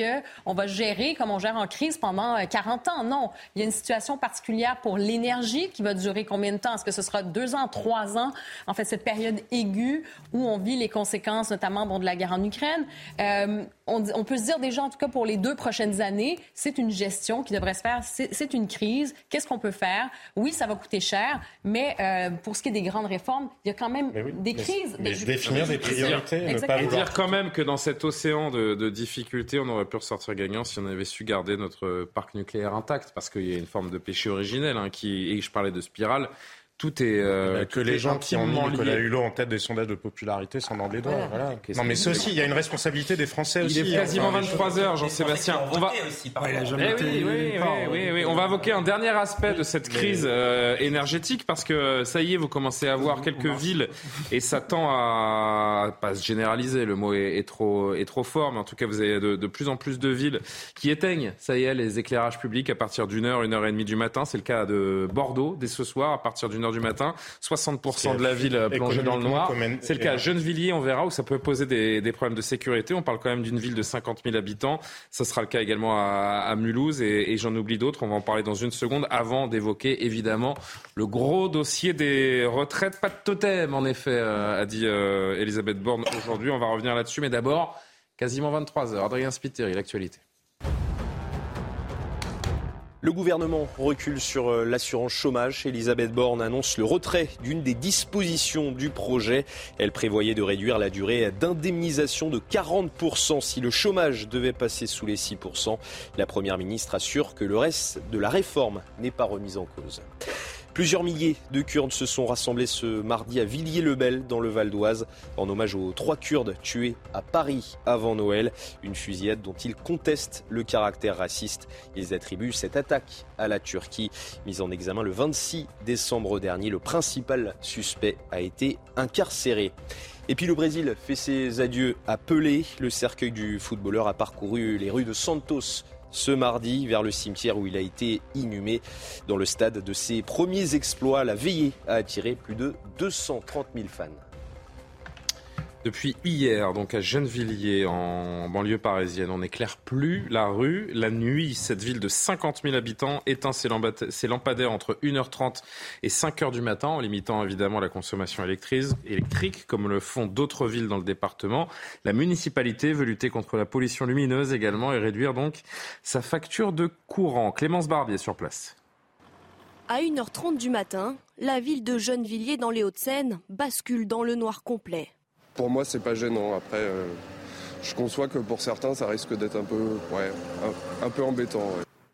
qu'on va gérer comme on gère en crise pendant 40 ans. Non. Il y a une situation particulière pour l'énergie qui va durer combien de temps? Est-ce que ce sera deux ans, trois ans? En fait, cette période aiguë où on vit les conséquences, notamment bon, de la guerre en Ukraine. Euh, on, on, peut se dire déjà, en tout cas pour les deux prochaines années, c'est une gestion qui devrait se faire. C'est une crise. Qu'est-ce qu'on peut faire? Oui, ça va coûter cher, mais euh, pour ce qui est des grandes réformes, il y a quand même oui, des mais, crises. Mais, mais définir des priorités. Ne pas dire quand même que dans cet océan de, de, difficultés, on aurait pu ressortir gagnant si on avait su garder notre parc nucléaire intact, parce qu'il y a une forme de péché originel hein, et je parlais de spirale tout est euh, que les gens qui ont mis Nicolas Hulot en tête des sondages de popularité s'en dans les doigts. Voilà. Voilà. Non, mais c'est aussi, il y a une responsabilité des Français il aussi. Il est quasiment enfin, 23 heures, Jean-Sébastien. On va. Aussi, ouais, oui, oui, oui, oui, oui, On va évoquer un dernier aspect de cette crise euh, énergétique parce que ça y est, vous commencez à voir quelques villes et ça tend à pas se généraliser. Le mot est, est trop est trop fort, mais en tout cas, vous avez de, de, plus en plus de villes qui éteignent. Ça y est, les éclairages publics à partir d'une heure, une heure et demie du matin. C'est le cas de Bordeaux dès ce soir à partir d'une heure du matin. 60% de la ville plongée dans le noir. C'est le cas à Gennevilliers, on verra, où ça peut poser des, des, problèmes de sécurité. On parle quand même d'une ville de 50 000 habitants. Ça sera le cas également à, à Mulhouse et, et j'en oublie d'autres. On va en parler dans une seconde avant d'évoquer évidemment le gros dossier des retraites. Pas de totem, en effet, euh, a dit euh, Elisabeth Borne aujourd'hui. On va revenir là-dessus. Mais d'abord, quasiment 23 heures. Adrien Spiteri, l'actualité. Le gouvernement recule sur euh, l'assurance chômage. Elisabeth Borne annonce le retrait d'une des dispositions du projet. Elle prévoyait de réduire la durée d'indemnisation de 40% si le chômage devait passer sous les 6%. La Première ministre assure que le reste de la réforme n'est pas remis en cause. Plusieurs milliers de Kurdes se sont rassemblés ce mardi à Villiers-le-Bel dans le Val d'Oise en hommage aux trois Kurdes tués à Paris avant Noël. Une fusillade dont ils contestent le caractère raciste. Ils attribuent cette attaque à la Turquie. Mise en examen le 26 décembre dernier, le principal suspect a été incarcéré. Et puis le Brésil fait ses adieux à Pelé. Le cercueil du footballeur a parcouru les rues de Santos ce mardi vers le cimetière où il a été inhumé. Dans le stade de ses premiers exploits, la veillée a attiré plus de 230 000 fans. Depuis hier, donc à Gennevilliers, en banlieue parisienne, on n'éclaire plus la rue. La nuit, cette ville de 50 000 habitants éteint ses lampadaires entre 1h30 et 5h du matin, en limitant évidemment la consommation électrique, comme le font d'autres villes dans le département. La municipalité veut lutter contre la pollution lumineuse également et réduire donc sa facture de courant. Clémence Barbier sur place. À 1h30 du matin, la ville de Gennevilliers dans les Hauts-de-Seine bascule dans le noir complet. Pour moi, c'est pas gênant. Après, euh, je conçois que pour certains, ça risque d'être un peu, ouais, un, peu embêtant.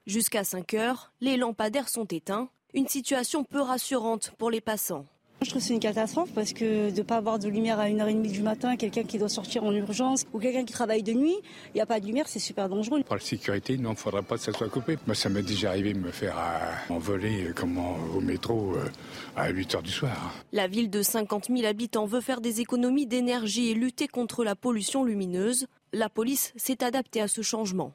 Jusqu'à 5 heures, les lampadaires sont éteints. Une situation peu rassurante pour les passants. Je trouve que c'est une catastrophe parce que de ne pas avoir de lumière à 1h30 du matin, quelqu'un qui doit sortir en urgence ou quelqu'un qui travaille de nuit, il n'y a pas de lumière, c'est super dangereux. Pour la sécurité, non, il ne faudrait pas que ça soit coupé. Moi, ça m'est déjà arrivé de me faire euh, envoler euh, au métro euh, à 8h du soir. La ville de 50 000 habitants veut faire des économies d'énergie et lutter contre la pollution lumineuse. La police s'est adaptée à ce changement.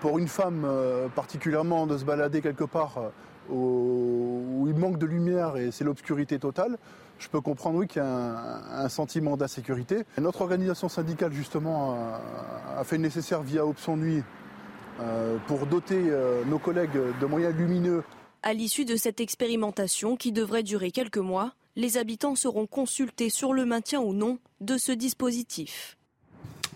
Pour une femme particulièrement de se balader quelque part où il manque de lumière et c'est l'obscurité totale, je peux comprendre oui, qu'il y a un, sentiment d'insécurité. Notre organisation syndicale, justement, a, fait le nécessaire via Option Nuit euh, pour doter euh, nos collègues de moyens lumineux. À l'issue de cette expérimentation, qui devrait durer quelques mois, les habitants seront consultés sur le maintien ou non de ce dispositif.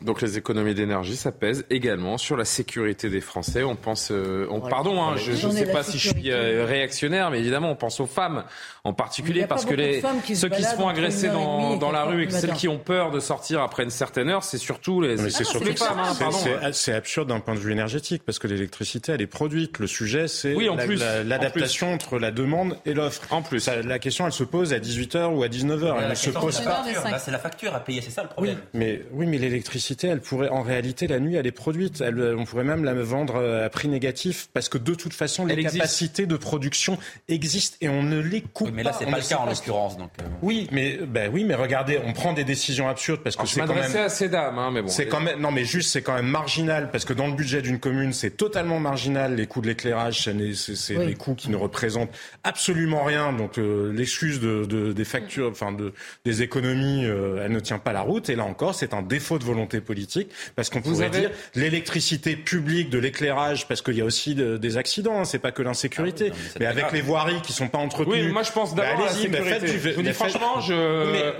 Donc les économies d'énergie, ça pèse également sur la sécurité des Français. On pense, euh, on, pardon, hein, je ne sais pas si je suis euh, réactionnaire, mais évidemment, on pense aux femmes en particulier parce que les, ceux qui se font agresser dans, dans la rue et celles qui ont peur de sortir après une certaine heure, c'est surtout les, c'est surtout les femmes. Hein, c'est absurde d'un point de vue énergétique parce que l'électricité, elle est produite. Le sujet, c'est oui, l'adaptation entre la demande et l'offre. En plus, la question, elle se pose à 18h ou à 19h. Elle ne se pose pas. C'est la facture à payer, c'est ça le problème. Oui, mais oui, mais l'électricité elle pourrait, en réalité, la nuit, elle est produite. on pourrait même la vendre euh, à prix négatif parce que de toute façon, les capacités de production existent et on ne les coupe pas. Mais là, c'est pas le cas en l'occurrence. Donc, euh. Oui, mais ben oui, mais regardez, on prend des décisions absurdes parce que c'est quand même. à ces dames, hein, mais bon. C'est quand même non, mais juste, c'est quand même marginal parce que dans le budget d'une commune, c'est totalement marginal. Les coûts de l'éclairage, c'est des coûts qui ne représentent absolument rien. Donc euh, l'excuse de, des factures, enfin de, des économies, elle ne tient pas la route. Et là encore, c'est un défaut de volonté politique, parce qu'on pourrait dire l'électricité publique, de l'éclairage, parce qu'il y a aussi des accidents, hein, c'est pas que l'insécurité. Ah mais, avec les voiries qui sont pas entretenues. Oui, moi je pense d'abord à la sécurité. franchement, je... Mais,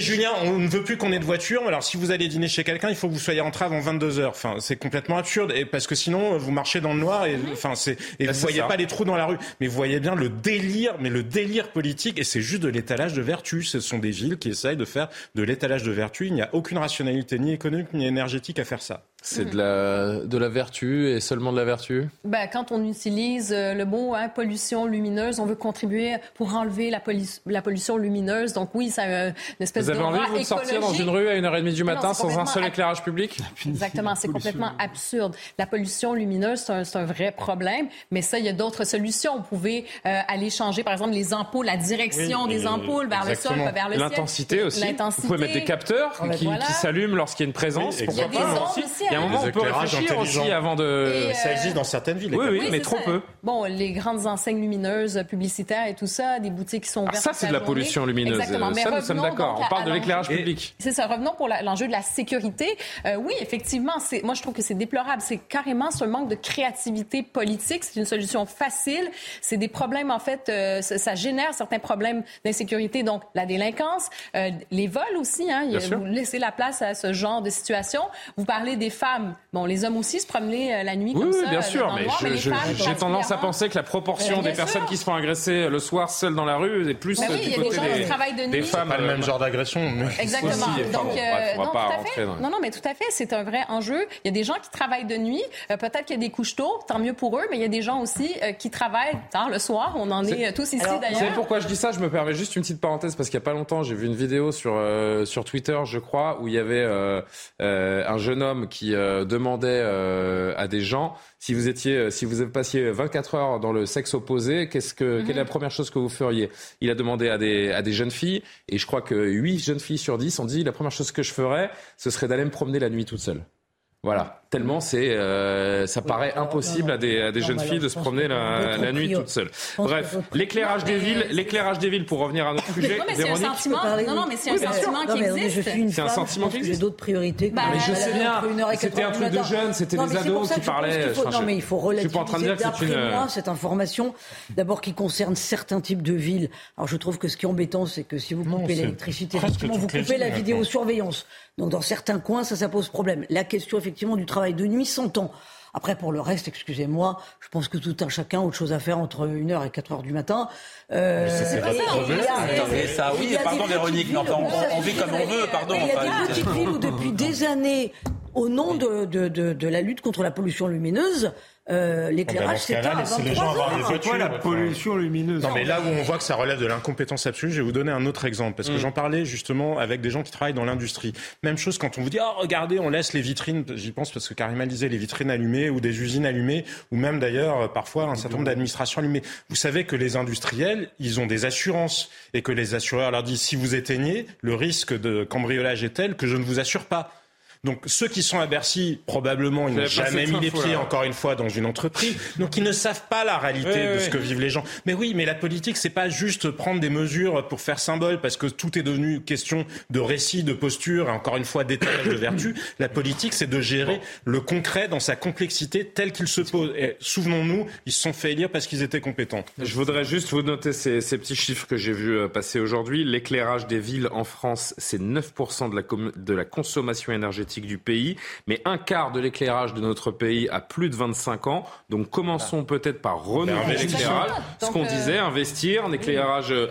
Julien, on ne veut plus qu'on ait de voiture. Alors si vous allez dîner chez quelqu'un, il faut que vous soyez rentré avant 22 heures. Enfin, c'est complètement absurde, et parce que sinon vous marchez dans le noir et enfin c'est et bah, vous voyez pas les trous dans la rue. Mais vous voyez bien le délire, mais le délire politique, et c'est juste de l'étalage de vertu. Ce sont des villes qui essayent de faire de l'étalage de vertu. Il n'y a aucune rationalité ni économique ni énergétique à faire ça. C'est de la, de la vertu et seulement de la vertu? Ben, Quand on utilise euh, le mot hein, pollution lumineuse, on veut contribuer pour enlever la, la pollution lumineuse. Donc oui, c'est une espèce de Vous avez envie de sortir dans une rue à 1h30 du matin sans un seul éclairage public? Exactement, c'est complètement absurde. La pollution lumineuse, c'est un, un, vrai problème, mais ça, il y a d'autres solutions. Vous pouvez euh, aller changer, par exemple, les ampoules, la direction des ampoules vers le sol, vers le ciel. L'intensité aussi. Vous pouvez mettre des capteurs qui, qui s'allument lorsqu'il y a une présence. il y a des aussi il y a un moment, on peut réfléchir aussi avant de. ça existe dans certaines villes. Oui, oui, mais trop peu. Bon, les grandes enseignes lumineuses publicitaires et tout ça, des boutiques qui sont ouvertes. ça, c'est de la pollution lumineuse. Exactement. ça, nous sommes d'accord. On parle de l'éclairage public. C'est ça. Revenons pour l'enjeu de la sécurité. Euh, oui, effectivement, moi, je trouve que c'est déplorable. C'est carrément ce manque de créativité politique. C'est une solution facile. C'est des problèmes, en fait, euh, ça, génère certains problèmes d'insécurité. Donc, la délinquance, euh, les vols aussi. Hein, vous laissez la place à ce genre de situation. Vous parlez des femmes. Bon, les hommes aussi se promenaient la nuit oui, comme oui, ça. bien euh, sûr, mais j'ai tendance à penser que la proportion Bien des sûr. personnes qui se font agresser le soir seules dans la rue est plus oui, euh, il du y a des côté gens qui travaillent de des femmes. Pas le même euh, genre d'agression. Exactement. Aussi, enfin, Donc, bon, euh, bref, on va non, Non, non, mais tout à fait, c'est un vrai enjeu. Il y a des gens qui travaillent de nuit. Euh, Peut-être qu'il y a des couches tôt, tant mieux pour eux, mais il y a des gens aussi euh, qui travaillent tard le soir. On en est, euh, tous ici Vous savez d'ailleurs. pourquoi je dis ça Je me permets juste une petite parenthèse parce qu'il y a pas longtemps, j'ai vu une vidéo sur euh, sur Twitter, je crois, où il y avait euh, euh, un jeune homme qui euh, demandait euh, à des gens si vous étiez, euh, si vous passiez 24 heures dans le sexe opposé, qu'est-ce que quelle est la première chose que vous feriez? Il a demandé à des à des jeunes filles et je crois que 8 jeunes filles sur 10 ont dit la première chose que je ferais, ce serait d'aller me promener la nuit toute seule. Voilà, tellement c'est, euh, ça paraît impossible à des, à des jeunes filles de se promener la, la nuit toute seule. Bref, l'éclairage des villes, l'éclairage des villes pour revenir à notre sujet. Non, mais c'est un sentiment. Non, non, mais c'est un sentiment qui existe. C'est un sentiment qui que j'ai existe. d'autres priorités. Bah, mais je sais bien, c'était un truc de jeunes, c'était des ados qui parlaient, Non, je- mais il faut relativiser. pas en train de dire que c'est D'après une- moi, cette information, d'abord qui concerne certains types de villes. Alors je trouve que ce qui est embêtant, c'est que si vous coupez l'électricité, vous coupez la vidéosurveillance. Donc dans certains coins, ça, ça pose problème. La question effectivement du travail de nuit s'entend. Après, pour le reste, excusez-moi, je pense que tout un chacun a autre chose à faire entre 1h et 4h du matin. Euh, Mais c'est et- Attendez, ça, oui, pardon, Véronique, on- vit comme on veut, pardon, Il y a des petites villes où depuis des années, au nom de, de, de, de la lutte contre la pollution lumineuse, euh, l'éclairage Dans ce cas-là, s'éteint à laissez les 23 gens avoir heures. des C'est quoi la voitures, pollution lumineuse Non, mais là où on voit que ça relève de l'incompétence absolue, je vais vous donner un autre exemple. Parce que Mm. j'en parlais justement avec des gens qui travaillent dans l'industrie. Même chose quand on vous dit, oh, regardez, on laisse les vitrines, j'y pense parce que Karima disait, les vitrines allumées ou des usines allumées, ou même d'ailleurs, euh, parfois, un certain nombre d'administrations allumées. Vous savez que les industriels, ils ont des assurances et que les assureurs leur disent, si vous éteignez, le risque de cambriolage est tel que je ne vous assure pas. Donc ceux qui sont à Bercy, probablement, ils n'ont jamais mis les pieds, là. encore une fois, dans une entreprise. Donc ils ne savent pas la réalité de ce que vivent les gens. Mais oui, mais la politique, c'est pas juste prendre des mesures pour faire symbole, parce que tout est devenu question de récit, de posture, et encore une fois d'étalage de vertu. La politique, c'est de gérer le concret dans sa complexité telle qu'il se pose. Et souvenons-nous, ils se sont fait élire parce qu'ils étaient compétents. Je voudrais juste vous noter ces, ces petits chiffres que j'ai vus euh, passer aujourd'hui. L'éclairage des villes en France, c'est 9% de la, de la consommation énergétique du pays, mais un quart de l'éclairage de notre pays a plus de 25 ans. Donc commençons peut-être par renouveler investissons. l'éclairage. Ce qu'on euh, disait, investir, un éclairage euh.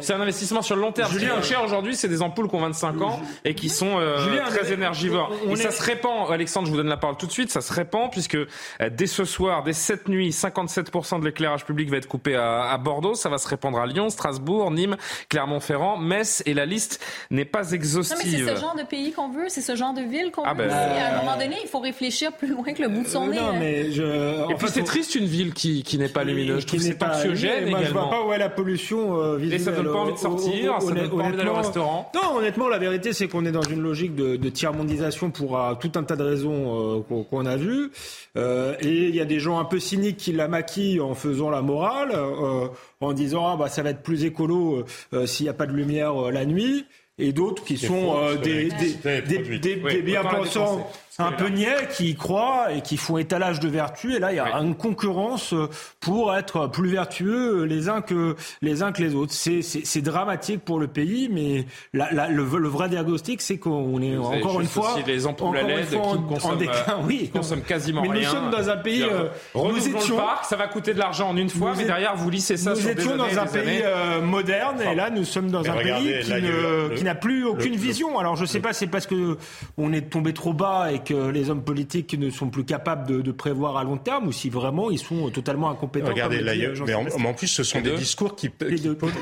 C'est un investissement sur le long terme. Ce qui coûte cher aujourd'hui, c'est des ampoules qui ont 25 ans et qui sont euh, Julien, très énergivores. on Et ça est- se répand, Alexandre, je vous donne la parole tout de suite, ça se répand puisque euh, dès ce soir, dès cette nuit, 57% de l'éclairage public va être coupé à, à Bordeaux, ça va se répandre à Lyon, Strasbourg, Nîmes, Clermont-Ferrand, Metz et la liste n'est pas exhaustive. Ce genre de pays qu'on veut, c'est ce genre de ville qu'on Ah veut. ben, aussi. à un euh, moment donné, il faut réfléchir plus loin que le bout de son Euh, nez. non, hein. mais je. Et puis fait, c'est on- triste une ville qui, qui n'est pas lumineuse. Je trouve que qui c'est n'est pas anxiogène. Moi, je vois pas où est la pollution euh, Et ça visuelle. donne pas envie de sortir, ça donne pas envie d'aller au restaurant. Non, honnêtement, la vérité, c'est qu'on est dans une logique de, de tiers-mondisation pour tout un tas de raisons euh, qu'on qu'on a vues. Euh, et il y a des gens un peu cyniques qui la maquillent en faisant la morale, euh, en disant ah, bah, ça va être plus écolo euh, s'il n'y a pas de lumière euh, la nuit. Et d'autres qui sont euh, des, des, des, produite. des- Un peu niais qui y croient et qui font étalage de vertu. Et là, il y a une concurrence euh, pour être plus vertueux les uns que les uns que les autres. C'est c'est- c'est dramatique pour le pays, mais la- la- le, le vrai diagnostic, c'est qu'on est encore une fois les ampoules à encore une LED fois qui en- consomment, en déclin. euh, Oui, qui consomment quasiment mais rien. nous sommes dans un pays. Euh, nous étions le parc, ça va coûter de l'argent en une fois, Nous mais derrière vous lissez ça nous sur des étions années dans un pays euh, moderne et là nous sommes dans un regardez, pays qui n'a plus aucune le- vision. Alors je sais pas, c'est parce que on est tombé trop bas et que les hommes politiques ne sont plus capables de, de prévoir à long terme ou si vraiment ils sont totalement incompétents. Regardez, là, le il y a- dit mais en, mais en plus, ce sont Les des deux. discours qui, Les qui deux. polluent.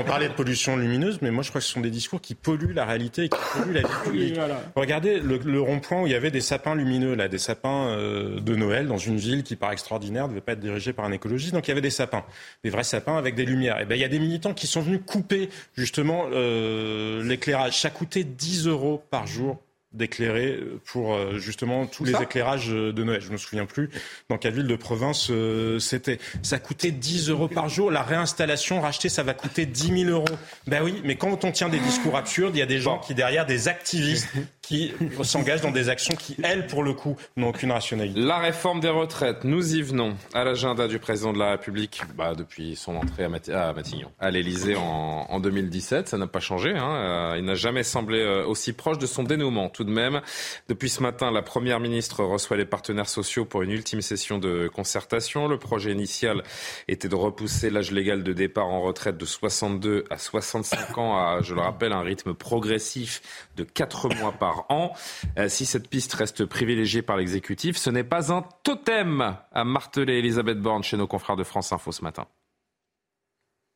On parlait de pollution lumineuse, mais moi je crois que ce sont des discours qui polluent la réalité et qui polluent la vie publique. voilà. Regardez le, le rond-point où il y avait des sapins lumineux, là, des sapins euh, de Noël dans une ville qui, par extraordinaire, ne devait pas être dirigée par un écologiste. Donc il y avait des sapins, des vrais sapins avec des lumières. Et ben il y a des militants qui sont venus couper justement euh, l'éclairage. Ça coûtait 10 euros par jour d'éclairer pour euh, justement tous les éclairages de Noël. Je me souviens plus dans quelle ville de province euh, c'était. Ça coûtait 10 euros par jour. La réinstallation, racheter, ça va coûter 10 000 euros. Ben oui, mais quand on tient des discours absurdes, il y a des gens qui derrière, des activistes, qui s'engagent dans des actions qui, elles, pour le coup, n'ont aucune rationalité. La réforme des retraites, nous y venons à l'agenda du président de la République bah, depuis son entrée à, Matignon, à l'Élysée en, en, 2017. Ça n'a pas changé. Hein. Euh, il n'a jamais semblé euh, aussi proche de son dénouement. Tout de même, depuis ce matin, la Première ministre reçoit les partenaires sociaux pour une ultime session de concertation. Le projet initial était de repousser l'âge légal de départ en retraite de 62 à 65 ans à, je le rappelle, un rythme progressif de 4 mois par an. Euh, si cette piste reste privilégiée par l'exécutif, ce n'est pas un totem, a martelé Elisabeth Borne chez nos confrères de France Info ce matin.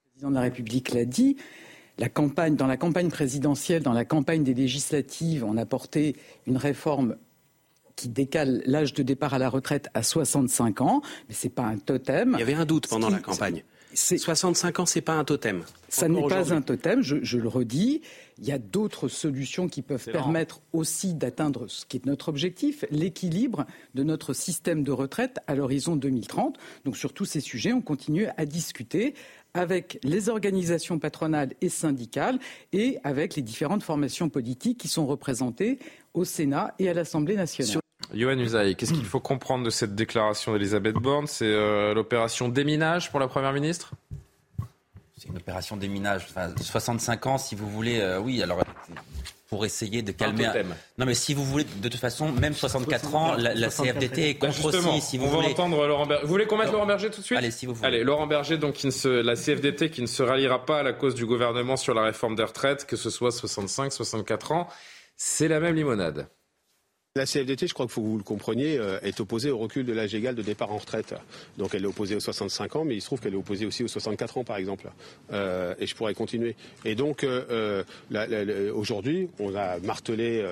Le président de la République l'a dit. La campagne, dans la campagne présidentielle, dans la campagne des législatives, on a porté une réforme qui décale l'âge de départ à la retraite à 65 ans, mais ce n'est pas un totem. Il y avait un doute pendant la campagne. 65 ans, c'est pas un totem. Ça n'est pas un totem, je, le redis. Il y a d'autres solutions qui peuvent permettre aussi d'atteindre ce qui est notre objectif, l'équilibre de notre système de retraite à l'horizon 2030. Donc sur tous ces sujets, on continue à discuter avec les organisations patronales et syndicales et avec les différentes formations politiques qui sont représentées au Sénat et à l'Assemblée nationale. Yohann Usaï, qu'est-ce qu'il faut comprendre de cette déclaration d'Elisabeth Borne? C'est euh, l'opération déminage pour la Première ministre? C'est une opération déminage. Enfin, 65 ans, si vous voulez, euh, oui, alors pour essayer de calmer. Un... Non, mais si vous voulez, de toute façon, même 64 ans, la, CFDT est contre aussi. Si vous on voulez. va entendre Laurent Berger. Vous voulez qu'on mette Laurent Berger tout de suite? Allez, si vous voulez. Allez, Laurent Berger, donc, qui ne se... la CFDT qui ne se ralliera pas à la cause du gouvernement sur la réforme des retraites, que ce soit 65, 64 ans. C'est la même limonade. La CFDT, je crois que vous le compreniez, euh, est opposée au recul de l'âge égal de départ en retraite. Donc elle est opposée aux 65 ans, mais il se trouve qu'elle est opposée aussi aux 64 ans, par exemple. Euh, et je pourrais continuer. Et donc euh, aujourd'hui, on a martelé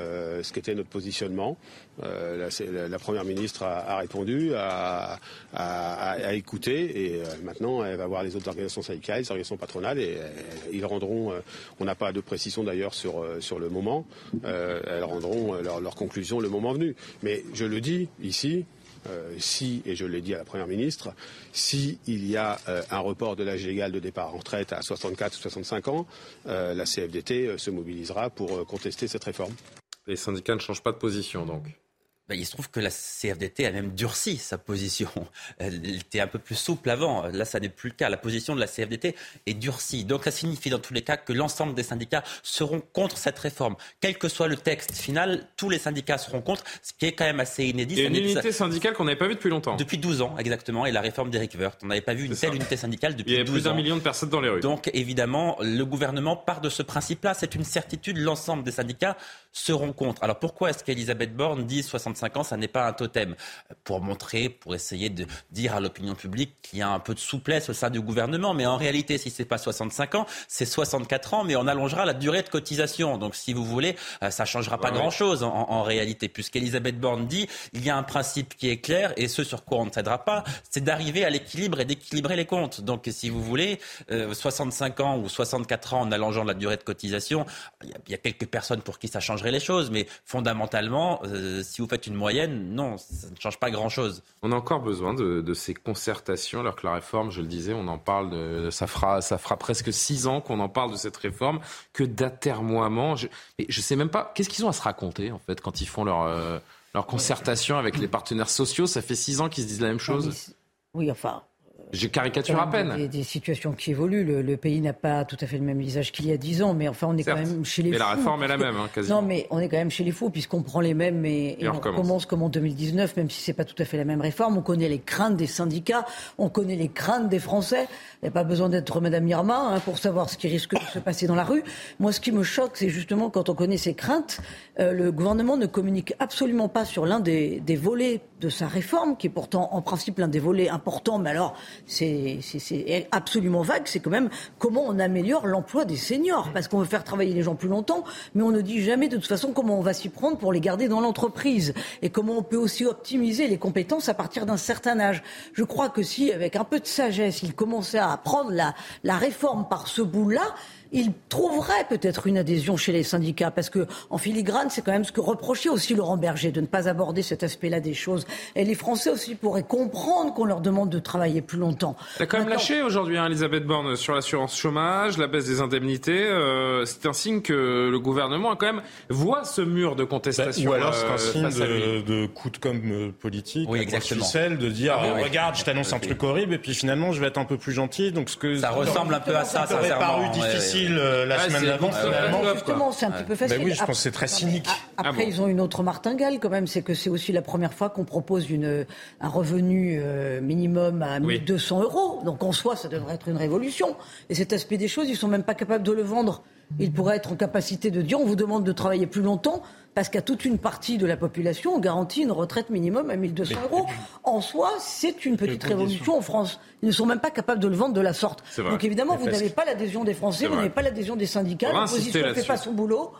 ce qu'était notre positionnement. La, première ministre a, répondu, a, écouté, et maintenant elle va voir les autres organisations syndicales, les organisations patronales, et ils rendront. on n'a pas de précision d'ailleurs sur sur le moment. elles rendront leur, leur conclusion le moment Mais je le dis ici, euh, si, et je l'ai dit à la Première ministre, s'il y a euh, un report de l'âge légal de départ en retraite à 64 ou 65 ans, euh, la CFDT se mobilisera pour contester cette réforme. Les syndicats ne changent pas de position, donc bah, il se trouve que la CFDT a même durci sa position. Elle était un peu plus souple avant. Là, ça n'est plus le cas. La position de la CFDT est durcie. Donc, ça signifie dans tous les cas que l'ensemble des syndicats seront contre cette réforme. Quel que soit le texte final, tous les syndicats seront contre, ce qui est quand même assez inédit. Il y a une unité syndicale qu'on n'avait pas vue depuis longtemps. Depuis 12 ans, exactement. Et la réforme d'Éric Woerth. On n'avait pas vu une telle unité syndicale depuis 12 ans. Il y a plus d'un million de personnes dans les rues. Donc, évidemment, le gouvernement part de ce principe-là. C'est une certitude. L'ensemble des syndicats seront contre. Alors, pourquoi est-ce qu'Elisabeth Borne dit 60 65 ans, ça n'est pas un totem? Pour montrer, pour essayer de dire à l'opinion publique qu'il y a un peu de souplesse au sein du gouvernement. Mais en réalité, si c'est pas 65 ans, c'est 64 ans, mais on allongera la durée de cotisation. Donc, si vous voulez, euh, ça changera pas grand-chose en, en, réalité, puisqu'Elisabeth Borne dit il y a un principe qui est clair et ce sur quoi on ne cédera pas, c'est d'arriver à l'équilibre et d'équilibrer les comptes. Donc, si vous voulez, 65 euh, ans ou 64 ans en allongeant la durée de cotisation, il y, a, quelques personnes pour qui ça changerait les choses, mais fondamentalement, euh, si vous faites une moyenne, non, ça ne change pas grand-chose. On a encore besoin de, ces concertations, alors que la réforme, je le disais, on en parle, de, ça, fera, ça fera presque six ans qu'on en parle de cette réforme, que d'atermoiement. Je, je sais même pas, qu'est-ce qu'ils ont à se raconter, en fait, quand ils font leur, euh, leur concertation avec les partenaires sociaux? Ça fait six ans qu'ils se disent la même chose Oui, enfin, je caricature à peine. Des, des situations qui évoluent. Le, pays n'a pas tout à fait le même visage qu'il y a dix ans, mais enfin, on est quand même chez les mais fous. Mais la réforme est la même, hein, quasiment. Non, mais on est quand même chez les fous, puisqu'on prend les mêmes et, on, commence comme en 2019, même si c'est pas tout à fait la même réforme. On connaît les craintes des syndicats, on connaît les craintes des Français. Il n'y a pas besoin d'être Madame Irma hein, pour savoir ce qui risque de se passer dans la rue. Moi, ce qui me choque, c'est justement quand on connaît ces craintes, euh, le gouvernement ne communique absolument pas sur l'un des, des volets de sa réforme, qui est pourtant en principe l'un des volets importants, mais alors c'est absolument vague, c'est quand même comment on améliore l'emploi des seniors. Parce qu'on veut faire travailler les gens plus longtemps, mais on ne dit jamais de toute façon comment on va s'y prendre pour les garder dans l'entreprise. Et comment on peut aussi optimiser les compétences à partir d'un certain âge. Je crois que si, avec un peu de sagesse, il commençait à prendre la, la réforme par ce bout-là, il trouverait peut-être une adhésion chez les syndicats, parce que en filigrane, c'est quand même ce que reprochait aussi Laurent Berger, de ne pas aborder cet aspect-là des choses. Et les Français aussi pourraient comprendre qu'on leur demande de travailler plus longtemps. T'as quand même lâché aujourd'hui, hein, Elisabeth Borne, sur l'assurance chômage, la baisse des indemnités. Euh, c'est un signe que le gouvernement a quand même voit ce mur de contestation. Bah, ou alors c'est un euh, signe de, de, coup de com euh, politique, oui, exactement. de dire ah, oui, regarde, je t'annonce un truc horrible et puis finalement je vais être un peu plus gentil. Donc ce que ça ressemble un peu à ça. Ça aurait paru difficile la semaine d'avant. Justement, c'est un petit peu facile. Oui, je pense que c'est très cynique. Après, ah ils ont une autre martingale quand même, c'est que c'est aussi la première fois qu'on propose une, un revenu minimum à 1200 euros. Donc en soi, ça devrait être une révolution. Et cet aspect des choses, ils sont même pas capables de le vendre. Ils pourraient être en capacité de dire on vous demande de travailler plus longtemps parce qu'à toute une partie de la population, on garantit une retraite minimum à 1200 euros. En soi, c'est une petite révolution en France. Ils ne sont même pas capables de le vendre de la sorte. Donc évidemment, vous n'avez pas l'adhésion des Français, vous n'avez pas l'adhésion des syndicats, l'opposition ne fait pas son boulot.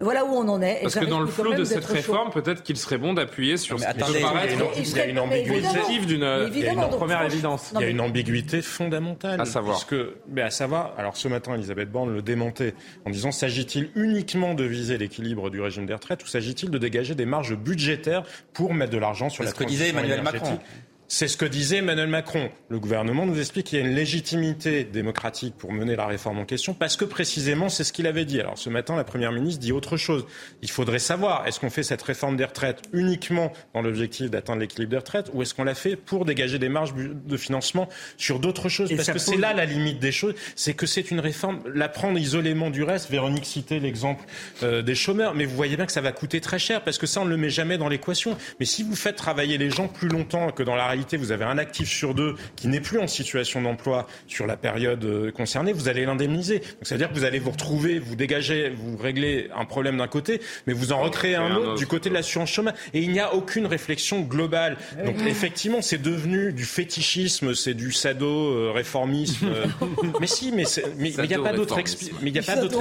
Voilà où on en est. Parce que dans le flot de cette réforme, peut-être qu'il serait bon d'appuyer sur ce qui peut paraître il y a une ambiguïté d'une première évidence. Il y a une ambiguïté fondamentale. À savoir. Parce que, mais à savoir, alors ce matin, Elisabeth Borne le démentait en disant s'agit-il uniquement de viser l'équilibre du régime des retraites ou s'agit-il de dégager des marges budgétaires pour mettre de l'argent sur la transition ce que disait Emmanuel Macron. C'est ce que disait Emmanuel Macron. Le gouvernement nous explique qu'il y a une légitimité démocratique pour mener la réforme en question parce que précisément c'est ce qu'il avait dit. Alors ce matin, la Première ministre dit autre chose. Il faudrait savoir, est-ce qu'on fait cette réforme des retraites uniquement dans l'objectif d'atteindre l'équilibre des retraites ou est-ce qu'on l'a fait pour dégager des marges de financement sur d'autres choses? Parce que c'est là la limite des choses, c'est que c'est une réforme, la prendre isolément du reste. Véronique citait l'exemple euh, des chômeurs, mais vous voyez bien que ça va coûter très cher parce que ça, on ne le met jamais dans l'équation. Mais si vous faites travailler les gens plus longtemps que dans la réalité, vous avez un actif sur deux qui n'est plus en situation d'emploi sur la période euh, concernée, vous allez l'indemniser. Donc, c'est-à-dire que vous allez vous retrouver, vous dégager, vous réglez un problème d'un côté, mais vous en recréez un autre du côté de l'assurance chômage. Et il n'y a aucune réflexion globale. Donc, effectivement, c'est devenu du fétichisme, c'est du sado-réformisme. Euh, mais si, mais il n'y a pas d'autre mais il n'y a pas d'autre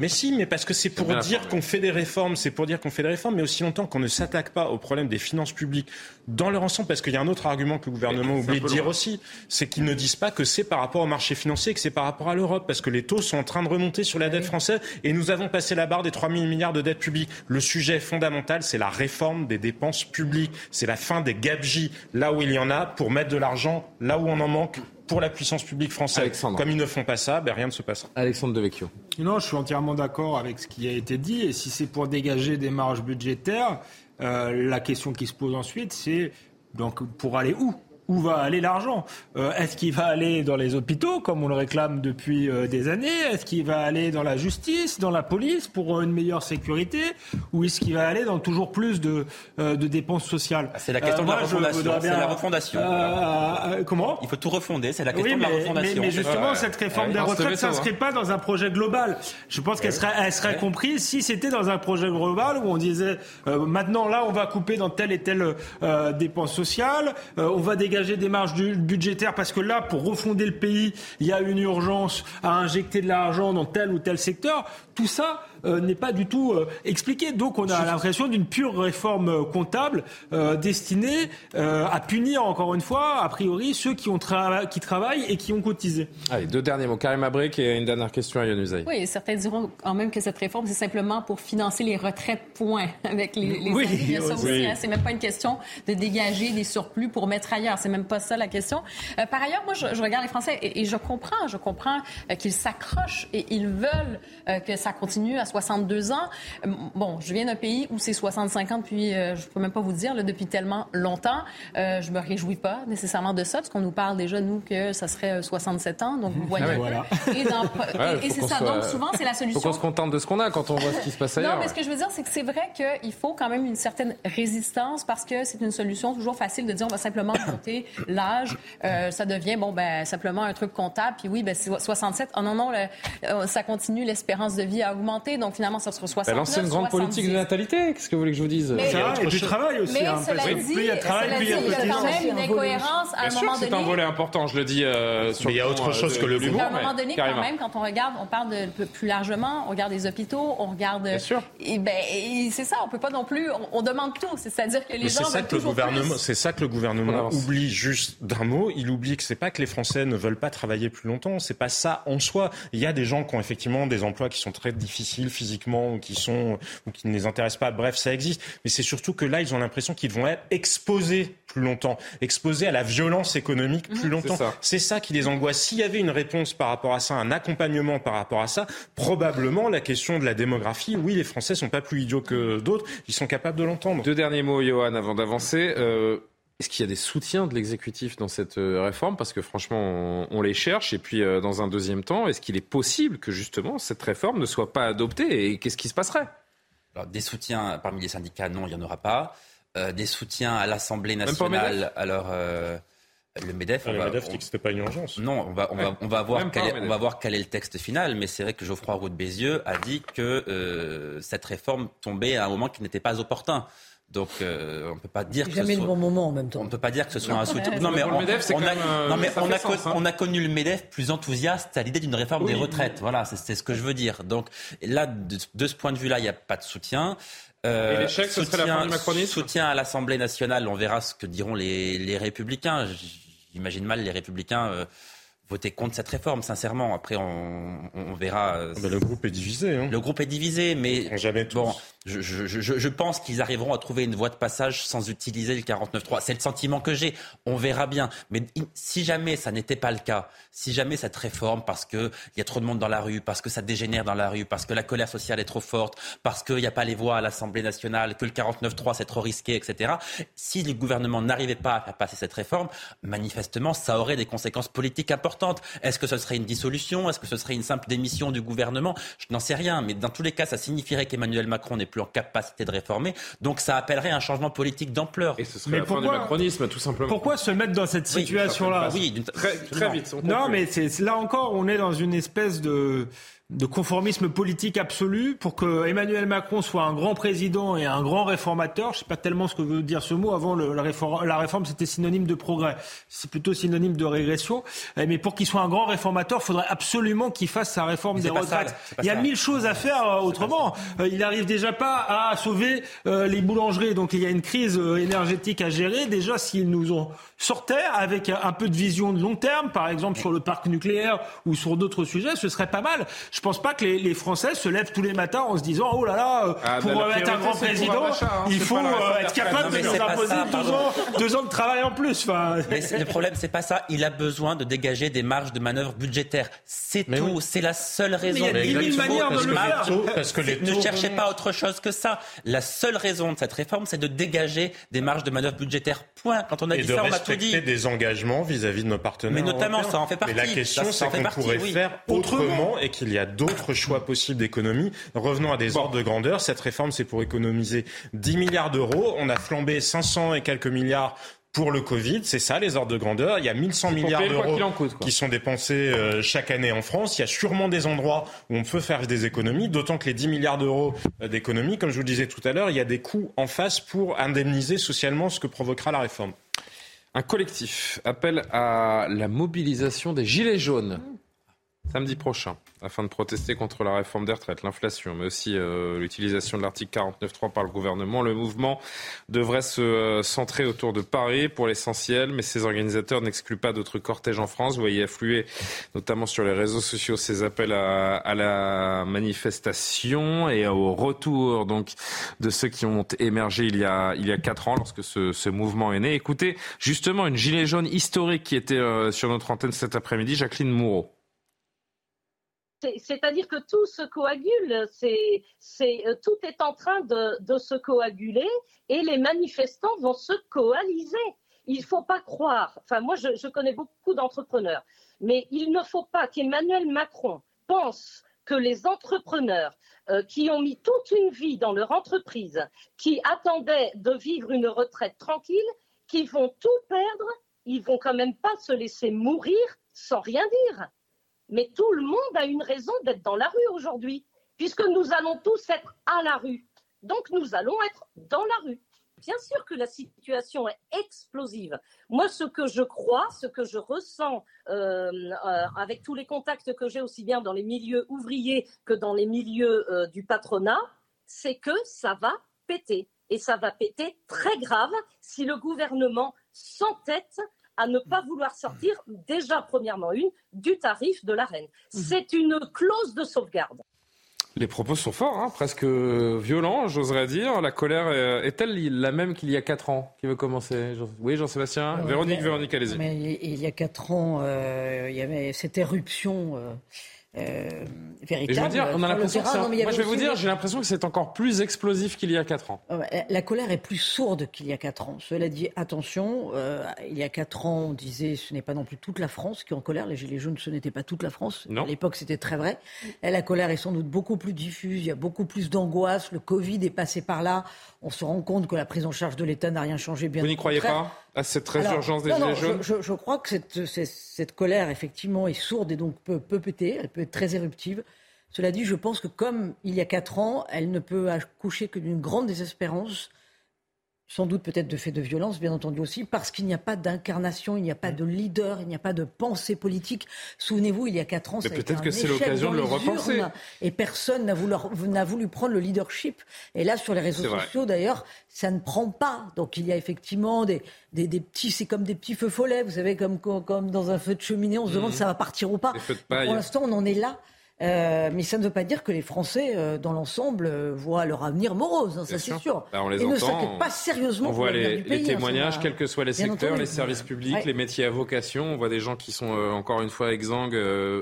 Mais si, mais parce que c'est pour dire qu'on fait des réformes, c'est pour dire qu'on fait des réformes, mais aussi longtemps qu'on ne s'attaque pas au problème des finances publiques dans leur ensemble, parce qu'il y a un autre argument que le gouvernement oublie de dire aussi, c'est qu'ils ne disent pas que c'est par rapport au marché financier, que c'est par rapport à l'Europe, parce que les taux sont en train de remonter sur la dette française et nous avons passé la barre des 3 000 milliards de dettes publiques. Le sujet fondamental, c'est la réforme des dépenses publiques, c'est la fin des gabegies là où il y en a pour mettre de l'argent là où on en manque pour la puissance publique française. Alexandre. Comme ils ne font pas ça, ben rien ne se passera. Alexandre Devecchio. Non, je suis entièrement d'accord avec ce qui a été dit. Et si c'est pour dégager des marges budgétaires, euh, la question qui se pose ensuite, c'est donc pour aller où? Où va aller l'argent euh, Est-ce qu'il va aller dans les hôpitaux, comme on le réclame depuis euh, des années? Est-ce qu'il va aller dans la justice, dans la police pour une meilleure sécurité? Ou est-ce qu'il va aller dans toujours plus de, euh, de dépenses sociales? C'est la question de la refondation. C'est la refondation. comment? Il faut tout refonder, c'est la question de la refondation. Mais, justement, cette réforme des retraites ne s'inscrit pas dans un projet global. Je pense qu'elle serait, elle serait comprise si c'était dans un projet global où on disait maintenant là, on va couper dans telle et telle dépense sociale, on va dégager des marges budgétaires parce que là, pour refonder le pays, il y a une urgence à injecter de l'argent dans tel ou tel secteur. Tout ça, euh, n'est pas du tout euh, expliqué. Donc on a l'impression d'une pure réforme euh, comptable destinée à punir encore une fois, a priori, ceux qui, ont qui travaillent et qui ont cotisé. Allez, deux derniers mots. Karim Abric et une dernière question à Yann Oui, certains diront quand même que cette réforme, c'est simplement pour financer les retraites, point, avec les, les oui, hein. C'est même pas une question de dégager des surplus pour mettre ailleurs. C'est même pas ça la question. par ailleurs, moi, je, regarde les Français et, et, je comprends, je comprends qu'ils s'accrochent et ils veulent que ça continue à 62 ans. Euh, bon, je viens d'un pays où c'est 65 ans depuis, euh, je peux même pas vous dire, là, depuis tellement longtemps. Euh, je me réjouis pas nécessairement de ça, parce qu'on nous parle déjà, nous, que ça serait 67 ans. Donc, vous voyez. Ah et, c'est ça. Donc, souvent, c'est la solution. Faut qu'on se contente de ce qu'on a quand on voit ce qui se passe ailleurs. Non, mais ce que je veux dire, c'est que c'est vrai qu'il faut quand même une certaine résistance parce que c'est une solution toujours facile de dire on va simplement monter l'âge. ça devient, bon, ben, simplement un truc comptable. Puis oui, ben, 67. Oh non, non, ça continue, l'espérance de vie a augmenté. Donc finalement, ça sera 69, Elle lance une grande politique de natalité, qu'est-ce que vous voulez que je vous dise mais, Et du travail aussi. Mais hein, cela dit, plus il y a de travail, plus il y a, il y a quand même une incohérence à un Bien moment sûr, donné. c'est un volet important, je le dis euh, sur Mais il y a autre chose que le À un moment donné, quand même, quand on regarde, on parle de plus largement, on regarde les hôpitaux, on regarde... Bien sûr. Et ben, c'est ça, on peut pas non plus... On, on demande tout, c'est-à-dire que les Mais gens ça veulent que le toujours gouvernement, plus. c'est ça que le gouvernement oublie juste d'un mot. Il oublie que c'est pas que les Français ne veulent pas travailler plus longtemps. C'est pas ça en soi. Il y a des gens qui ont effectivement des emplois qui sont très difficiles physiquement ou qui sont ou qui ne les intéressent pas. Bref, ça existe. Mais c'est surtout que là, ils ont l'impression qu'ils vont être exposés plus longtemps, exposés à la violence économique plus longtemps. c'est ça. Ça qui les angoisse. S'il y avait une réponse par rapport à ça, un accompagnement par rapport à ça, probablement la question de la démographie. Oui, les Français sont pas plus idiots que d'autres. Ils sont capables de l'entendre. Deux derniers mots, Johan, avant d'avancer. Euh, Est-ce qu'il y a des soutiens de l'exécutif dans cette euh, réforme? Parce que franchement, on, on les cherche. Et puis, euh, dans un deuxième temps, est-ce qu'il est possible que justement cette réforme ne soit pas adoptée? Et qu'est-ce qui se passerait? Alors, des soutiens parmi les syndicats, non, il n'y en aura pas. Euh, des soutiens à l'Assemblée nationale, alors euh, le MEDEF, Ah, on le va- MEDEF on- dit que c'était pas une urgence. Non, on va, on va, Ouais. on va voir quel est, au on MEDEF. va voir quel est le texte final, mais c'est vrai que Geoffroy Roux de Bézieux a dit que euh, cette réforme tombait à un moment qui n'était pas opportun. Donc euh, on peut pas dire que jamais ce le soit- bon moment en même temps. on ne peut pas dire que ce soit Non. un soutien. Ouais, Non, mais pour le on, MEDEF, c'est on quand a, même, euh, non, mais ça on fait a, sens, con- hein. on a connu le MEDEF plus enthousiaste à l'idée d'une réforme Oui. des retraites. Voilà, c'est ce que je veux dire. Donc là, de, de ce point de vue-là, il n'y a pas de soutien. Euh, Et l'échec, ce serait la fin du Soutien à l'Assemblée nationale, on verra ce que diront les, les républicains. J'imagine mal les républicains euh, voter contre cette réforme, sincèrement. Après, on, on verra. Ah le groupe est divisé. Hein. le groupe est divisé, mais Jamais tous. bon, je, pense qu'ils arriveront à trouver une voie de passage sans utiliser le 49.3. C'est le sentiment que j'ai. On verra bien. Mais si jamais ça n'était pas le cas, si jamais cette réforme, parce que il y a trop de monde dans la rue, parce que ça dégénère dans la rue, parce que la colère sociale est trop forte, parce qu'il n'y a pas les voix à l'Assemblée nationale, que le 49.3 c'est trop risqué, etc. Si le gouvernement n'arrivait pas à faire passer cette réforme, manifestement, ça aurait des conséquences politiques importantes. Est-ce que ce serait une dissolution? Est-ce que ce serait une simple démission du gouvernement? Je n'en sais rien, mais dans tous les cas, ça signifierait qu'Emmanuel Macron n'est plus en capacité de réformer. Donc ça appellerait un changement politique d'ampleur. Et ce serait la fin du macronisme, tout simplement. Pourquoi se mettre dans cette Oui, situation-là Oui, d'une- Très, très vite. on Non, mais c'est là encore, on est dans une espèce de de conformisme politique absolu pour que Emmanuel Macron soit un grand président et un grand réformateur. Je sais pas tellement ce que veut dire ce mot. Avant, le- la réforme, la réforme c'était synonyme de progrès. C'est plutôt synonyme de régression. Eh, Mais pour qu'il soit un grand réformateur, il faudrait absolument qu'il fasse sa réforme des ça, retraites. Il y a ça. mille choses à faire euh, autrement. Euh, il n'arrive déjà pas à sauver euh, les boulangeries. Donc il y a une crise énergétique à gérer. Déjà, s'ils nous ont sortait avec un peu de vision de long terme, par exemple sur le parc nucléaire ou sur d'autres sujets, ce serait pas mal. Je pense pas que les, les Français se lèvent tous les matins en se disant oh là là, euh, Ah, pour bah, être un grand président, hein, il faut euh, être capable Non, mais de nous imposer ça, deux ans, deux ans de travail en plus. Enfin, Mais le problème, c'est pas ça. Il a besoin de dégager des marges de manœuvre budgétaires. C'est tout. C'est la seule raison. il y a mille manières de le faire. Parce que les Ne cherchez pas autre chose que ça. La seule raison de cette réforme, c'est de dégager des marges de manœuvre budgétaires. Point. Quand on a et dit ça, on a tout respecter dit. des engagements vis-à-vis de nos partenaires. Mais notamment, européens. ça en fait Mais la partie. question, c'est qu'on partie, pourrait oui. faire autrement et qu'il y a d'autres choix possibles d'économie. Revenons à des ordres de grandeur. Cette réforme, c'est pour économiser 10 milliards d'euros. On a flambé 500 et quelques milliards pour le Covid, c'est ça les ordres de grandeur. Il y a 1100 pour milliards d'euros coûte, qui sont dépensés euh, chaque année en France. Il y a sûrement des endroits où on peut faire des économies, d'autant que les 10 milliards d'euros euh, d'économies, comme je vous le disais tout à l'heure, il y a des coûts en face pour indemniser socialement ce que provoquera la réforme. Un collectif appelle à la mobilisation des Gilets jaunes samedi prochain afin de protester contre la réforme des retraites, l'inflation, mais aussi euh, l'utilisation de l'article 49.3 par le gouvernement. Le mouvement devrait se euh, centrer autour de Paris pour l'essentiel, mais ces organisateurs n'excluent pas d'autres cortèges en France. Vous voyez affluer, notamment sur les réseaux sociaux, ces appels à, la manifestation et au retour donc de ceux qui ont émergé il y a il quatre ans lorsque ce, ce mouvement est né. Écoutez, justement, une gilet jaune historique qui était euh, sur notre antenne cet après-midi, Jacqueline Moureau. C'est- C'est-à-dire que tout se coagule, c'est, euh, tout est en train de, se coaguler et les manifestants vont se coaliser. Il ne faut pas croire, enfin moi je, connais beaucoup d'entrepreneurs, mais il ne faut pas qu'Emmanuel Macron pense que les entrepreneurs euh, qui ont mis toute une vie dans leur entreprise, qui attendaient de vivre une retraite tranquille, qui vont tout perdre, ils vont quand même pas se laisser mourir sans rien dire. Mais tout le monde a une raison d'être dans la rue aujourd'hui. puisque nous allons tous être à la rue. Donc nous allons être dans la rue. Bien sûr que la situation est explosive. Moi, ce que je crois, ce que je ressens euh, euh, avec tous les contacts que j'ai aussi bien dans les milieux ouvriers que dans les milieux euh, du patronat, c'est que ça va péter. Et ça va péter très grave si le gouvernement s'entête à ne pas vouloir sortir, déjà premièrement une, du tarif de la reine. Mmh. C'est une clause de sauvegarde. Les propos sont forts, hein, presque violents, j'oserais dire. La colère est-elle la même qu'il y a 4 ans Qui veut commencer Oui, Jean-Sébastien Véronique, Véronique, allez-y. il y a 4 ans, euh, il y avait cette éruption euh, euh, véritable. je veux dire, on a l'impression Moi, je vais vous dire, j'ai l'impression que c'est encore plus explosif qu'il y a 4 ans. La colère est plus sourde qu'il y a 4 ans. Cela dit, attention, euh, il y a 4 ans, on disait ce n'est pas non plus toute la France qui est en colère. Les Gilets jaunes, ce n'était pas toute la France. Non. À l'époque, c'était très vrai. La colère est sans doute beaucoup plus diffuse. Il y a beaucoup plus d'angoisse. Le Covid est passé par là. On se rend compte que la prise en charge de l'État n'a rien changé. Bien vous n'y croyez pas à cette résurgence des Gilets jaunes je, je, crois que cette, cette, colère, effectivement, est sourde et donc peut, peut péter. Elle peut être très éruptive. Cela dit, je pense que comme il y a quatre ans, elle ne peut accoucher que d'une grande désespérance sans doute peut-être de faits de violence, bien entendu aussi, parce qu'il n'y a pas d'incarnation, il n'y a pas de leader, il n'y a pas de pensée politique. Souvenez-vous, il y a quatre ans, peut-être que c'est l'occasion de le repenser. et personne n'a voulu, voulu, prendre le leadership. Et là, sur les réseaux sociaux, d'ailleurs, ça ne prend pas. Donc il y a effectivement des, des, petits, c'est comme des petits feux follets, vous savez, comme, comme dans un feu de cheminée, on se demande mmh. si ça va partir ou pas. Pour l'instant, on en est là. Euh, mais ça ne veut pas dire que les Français, euh, dans l'ensemble, euh, voient leur avenir morose, hein, ça c'est sûr. Bah, on les Et entend, ne s'inquiètent pas sérieusement. On voit les, les témoignages, quels que soient les secteurs, les services publics, les métiers à vocation. On voit des gens qui sont encore une fois exsangues,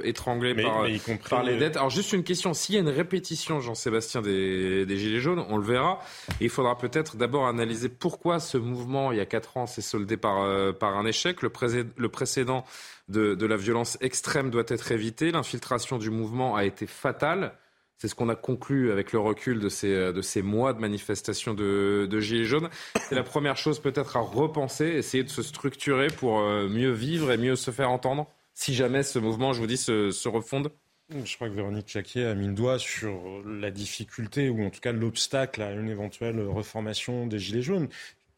étranglés par, par, les dettes. Alors juste une question, s'il y a une répétition, Jean-Sébastien, des, des, Gilets jaunes, on le verra. Et il faudra peut-être d'abord analyser pourquoi ce mouvement, il y a quatre ans, s'est soldé par, par un échec. Le, le précédent de, la violence extrême doit être évitée. L'infiltration du mouvement a été fatale. C'est ce qu'on a conclu avec le recul de ces, de ces mois de manifestations de, Gilets jaunes. C'est la première chose peut-être à repenser, essayer de se structurer pour euh, mieux vivre et mieux se faire entendre, si jamais ce mouvement, je vous dis, se, refonde. Je crois que Véronique Jacquier a mis le doigt sur la difficulté ou en tout cas l'obstacle à une éventuelle reformation des Gilets jaunes.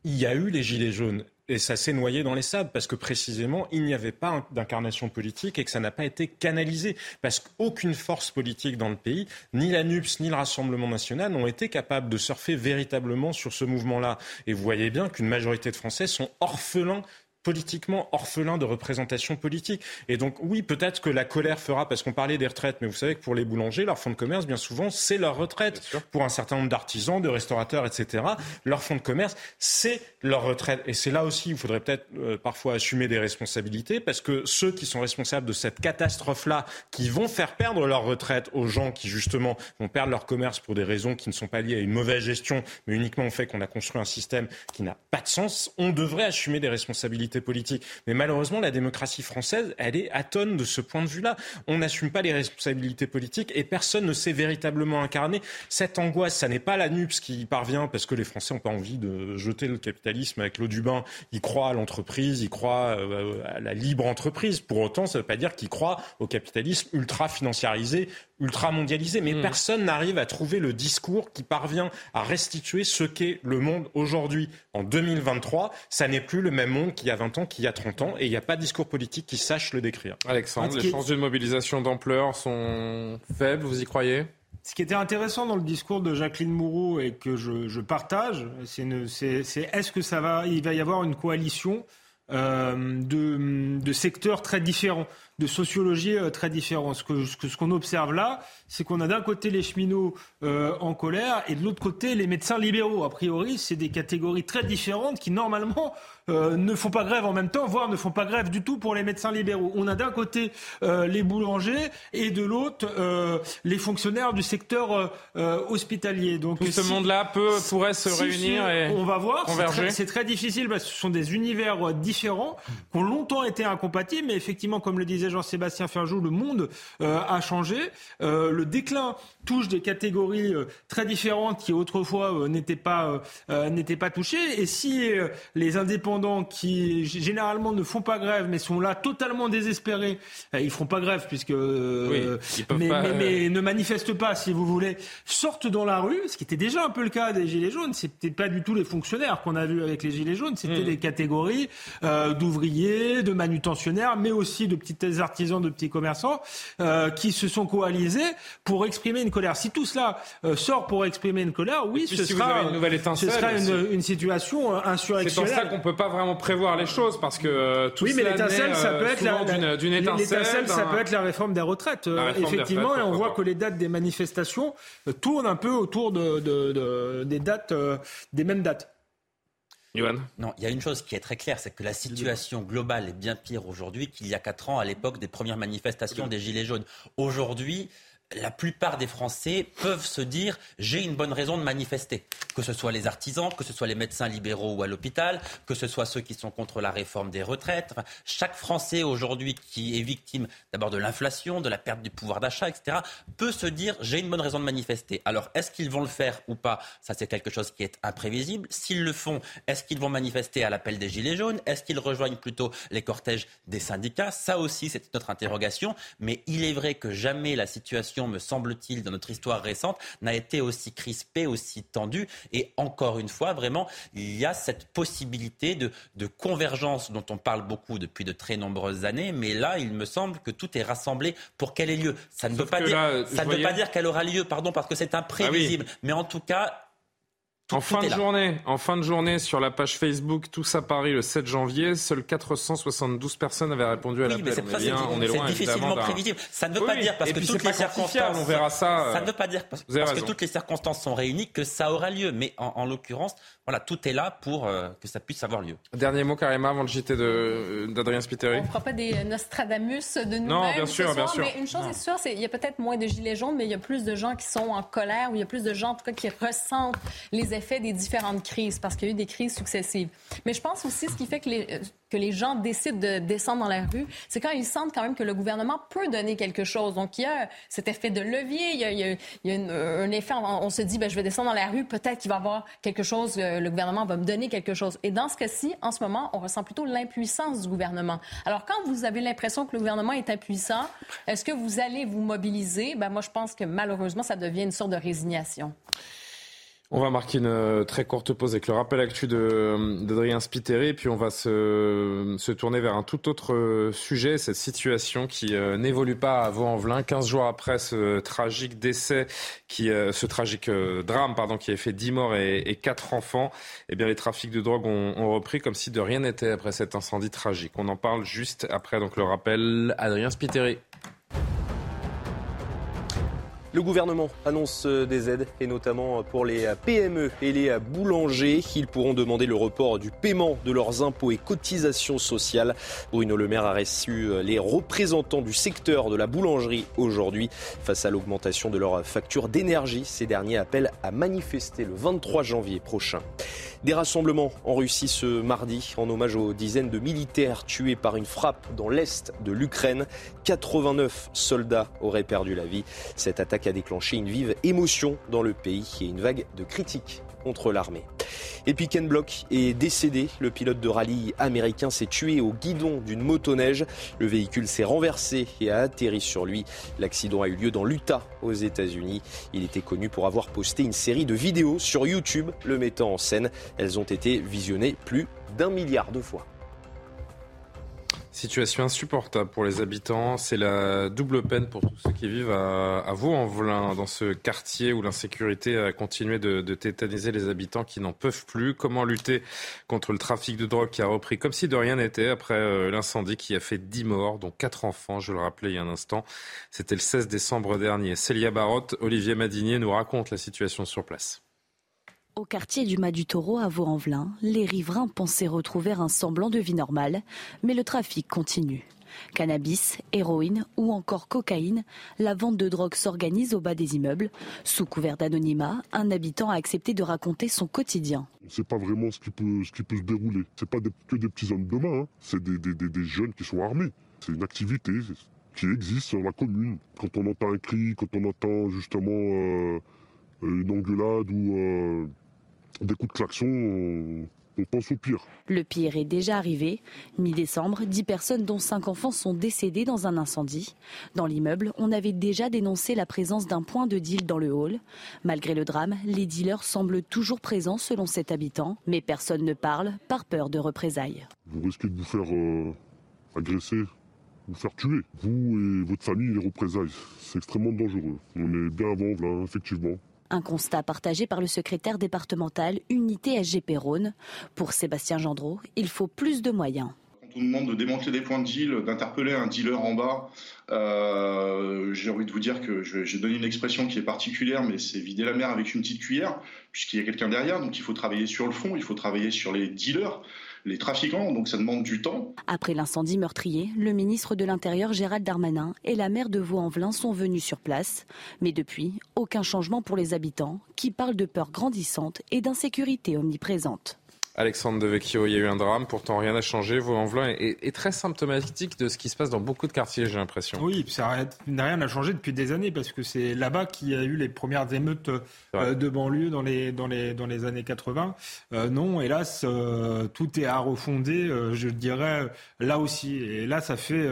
Il y a eu les Gilets jaunes et ça s'est noyé dans les sables parce que précisément, il n'y avait pas d'incarnation politique et que ça n'a pas été canalisé. Parce qu'aucune force politique dans le pays, ni la NUPS, ni le Rassemblement national, n'ont été capables de surfer véritablement sur ce mouvement-là. Et vous voyez bien qu'une majorité de Français sont orphelins politiquement orphelin de représentation politique. Et donc oui, peut-être que la colère fera, parce qu'on parlait des retraites, mais vous savez que pour les boulangers, leur fonds de commerce, bien souvent, c'est leur retraite. Pour un certain nombre d'artisans, de restaurateurs, etc., leur fonds de commerce, c'est leur retraite. Et c'est là aussi, il faudrait peut-être euh, parfois assumer des responsabilités, parce que ceux qui sont responsables de cette catastrophe-là, qui vont faire perdre leur retraite aux gens qui, justement, vont perdre leur commerce pour des raisons qui ne sont pas liées à une mauvaise gestion, mais uniquement au fait qu'on a construit un système qui n'a pas de sens, on devrait assumer des responsabilités politique. Mais malheureusement, la démocratie française, elle est atone de ce point de vue-là. On n'assume pas les responsabilités politiques et personne ne sait véritablement incarner cette angoisse. Ça n'est pas la NUPS qui parvient parce que les Français n'ont pas envie de jeter le capitalisme avec l'eau du bain. Ils croient à l'entreprise, ils croient euh, à la libre entreprise. Pour autant, ça ne veut pas dire qu'ils croient au capitalisme ultra financiarisé, ultra mondialisé. Mais hmm. personne n'arrive à trouver le discours qui parvient à restituer ce qu'est le monde aujourd'hui. En 2023, ça n'est plus le même monde qu'il y a 20 ans, qu'il y a 30 ans, et il n'y a pas de discours politique qui sache le décrire. Alexandre, les chances d'une mobilisation d'ampleur sont faibles, vous y croyez? Ce qui était intéressant dans le discours de Jacqueline Moreau et que je, partage, c'est est-ce que ça va, il va y avoir une coalition euh, de, de, secteurs très différents, de sociologie euh, très différents. Ce qu'on ce qu'on observe là, c'est qu'on a d'un côté les cheminots euh, en colère et de l'autre côté les médecins libéraux. A priori, c'est des catégories très différentes qui normalement euh, ne font pas grève en même temps, voire ne font pas grève du tout pour les médecins libéraux. On a d'un côté euh, les boulangers et de l'autre euh, les fonctionnaires du secteur hospitalier. Donc tout ce monde-là peut pourrait se réunir et on va voir. C'est très, très, difficile parce que ce sont des univers différents, qui ont longtemps été incompatibles, mais effectivement, comme le disait Jean-Sébastien Ferjou, le monde euh, a changé. Euh, le déclin touche des catégories euh, très différentes qui autrefois n'étaient pas n'étaient pas touchées. Et si les indépendants qui généralement ne font pas grève, mais sont là totalement désespérés, ils feront pas grève puisque mais, mais, ne manifestent pas, si vous voulez, sortent dans la rue, ce qui était déjà un peu le cas des gilets jaunes. C'était pas du tout les fonctionnaires qu'on a vu avec les gilets jaunes, c'était des catégories d'ouvriers, de manutentionnaires, mais aussi de artisans, de petits commerçants euh, qui se sont coalisés pour exprimer une colère. Si tout cela euh, sort pour exprimer une colère, oui, ce, sera, une nouvelle ce sera une, situation euh, insurrectionnelle. C'est pour ça qu'on peut pas vraiment prévoir les choses parce que tout oui, mais l'étincelle, ça peut être la, d'une étincelle. ça peut être la réforme des retraites, effectivement, et on voit que les dates des manifestations tournent un peu autour de, de des dates, des mêmes dates. Non, il y a une chose qui est très claire, c'est que la situation globale est bien pire aujourd'hui qu'il y a quatre ans à l'époque des premières manifestations des Gilets jaunes. Aujourd'hui, la plupart des Français peuvent se dire j'ai une bonne raison de manifester. Que ce soit les artisans, que ce soit les médecins libéraux ou à l'hôpital, que ce soit ceux qui sont contre la réforme des retraites. chaque Français aujourd'hui qui est victime d'abord de l'inflation, de la perte du pouvoir d'achat, etc., peut se dire j'ai une bonne raison de manifester. Alors est-ce qu'ils vont le faire ou pas? Ça c'est quelque chose qui est imprévisible. S'ils le font, est-ce qu'ils vont manifester à l'appel des Gilets jaunes? Est-ce qu'ils rejoignent plutôt les cortèges des syndicats? Ça aussi c'est notre interrogation. Mais il est vrai que jamais la situation me semble-t-il, dans notre histoire récente, n'a été aussi crispée, aussi tendue. Et encore une fois, vraiment, il y a cette possibilité de, de convergence dont on parle beaucoup depuis de très nombreuses années. Mais là, il me semble que tout est rassemblé pour qu'elle ait lieu. Ça ne veut pas dire, ça ne veut pas dire qu'elle aura lieu, pardon, parce que c'est imprévisible. Ah Mais en tout cas, en fin de journée, en fin de journée, sur la page Facebook Tous à Paris le 7 janvier, seules 472 personnes avaient répondu à l'appel. C'est on est loin difficilement prévisible. Ça ne veut pas dire parce que toutes les circonstances, on verra ça. Ça ne veut pas dire parce, que toutes les circonstances sont réunies que ça aura lieu. Mais en, l'occurrence, voilà, tout est là pour euh, que ça puisse avoir lieu. Dernier mot, Karima, avant le JT d'Adrien Spiteri. On ne fera pas des Nostradamus de nous Non, bien sûr, bien sûr. Mais une chose est sûre, c'est qu'il y a peut-être moins de gilets jaunes, mais il y a plus de gens qui sont en colère ou il y a plus de gens en tout cas qui ressentent les effets des différentes crises, parce qu'il y a eu des crises successives. Mais je pense aussi ce qui fait que les, euh, que les gens décident de descendre dans la rue, c'est quand ils sentent quand même que le gouvernement peut donner quelque chose. Donc, il y a cet effet de levier, il y a, il y a, un effet, on, se dit, ben, je vais descendre dans la rue, peut-être qu'il va y avoir quelque chose, euh, le gouvernement va me donner quelque chose. Et dans ce cas-ci, en ce moment, on ressent plutôt l'impuissance du gouvernement. Alors, quand vous avez l'impression que le gouvernement est impuissant, est-ce que vous allez vous mobiliser? Ben, moi, je pense que malheureusement, ça devient une sorte de résignation. On va marquer une euh, très courte pause avec le rappel actu euh, d'Adrien Spiteri, puis on va se, se, tourner vers un tout autre euh, sujet, cette situation qui n'évolue pas à Vaux-en-Velin. 15 jours après ce tragique décès, qui, ce tragique drame pardon, qui a fait 10 morts et, et 4 enfants, eh bien, les trafics de drogue ont, ont, repris comme si de rien n'était après cet incendie tragique. On en parle juste après donc le rappel. Adrien Spiteri. Le gouvernement annonce euh, des aides, et notamment pour les PME et les boulangers. Ils pourront demander le report du paiement de leurs impôts et cotisations sociales. Bruno Le Maire a reçu euh, les représentants du secteur de la boulangerie aujourd'hui. Face à l'augmentation de leurs factures d'énergie, ces derniers appellent à manifester le 23 janvier prochain. Des rassemblements en Russie ce mardi en hommage aux dizaines de militaires tués par une frappe dans l'est de l'Ukraine. 89 soldats auraient perdu la vie. Cette attaque a déclenché une vive émotion dans le pays et une vague de critiques l'armée. Et puis Ken Block est décédé. Le pilote de rallye américain s'est tué au guidon d'une motoneige. Le véhicule s'est renversé et a atterri sur lui. L'accident a eu lieu dans l'Utah, aux États-Unis. Il était connu pour avoir posté une série de vidéos sur YouTube le mettant en scène. Elles ont été visionnées plus d'un milliard de fois. Situation insupportable pour les habitants. C'est la double peine pour tous ceux qui vivent à, à Vaux-en-Velin, dans ce quartier où l'insécurité a continué de, tétaniser les habitants qui n'en peuvent plus. Comment lutter contre le trafic de drogue qui a repris comme si de rien n'était après euh, l'incendie qui a fait 10 morts, dont 4 enfants, je le rappelais il y a un instant. C'était le 16 décembre dernier. Célia Barotte, Olivier Madinier nous raconte la situation sur place. Au quartier du Mas du Taureau à Vaux-en-Velin, les riverains pensaient retrouver un semblant de vie normale, mais le trafic continue. Cannabis, héroïne ou encore cocaïne, la vente de drogue s'organise au bas des immeubles. Sous couvert d'anonymat, un habitant a accepté de raconter son quotidien. On ne sait pas vraiment ce qui peut, ce se dérouler. C'est pas que des petits hommes de main, hein. c'est des, jeunes qui sont armés. C'est une activité qui existe dans la commune. Quand on entend un cri, quand on entend justement euh, une engueulade ou euh, des coups de klaxon, on pense au pire. Le pire est déjà arrivé. Mi-décembre, 10 personnes dont 5 enfants sont décédées dans un incendie. Dans l'immeuble, on avait déjà dénoncé la présence d'un point de deal dans le hall. Malgré le drame, les dealers semblent toujours présents selon cet habitant, mais personne ne parle par peur de représailles. Vous risquez de vous faire euh, agresser, vous faire tuer, vous et votre famille, les représailles. C'est extrêmement dangereux. On est bien avant, là, effectivement. Un constat partagé par le secrétaire départemental Unité SGP Rhône. Pour Sébastien Gendreau, il faut plus de moyens. Quand on demande de démanteler des points de deal, d'interpeller un dealer en bas, euh, j'ai envie de vous dire que je, je donne une expression qui est particulière, mais c'est vider la mer avec une petite cuillère, puisqu'il y a quelqu'un derrière, donc il faut travailler sur le fond, il faut travailler sur les dealers les trafiquants, donc ça demande du temps. Après l'incendie meurtrier, le ministre de l'Intérieur Gérald Darmanin et la maire de Vaux-en-Velin sont venus sur place. Mais depuis, aucun changement pour les habitants qui parlent de peur grandissante et d'insécurité omniprésente. Alexandre Devecchio, il y a eu un drame, pourtant rien n'a changé. Envelopes est, très symptomatique de ce qui se passe dans beaucoup de quartiers, j'ai l'impression. Oui, ça n'a rien à changé depuis des années parce que c'est là-bas qu'il y a eu les premières émeutes euh, de banlieue dans les, dans les, dans les années 80. Euh, non, hélas, euh, tout est à refonder, je dirais, là aussi. Et là, ça fait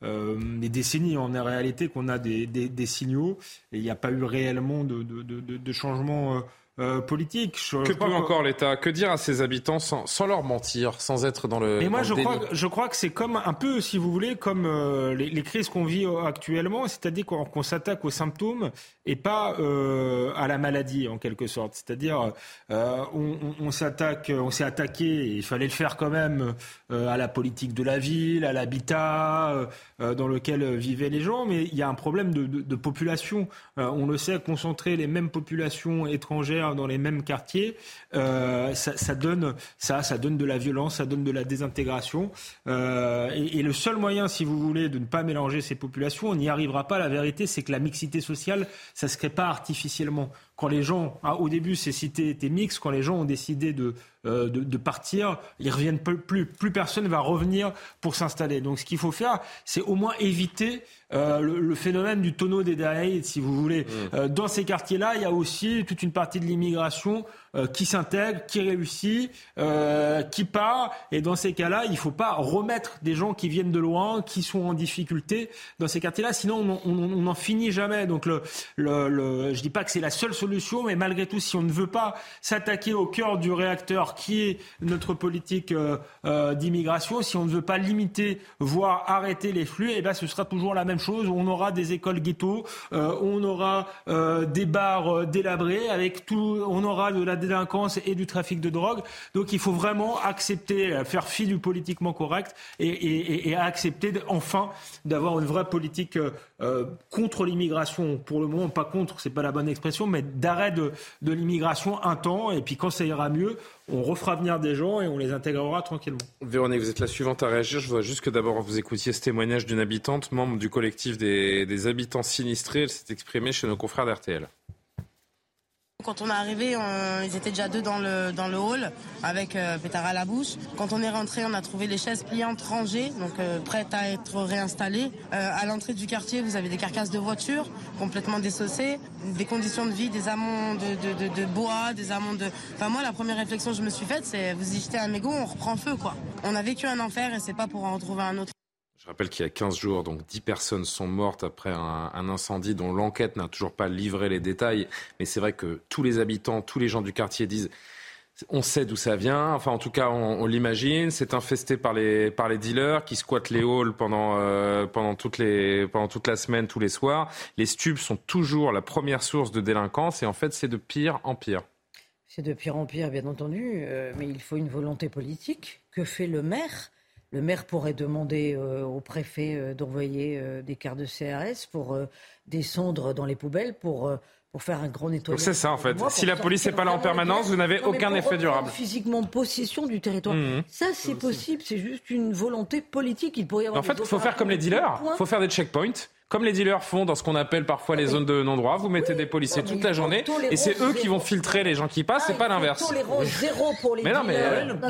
des décennies en réalité qu'on a des, des, signaux et il n'y a pas eu réellement de, de, de, de changement euh, politique. que peut encore l'État Que dire à ses habitants sans, sans, leur mentir, sans être dans le. Mais moi, je, crois, je crois que c'est comme un peu, si vous voulez, comme euh, les, les, crises qu'on vit actuellement, c'est-à-dire qu'on s'attaque aux symptômes et pas euh, à la maladie, en quelque sorte. C'est-à-dire, on, on, s'attaque, on s'est attaqué, et il fallait le faire quand même, à la politique de la ville, à l'habitat dans lequel vivaient les gens, mais il y a un problème de, de, de population. on le sait, concentrer les mêmes populations étrangères dans les mêmes quartiers, euh, ça, donne de la violence, ça donne de la désintégration. Euh, et, le seul moyen, si vous voulez, de ne pas mélanger ces populations, on n'y arrivera pas. La vérité, c'est que la mixité sociale, ça se crée pas artificiellement. Quand les gens, ah, au début, ces cités étaient mixtes, quand les gens ont décidé de, euh, de, partir, ils reviennent plus. Plus personne va revenir pour s'installer. Donc, ce qu'il faut faire, c'est au moins éviter euh, le, phénomène du tonneau des Danaïdes, si vous voulez. Mmh. Euh, dans ces quartiers-là, il y a aussi toute une partie de l'immigration euh, qui s'intègre, qui réussit, euh, qui part. Et dans ces cas-là, il ne faut pas remettre des gens qui viennent de loin, qui sont en difficulté dans ces quartiers-là. Sinon, on n'en finit jamais. Donc, le, le, je dis pas que c'est la seule solution, mais malgré tout, si on ne veut pas s'attaquer au cœur du réacteur, qui est notre politique euh, d'immigration, si on ne veut pas limiter, voire arrêter les flux, eh ben, ce sera toujours la même chose. On aura des écoles ghettos, on aura des bars délabrés, avec tout, on aura de la délinquance et du trafic de drogue. Donc il faut vraiment accepter, euh, faire fi du politiquement correct et, accepter enfin d'avoir une vraie politique euh, euh, contre l'immigration. Pour le moment, pas contre, c'est pas la bonne expression, mais d'arrêt de, l'immigration un temps. Et puis quand ça ira mieux, on refera venir des gens et on les intégrera tranquillement. Véronique, vous êtes la suivante à réagir. Je voudrais juste que d'abord vous écoutiez ce témoignage d'une habitante, membre du collectif des habitants sinistrés. Elle s'est exprimée chez nos confrères d'RTL. Quand on est arrivé, ils étaient déjà deux dans le, dans le hall avec euh, pétard à la bouche. Quand on est rentré, on a trouvé les chaises pliantes rangées, donc euh, prêtes à être réinstallées. Euh, à l'entrée du quartier, vous avez des carcasses de voitures complètement dessaucées, des conditions de vie, des amont de, bois, des amont de... Enfin moi, la première réflexion que je me suis faite, c'est vous y jetez un mégot, on reprend feu quoi. On a vécu un enfer et c'est pas pour en retrouver un autre. Je rappelle qu'il y a 15 jours, donc 10 personnes sont mortes après un, incendie dont l'enquête n'a toujours pas livré les détails. Mais c'est vrai que tous les habitants, tous les gens du quartier disent on sait d'où ça vient, enfin en tout cas on, l'imagine, c'est infesté par les, dealers qui squattent les halls pendant, euh, pendant toute la semaine, tous les soirs. Les stupes sont toujours la première source de délinquance et en fait c'est de pire en pire. C'est de pire en pire bien entendu, euh, mais il faut une volonté politique. Que fait le maire? Le maire pourrait demander euh, au préfet euh, d'envoyer euh, des cartes de CRS pour descendre dans les poubelles, pour, pour faire un grand nettoyage. Donc c'est ça en fait. si la police n'est pas là en permanence, vous n'avez aucun effet durable. Physiquement possession du territoire. Mmh. Ça c'est possible, c'est juste une volonté politique. Il pourrait y avoir. En fait, il faut faire comme les dealers. Il faut faire des checkpoints. Comme les dealers font dans ce qu'on appelle parfois les zones de non-droit, vous mettez des policiers toute la journée et c'est eux qui vont filtrer les gens qui passent, c'est pas l'inverse. Tolérance zéro pour les mais non, mais,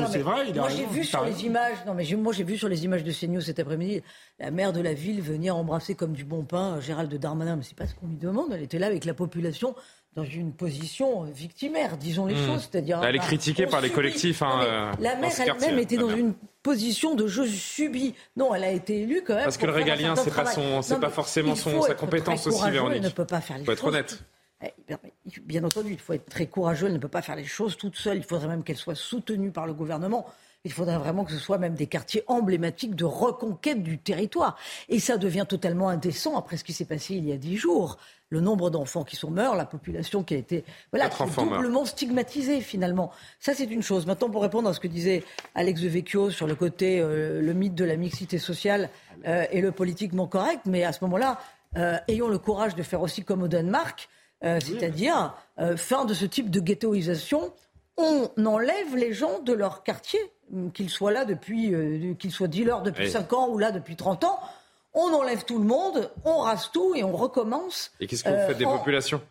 c'est vrai, Moi j'ai vu sur les images, non mais moi j'ai vu sur les images de CNews cet après-midi, la maire de la ville venir embrasser comme du bon pain Gérald Darmanin, mais c'est pas ce qu'on lui demande, elle était là avec la population dans une position victimaire, disons les hmm. choses. C'est-à-dire, elle est critiquée par les collectifs. Hein, euh, la maire elle-même était dans une position de je subis. Non, elle a été élue quand même. Parce que le régalien, c'est pas son, c'est pas forcément son, sa compétence aussi, Véronique. Ne peut pas faire les faut choses. être honnête. Eh, bien entendu, il faut être très courageux. Elle ne peut pas faire les choses toute seule. Il faudrait même qu'elle soit soutenue par le gouvernement. Il faudrait vraiment que ce soit même des quartiers emblématiques de reconquête du territoire. Et ça devient totalement indécent après ce qui s'est passé il y a dix jours le nombre d'enfants qui sont morts, la population qui a été voilà, doublement stigmatisée finalement. Ça, c'est une chose. Maintenant, pour répondre à ce que disait Alex de Vecchio sur le côté, euh, le mythe de la mixité sociale euh, et le politiquement correct, mais à ce moment-là, euh, ayons le courage de faire aussi comme au Danemark, c'est-à-dire fin de ce type de ghettoisation. On enlève les gens de leur quartier, qu'ils soient là depuis, qu'ils soient dealers depuis 5 ans ou là depuis 30 ans on enlève tout le monde, on rase tout et on recommence. Et qu'est-ce que vous faites des euh, populations?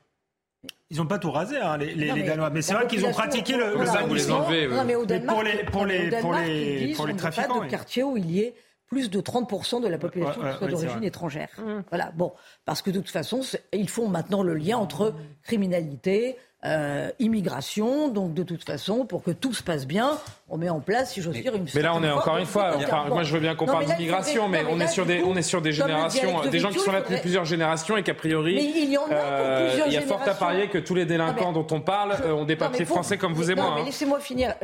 Ils n'ont pas tout rasé, hein, les, les, Danois. Mais c'est vrai qu'ils ont pratiqué le, voilà, vous les enlevez. mais au Danemark, pour les, pour les, pour les, pour les trafiquants. Pas de quartier où il y ait plus de 30% de la population qui soit d'origine étrangère. Mmh. Voilà, bon, parce que de toute façon, ils font maintenant le lien entre criminalité, euh, immigration. Donc, de toute façon, pour que tout se passe bien, on met en place, si j'ose dire, une. Mais là, on est encore une fois. Enfin, moi, je veux bien qu'on parle d'immigration, mais, on est sur des, on est sur des générations, des gens qui sont là depuis plusieurs générations et qu'a priori, il y, euh, il y a fort à parier que tous les délinquants dont on parle euh, ont des papiers français comme vous et moi. mais hein. laissez-moi finir.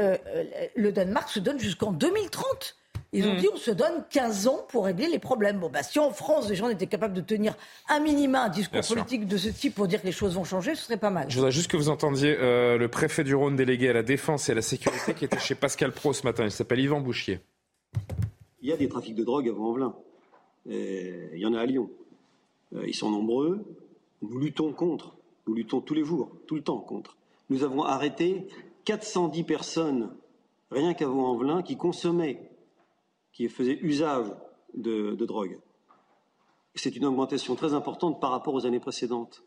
le Danemark se donne jusqu'en 2030. Ils ont mmh. dit on se donne 15 ans pour régler les problèmes. Bon, bah, si en France, les gens étaient capables de tenir un minima un discours politique de ce type pour dire que les choses vont changer, ce serait pas mal. Je voudrais juste que vous entendiez euh, le préfet du Rhône délégué à la défense et à la sécurité qui était chez Pascal Pro ce matin. Il s'appelle Yvan Bouchier. Il y a des trafics de drogue à Vaux-en-Velin. Il y en a à Lyon. Euh, ils sont nombreux. Nous luttons contre. Nous luttons tous les jours, tout le temps contre. Nous avons arrêté 410 personnes, rien qu'à Vaux-en-Velin, qui consommaient qui faisaient usage de, drogue. C'est une augmentation très importante par rapport aux années précédentes.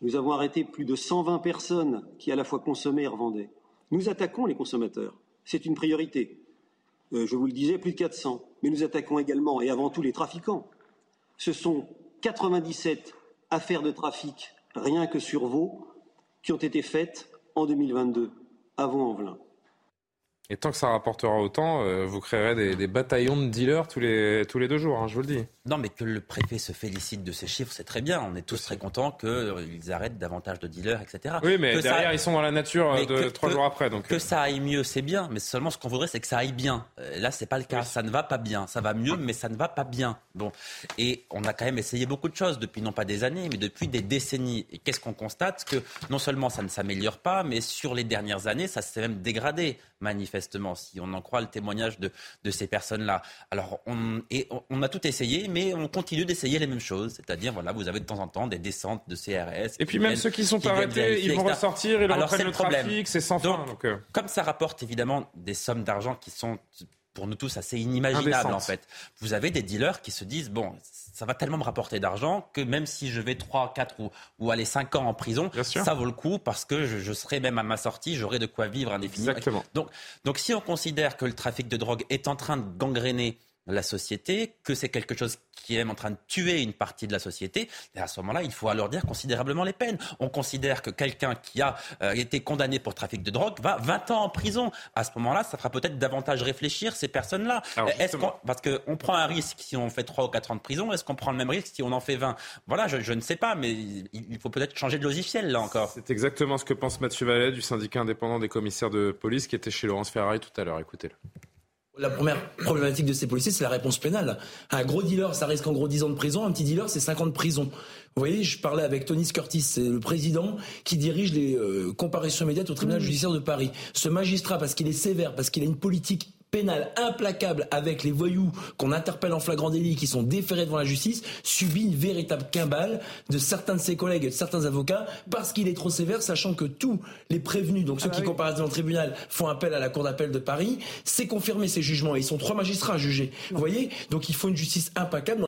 Nous avons arrêté plus de 120 personnes qui à la fois consommaient et revendaient. Nous attaquons les consommateurs. C'est une priorité. Euh, je vous le disais, plus de 400. Mais nous attaquons également et avant tout les trafiquants. Ce sont 97 affaires de trafic, rien que sur Vaud, qui ont été faites en 2022, avant Envelin. Et tant que ça rapportera autant, euh, vous créerez des, des, bataillons de dealers tous les, tous les deux jours, hein, je vous le dis. Non, mais que le préfet se félicite de ces chiffres, c'est très bien. On est tous très contents qu'ils euh, arrêtent davantage de dealers, etc. Oui, mais derrière, ils sont dans la nature euh, trois jours après. Donc... Que ça aille mieux, c'est bien. Mais seulement, ce qu'on voudrait, c'est que ça aille bien. là, c'est pas le cas. Ça ne va pas bien. Ça va mieux, mais ça ne va pas bien. Bon. Et on a quand même essayé beaucoup de choses depuis, non pas des années, mais depuis des décennies. Et qu'est-ce qu'on constate? Que non seulement ça ne s'améliore pas, mais sur les dernières années, ça s'est même dégradé, manifestement. Si on en croit le témoignage de, de ces personnes-là. Alors, on, et on, a tout essayé, mais on continue d'essayer les mêmes choses. C'est-à-dire, voilà, vous avez de temps en temps des descentes de CRS. Et puis même ceux qui sont arrêtés, ils vont ressortir, ils Alors, reprennent le, trafic, c'est sans fin. Donc, euh. Comme ça rapporte évidemment des sommes d'argent qui sont pour nous tous assez inimaginables en fait. Vous avez des dealers qui se disent bon, ça va tellement me rapporter d'argent que même si je vais 3, 4 ou, ou aller 5 ans en prison, ça vaut le coup parce que je, serai même à ma sortie, j'aurai de quoi vivre indéfiniment. Exactement. Donc, donc si on considère que le trafic de drogue est en train de gangréner la société, que c'est quelque chose qui est même en train de tuer une partie de la société, et à ce moment-là, il faut alors dire considérablement les peines. On considère que quelqu'un qui a euh, été condamné pour trafic de drogue va 20 ans en prison. À ce moment-là, ça fera peut-être davantage réfléchir ces personnes-là. Est-ce parce qu'on prend un risque si on fait 3 ou 4 ans de prison, est-ce qu'on prend le même risque si on en fait 20 Voilà, je, ne sais pas, mais il faut peut-être changer de logiciel là encore. C'est exactement ce que pense Mathieu Vallet du syndicat indépendant des commissaires de police qui était chez Laurence Ferrari tout à l'heure. Écoutez-le. La première problématique de ces policiers, c'est la réponse pénale. Un gros dealer, ça risque en gros 10 ans de prison. Un petit dealer, c'est 50 ans de prison. Vous voyez, je parlais avec Tony Curtis, c'est le président qui dirige les euh, comparaisons immédiates au tribunal judiciaire de Paris. Ce magistrat, parce qu'il est sévère, parce qu'il a une politique pénale implacable avec les voyous qu'on interpelle en flagrant délit, qui sont déférés devant la justice, subit une véritable cabale de certains de ses collègues et de certains avocats parce qu'il est trop sévère, sachant que tous les prévenus, donc ceux ah qui bah comparaissent dans le tribunal, font appel à la Cour d'appel de Paris. C'est confirmé ces jugements. Et ils sont trois magistrats jugés. Vous voyez? Donc il faut une justice implacable.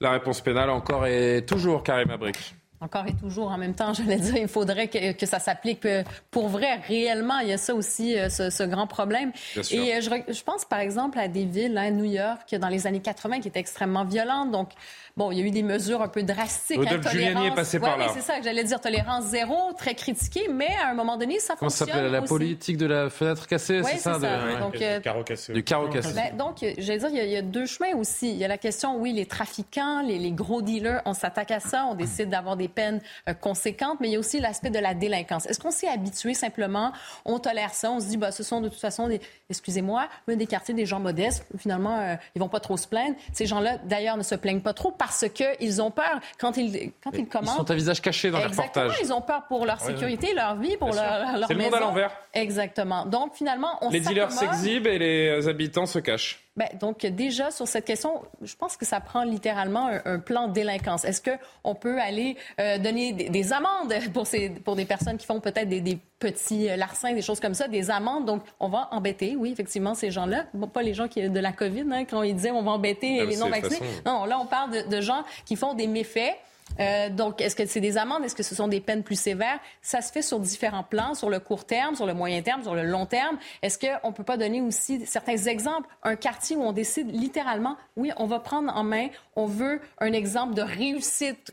La réponse pénale encore et toujours, Karim Abrik. Encore et toujours, en même temps, je l'ai dire, il faudrait que, que ça s'applique pour vrai, réellement. Il y a ça aussi, euh, ce, ce grand problème. Et euh, je, je, pense, par exemple, à des villes, hein, New York, dans les années 80, qui étaient extrêmement violentes. Donc, Bon, il y a eu des mesures un peu drastiques. Rodolphe hein, Giuliani est passé par là. C'est ça que j'allais dire. Tolérance zéro, très critiqué, mais à un moment donné, ça Comment fonctionne. Comment ça s'appelle La politique de la fenêtre cassée, c'est ça, De... Donc, euh, du carreau cassé. Du carreau cassé. Ben, donc, j'allais dire, il y, a, deux chemins aussi. Il y a la question, oui, les trafiquants, les, gros dealers, on s'attaque à ça, on décide d'avoir des peines euh, conséquentes, mais il y a aussi l'aspect de la délinquance. Est-ce qu'on s'est habitué simplement, on tolère ça, on se dit, bah, ce sont de toute façon des, excusez-moi, des quartiers des gens modestes, finalement, euh, ils vont pas trop se plaindre. Ces gens-là, d'ailleurs, ne se plaignent pas trop parce qu'ils ont peur quand ils, quand ils commencent. Ils sont à visage caché dans les reportages. Ils ont peur pour leur sécurité, leur vie, pour leur, leur C'est le monde à l'envers. Exactement. Donc finalement, on Les dealers s'exhibent et les habitants se cachent. Ben, donc déjà sur cette question, je pense que ça prend littéralement un, plan de délinquance. Est-ce que on peut aller euh, donner des, amendes pour ces pour des personnes qui font peut-être des, petits euh, larcins, des choses comme ça, des amendes? Donc on va embêter, oui effectivement ces gens-là, pas les gens qui de la Covid hein, quand ils disaient on va embêter ah, les non vaccinés. Non, là on parle de, de gens qui font des méfaits euh, donc, est-ce que c'est des amendes? Est-ce que ce sont des peines plus sévères? Ça se fait sur différents plans, sur le court terme, sur le moyen terme, sur le long terme. Est-ce qu'on ne peut pas donner aussi certains exemples? Un quartier où on décide littéralement, oui, on va prendre en main, on veut un exemple de réussite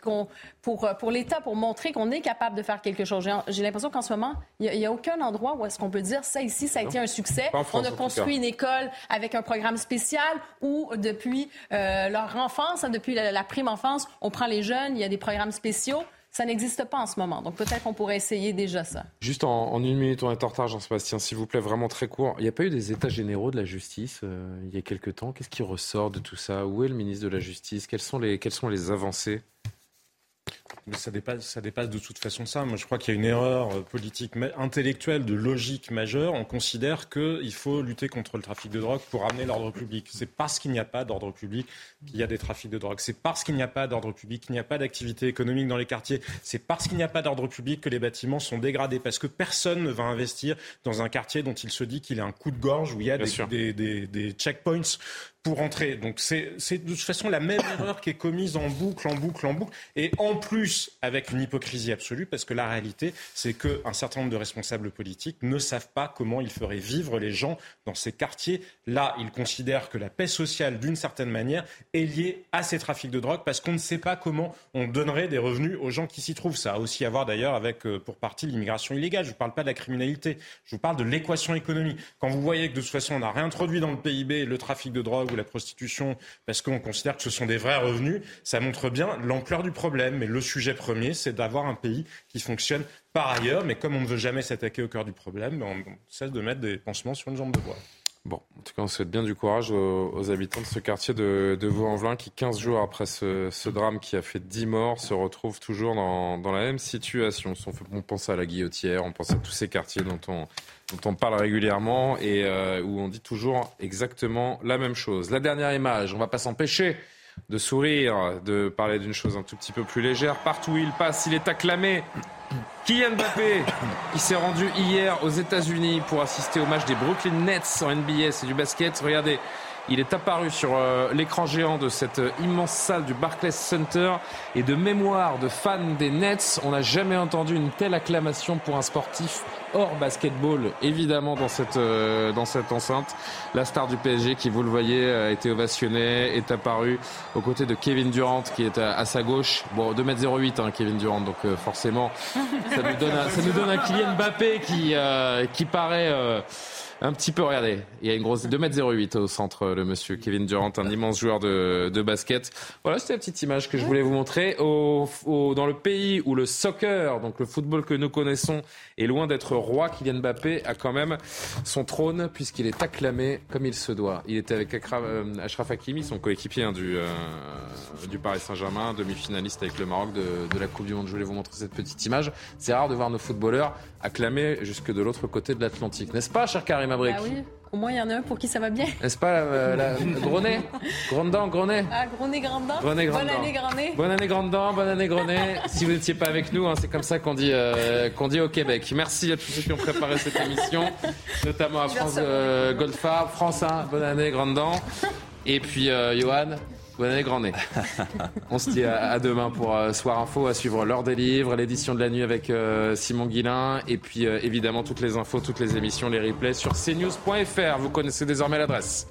pour, pour l'État, pour montrer qu'on est capable de faire quelque chose. J'ai l'impression qu'en ce moment, il n'y a, aucun endroit où est-ce qu'on peut dire ça ici, ça a été un succès. on a construit une école avec un programme spécial où, depuis euh, leur enfance, hein, depuis la, la prime enfance, on prend les jeunes, il y a des programmes spéciaux. Ça n'existe pas en ce moment. Donc peut-être qu'on pourrait essayer déjà ça. Juste en, une minute, on est en retard, Jean-Sébastien, s'il vous plaît, vraiment très court. Il n'y a pas eu des états généraux de la justice euh, il y a quelque temps? Qu'est-ce qui ressort de tout ça? Où est le ministre de la Justice? Quelles sont les avancées? Mais ça dépasse, ça dépasse de toute façon ça. Moi, je crois qu'il y a une erreur euh, politique, intellectuelle, de logique majeure. On considère qu'il faut lutter contre le trafic de drogue pour ramener l'ordre public. C'est parce qu'il n'y a pas d'ordre public qu'il y a des trafics de drogue. C'est parce qu'il n'y a pas d'ordre public qu'il n'y a pas d'activité économique dans les quartiers. C'est parce qu'il n'y a pas d'ordre public que les bâtiments sont dégradés. Parce que personne ne va investir dans un quartier dont il se dit qu'il a un coup de gorge, où il y a des, des, des checkpoints pour entrer. Donc c'est de toute façon la même erreur qui est commise en boucle, en boucle, en boucle, et en plus avec une hypocrisie absolue, parce que la réalité, c'est qu'un certain nombre de responsables politiques ne savent pas comment ils feraient vivre les gens dans ces quartiers. Là, ils considèrent que la paix sociale, d'une certaine manière, est liée à ces trafics de drogue, parce qu'on ne sait pas comment on donnerait des revenus aux gens qui s'y trouvent. Ça a aussi à voir d'ailleurs avec, euh, pour partie, l'immigration illégale. Je ne parle pas de la criminalité, je vous parle de l'équation économique. Quand vous voyez que de toute façon, on a réintroduit dans le PIB le trafic de drogue, la prostitution parce qu'on considère que ce sont des vrais revenus, ça montre bien l'ampleur du problème. Mais le sujet premier, c'est d'avoir un pays qui fonctionne par ailleurs. Mais comme on ne veut jamais s'attaquer au cœur du problème, on, cesse de mettre des pansements sur une jambe de bois. Bon, en tout cas, on souhaite bien du courage aux, habitants de ce quartier de, de Vaux-en-Velin qui, 15 jours après ce, drame qui a fait 10 morts, se retrouvent toujours dans, la même situation. On pense à la Guillotière, on pense à tous ces quartiers dont on, dont on parle régulièrement et euh, où on dit toujours exactement la même chose. La dernière image, on ne va pas s'empêcher de sourire, de parler d'une chose un tout petit peu plus légère. Partout où il passe, il est acclamé. Kylian Mbappé, qui s'est rendu hier aux États-Unis pour assister au match des Brooklyn Nets en NBA, c'est du basket. Regardez, il est apparu sur euh, l'écran géant de cette euh, immense salle du Barclays Center et de mémoire de fans des Nets, on n'a jamais entendu une telle acclamation pour un sportif hors basketball, évidemment dans cette euh, dans cette enceinte. La star du PSG, qui vous le voyez, a été ovationné, est apparu aux côtés de Kevin Durant, qui est à, sa gauche. Bon, 2m08, hein, Kevin Durant, donc forcément, ça nous donne un, ça nous donne un Kylian Mbappé qui qui paraît un petit peu, regardez, il y a une grosse 2m08 au centre, le monsieur Kevin Durant, un immense joueur de, de basket. Voilà, c'était la petite image que je voulais vous montrer. Au, dans le pays où le soccer, donc le football que nous connaissons, est loin d'être roi, Kylian Mbappé a quand même son trône puisqu'il est acclamé comme il se doit. Il était avec euh, Achraf Hakimi, son coéquipier hein, du, euh, du Paris Saint-Germain, demi-finaliste avec le Maroc de, de la Coupe du Monde. Je voulais vous montrer cette petite image. C'est rare de voir nos footballeurs acclamés jusque de l'autre côté de l'Atlantique, n'est-ce pas, cher Karim Abrik ah oui. Au moins, il y en a un pour qui ça va bien. N'est-ce pas, euh, la, dent, gros nez Ah, gros nez, grande dent. Bonne année, grand nez. Bonne année, grande dent. Bonne année, gros nez. si vous n'étiez pas avec nous, hein, c'est comme ça qu'on dit, euh, qu'on dit au Québec. Merci à tous ceux qui ont préparé cette émission, notamment à France euh, Goldfarb, France 1, bonne année, grande dent. Et puis, euh, Johan, Bonne année, grand nez. On se dit à, demain pour euh, Soir Info, à suivre l'heure des livres, l'édition de la nuit avec euh, Simon Guillain, et puis euh, évidemment toutes les infos, toutes les émissions, les replays sur cnews.fr. Vous connaissez désormais l'adresse.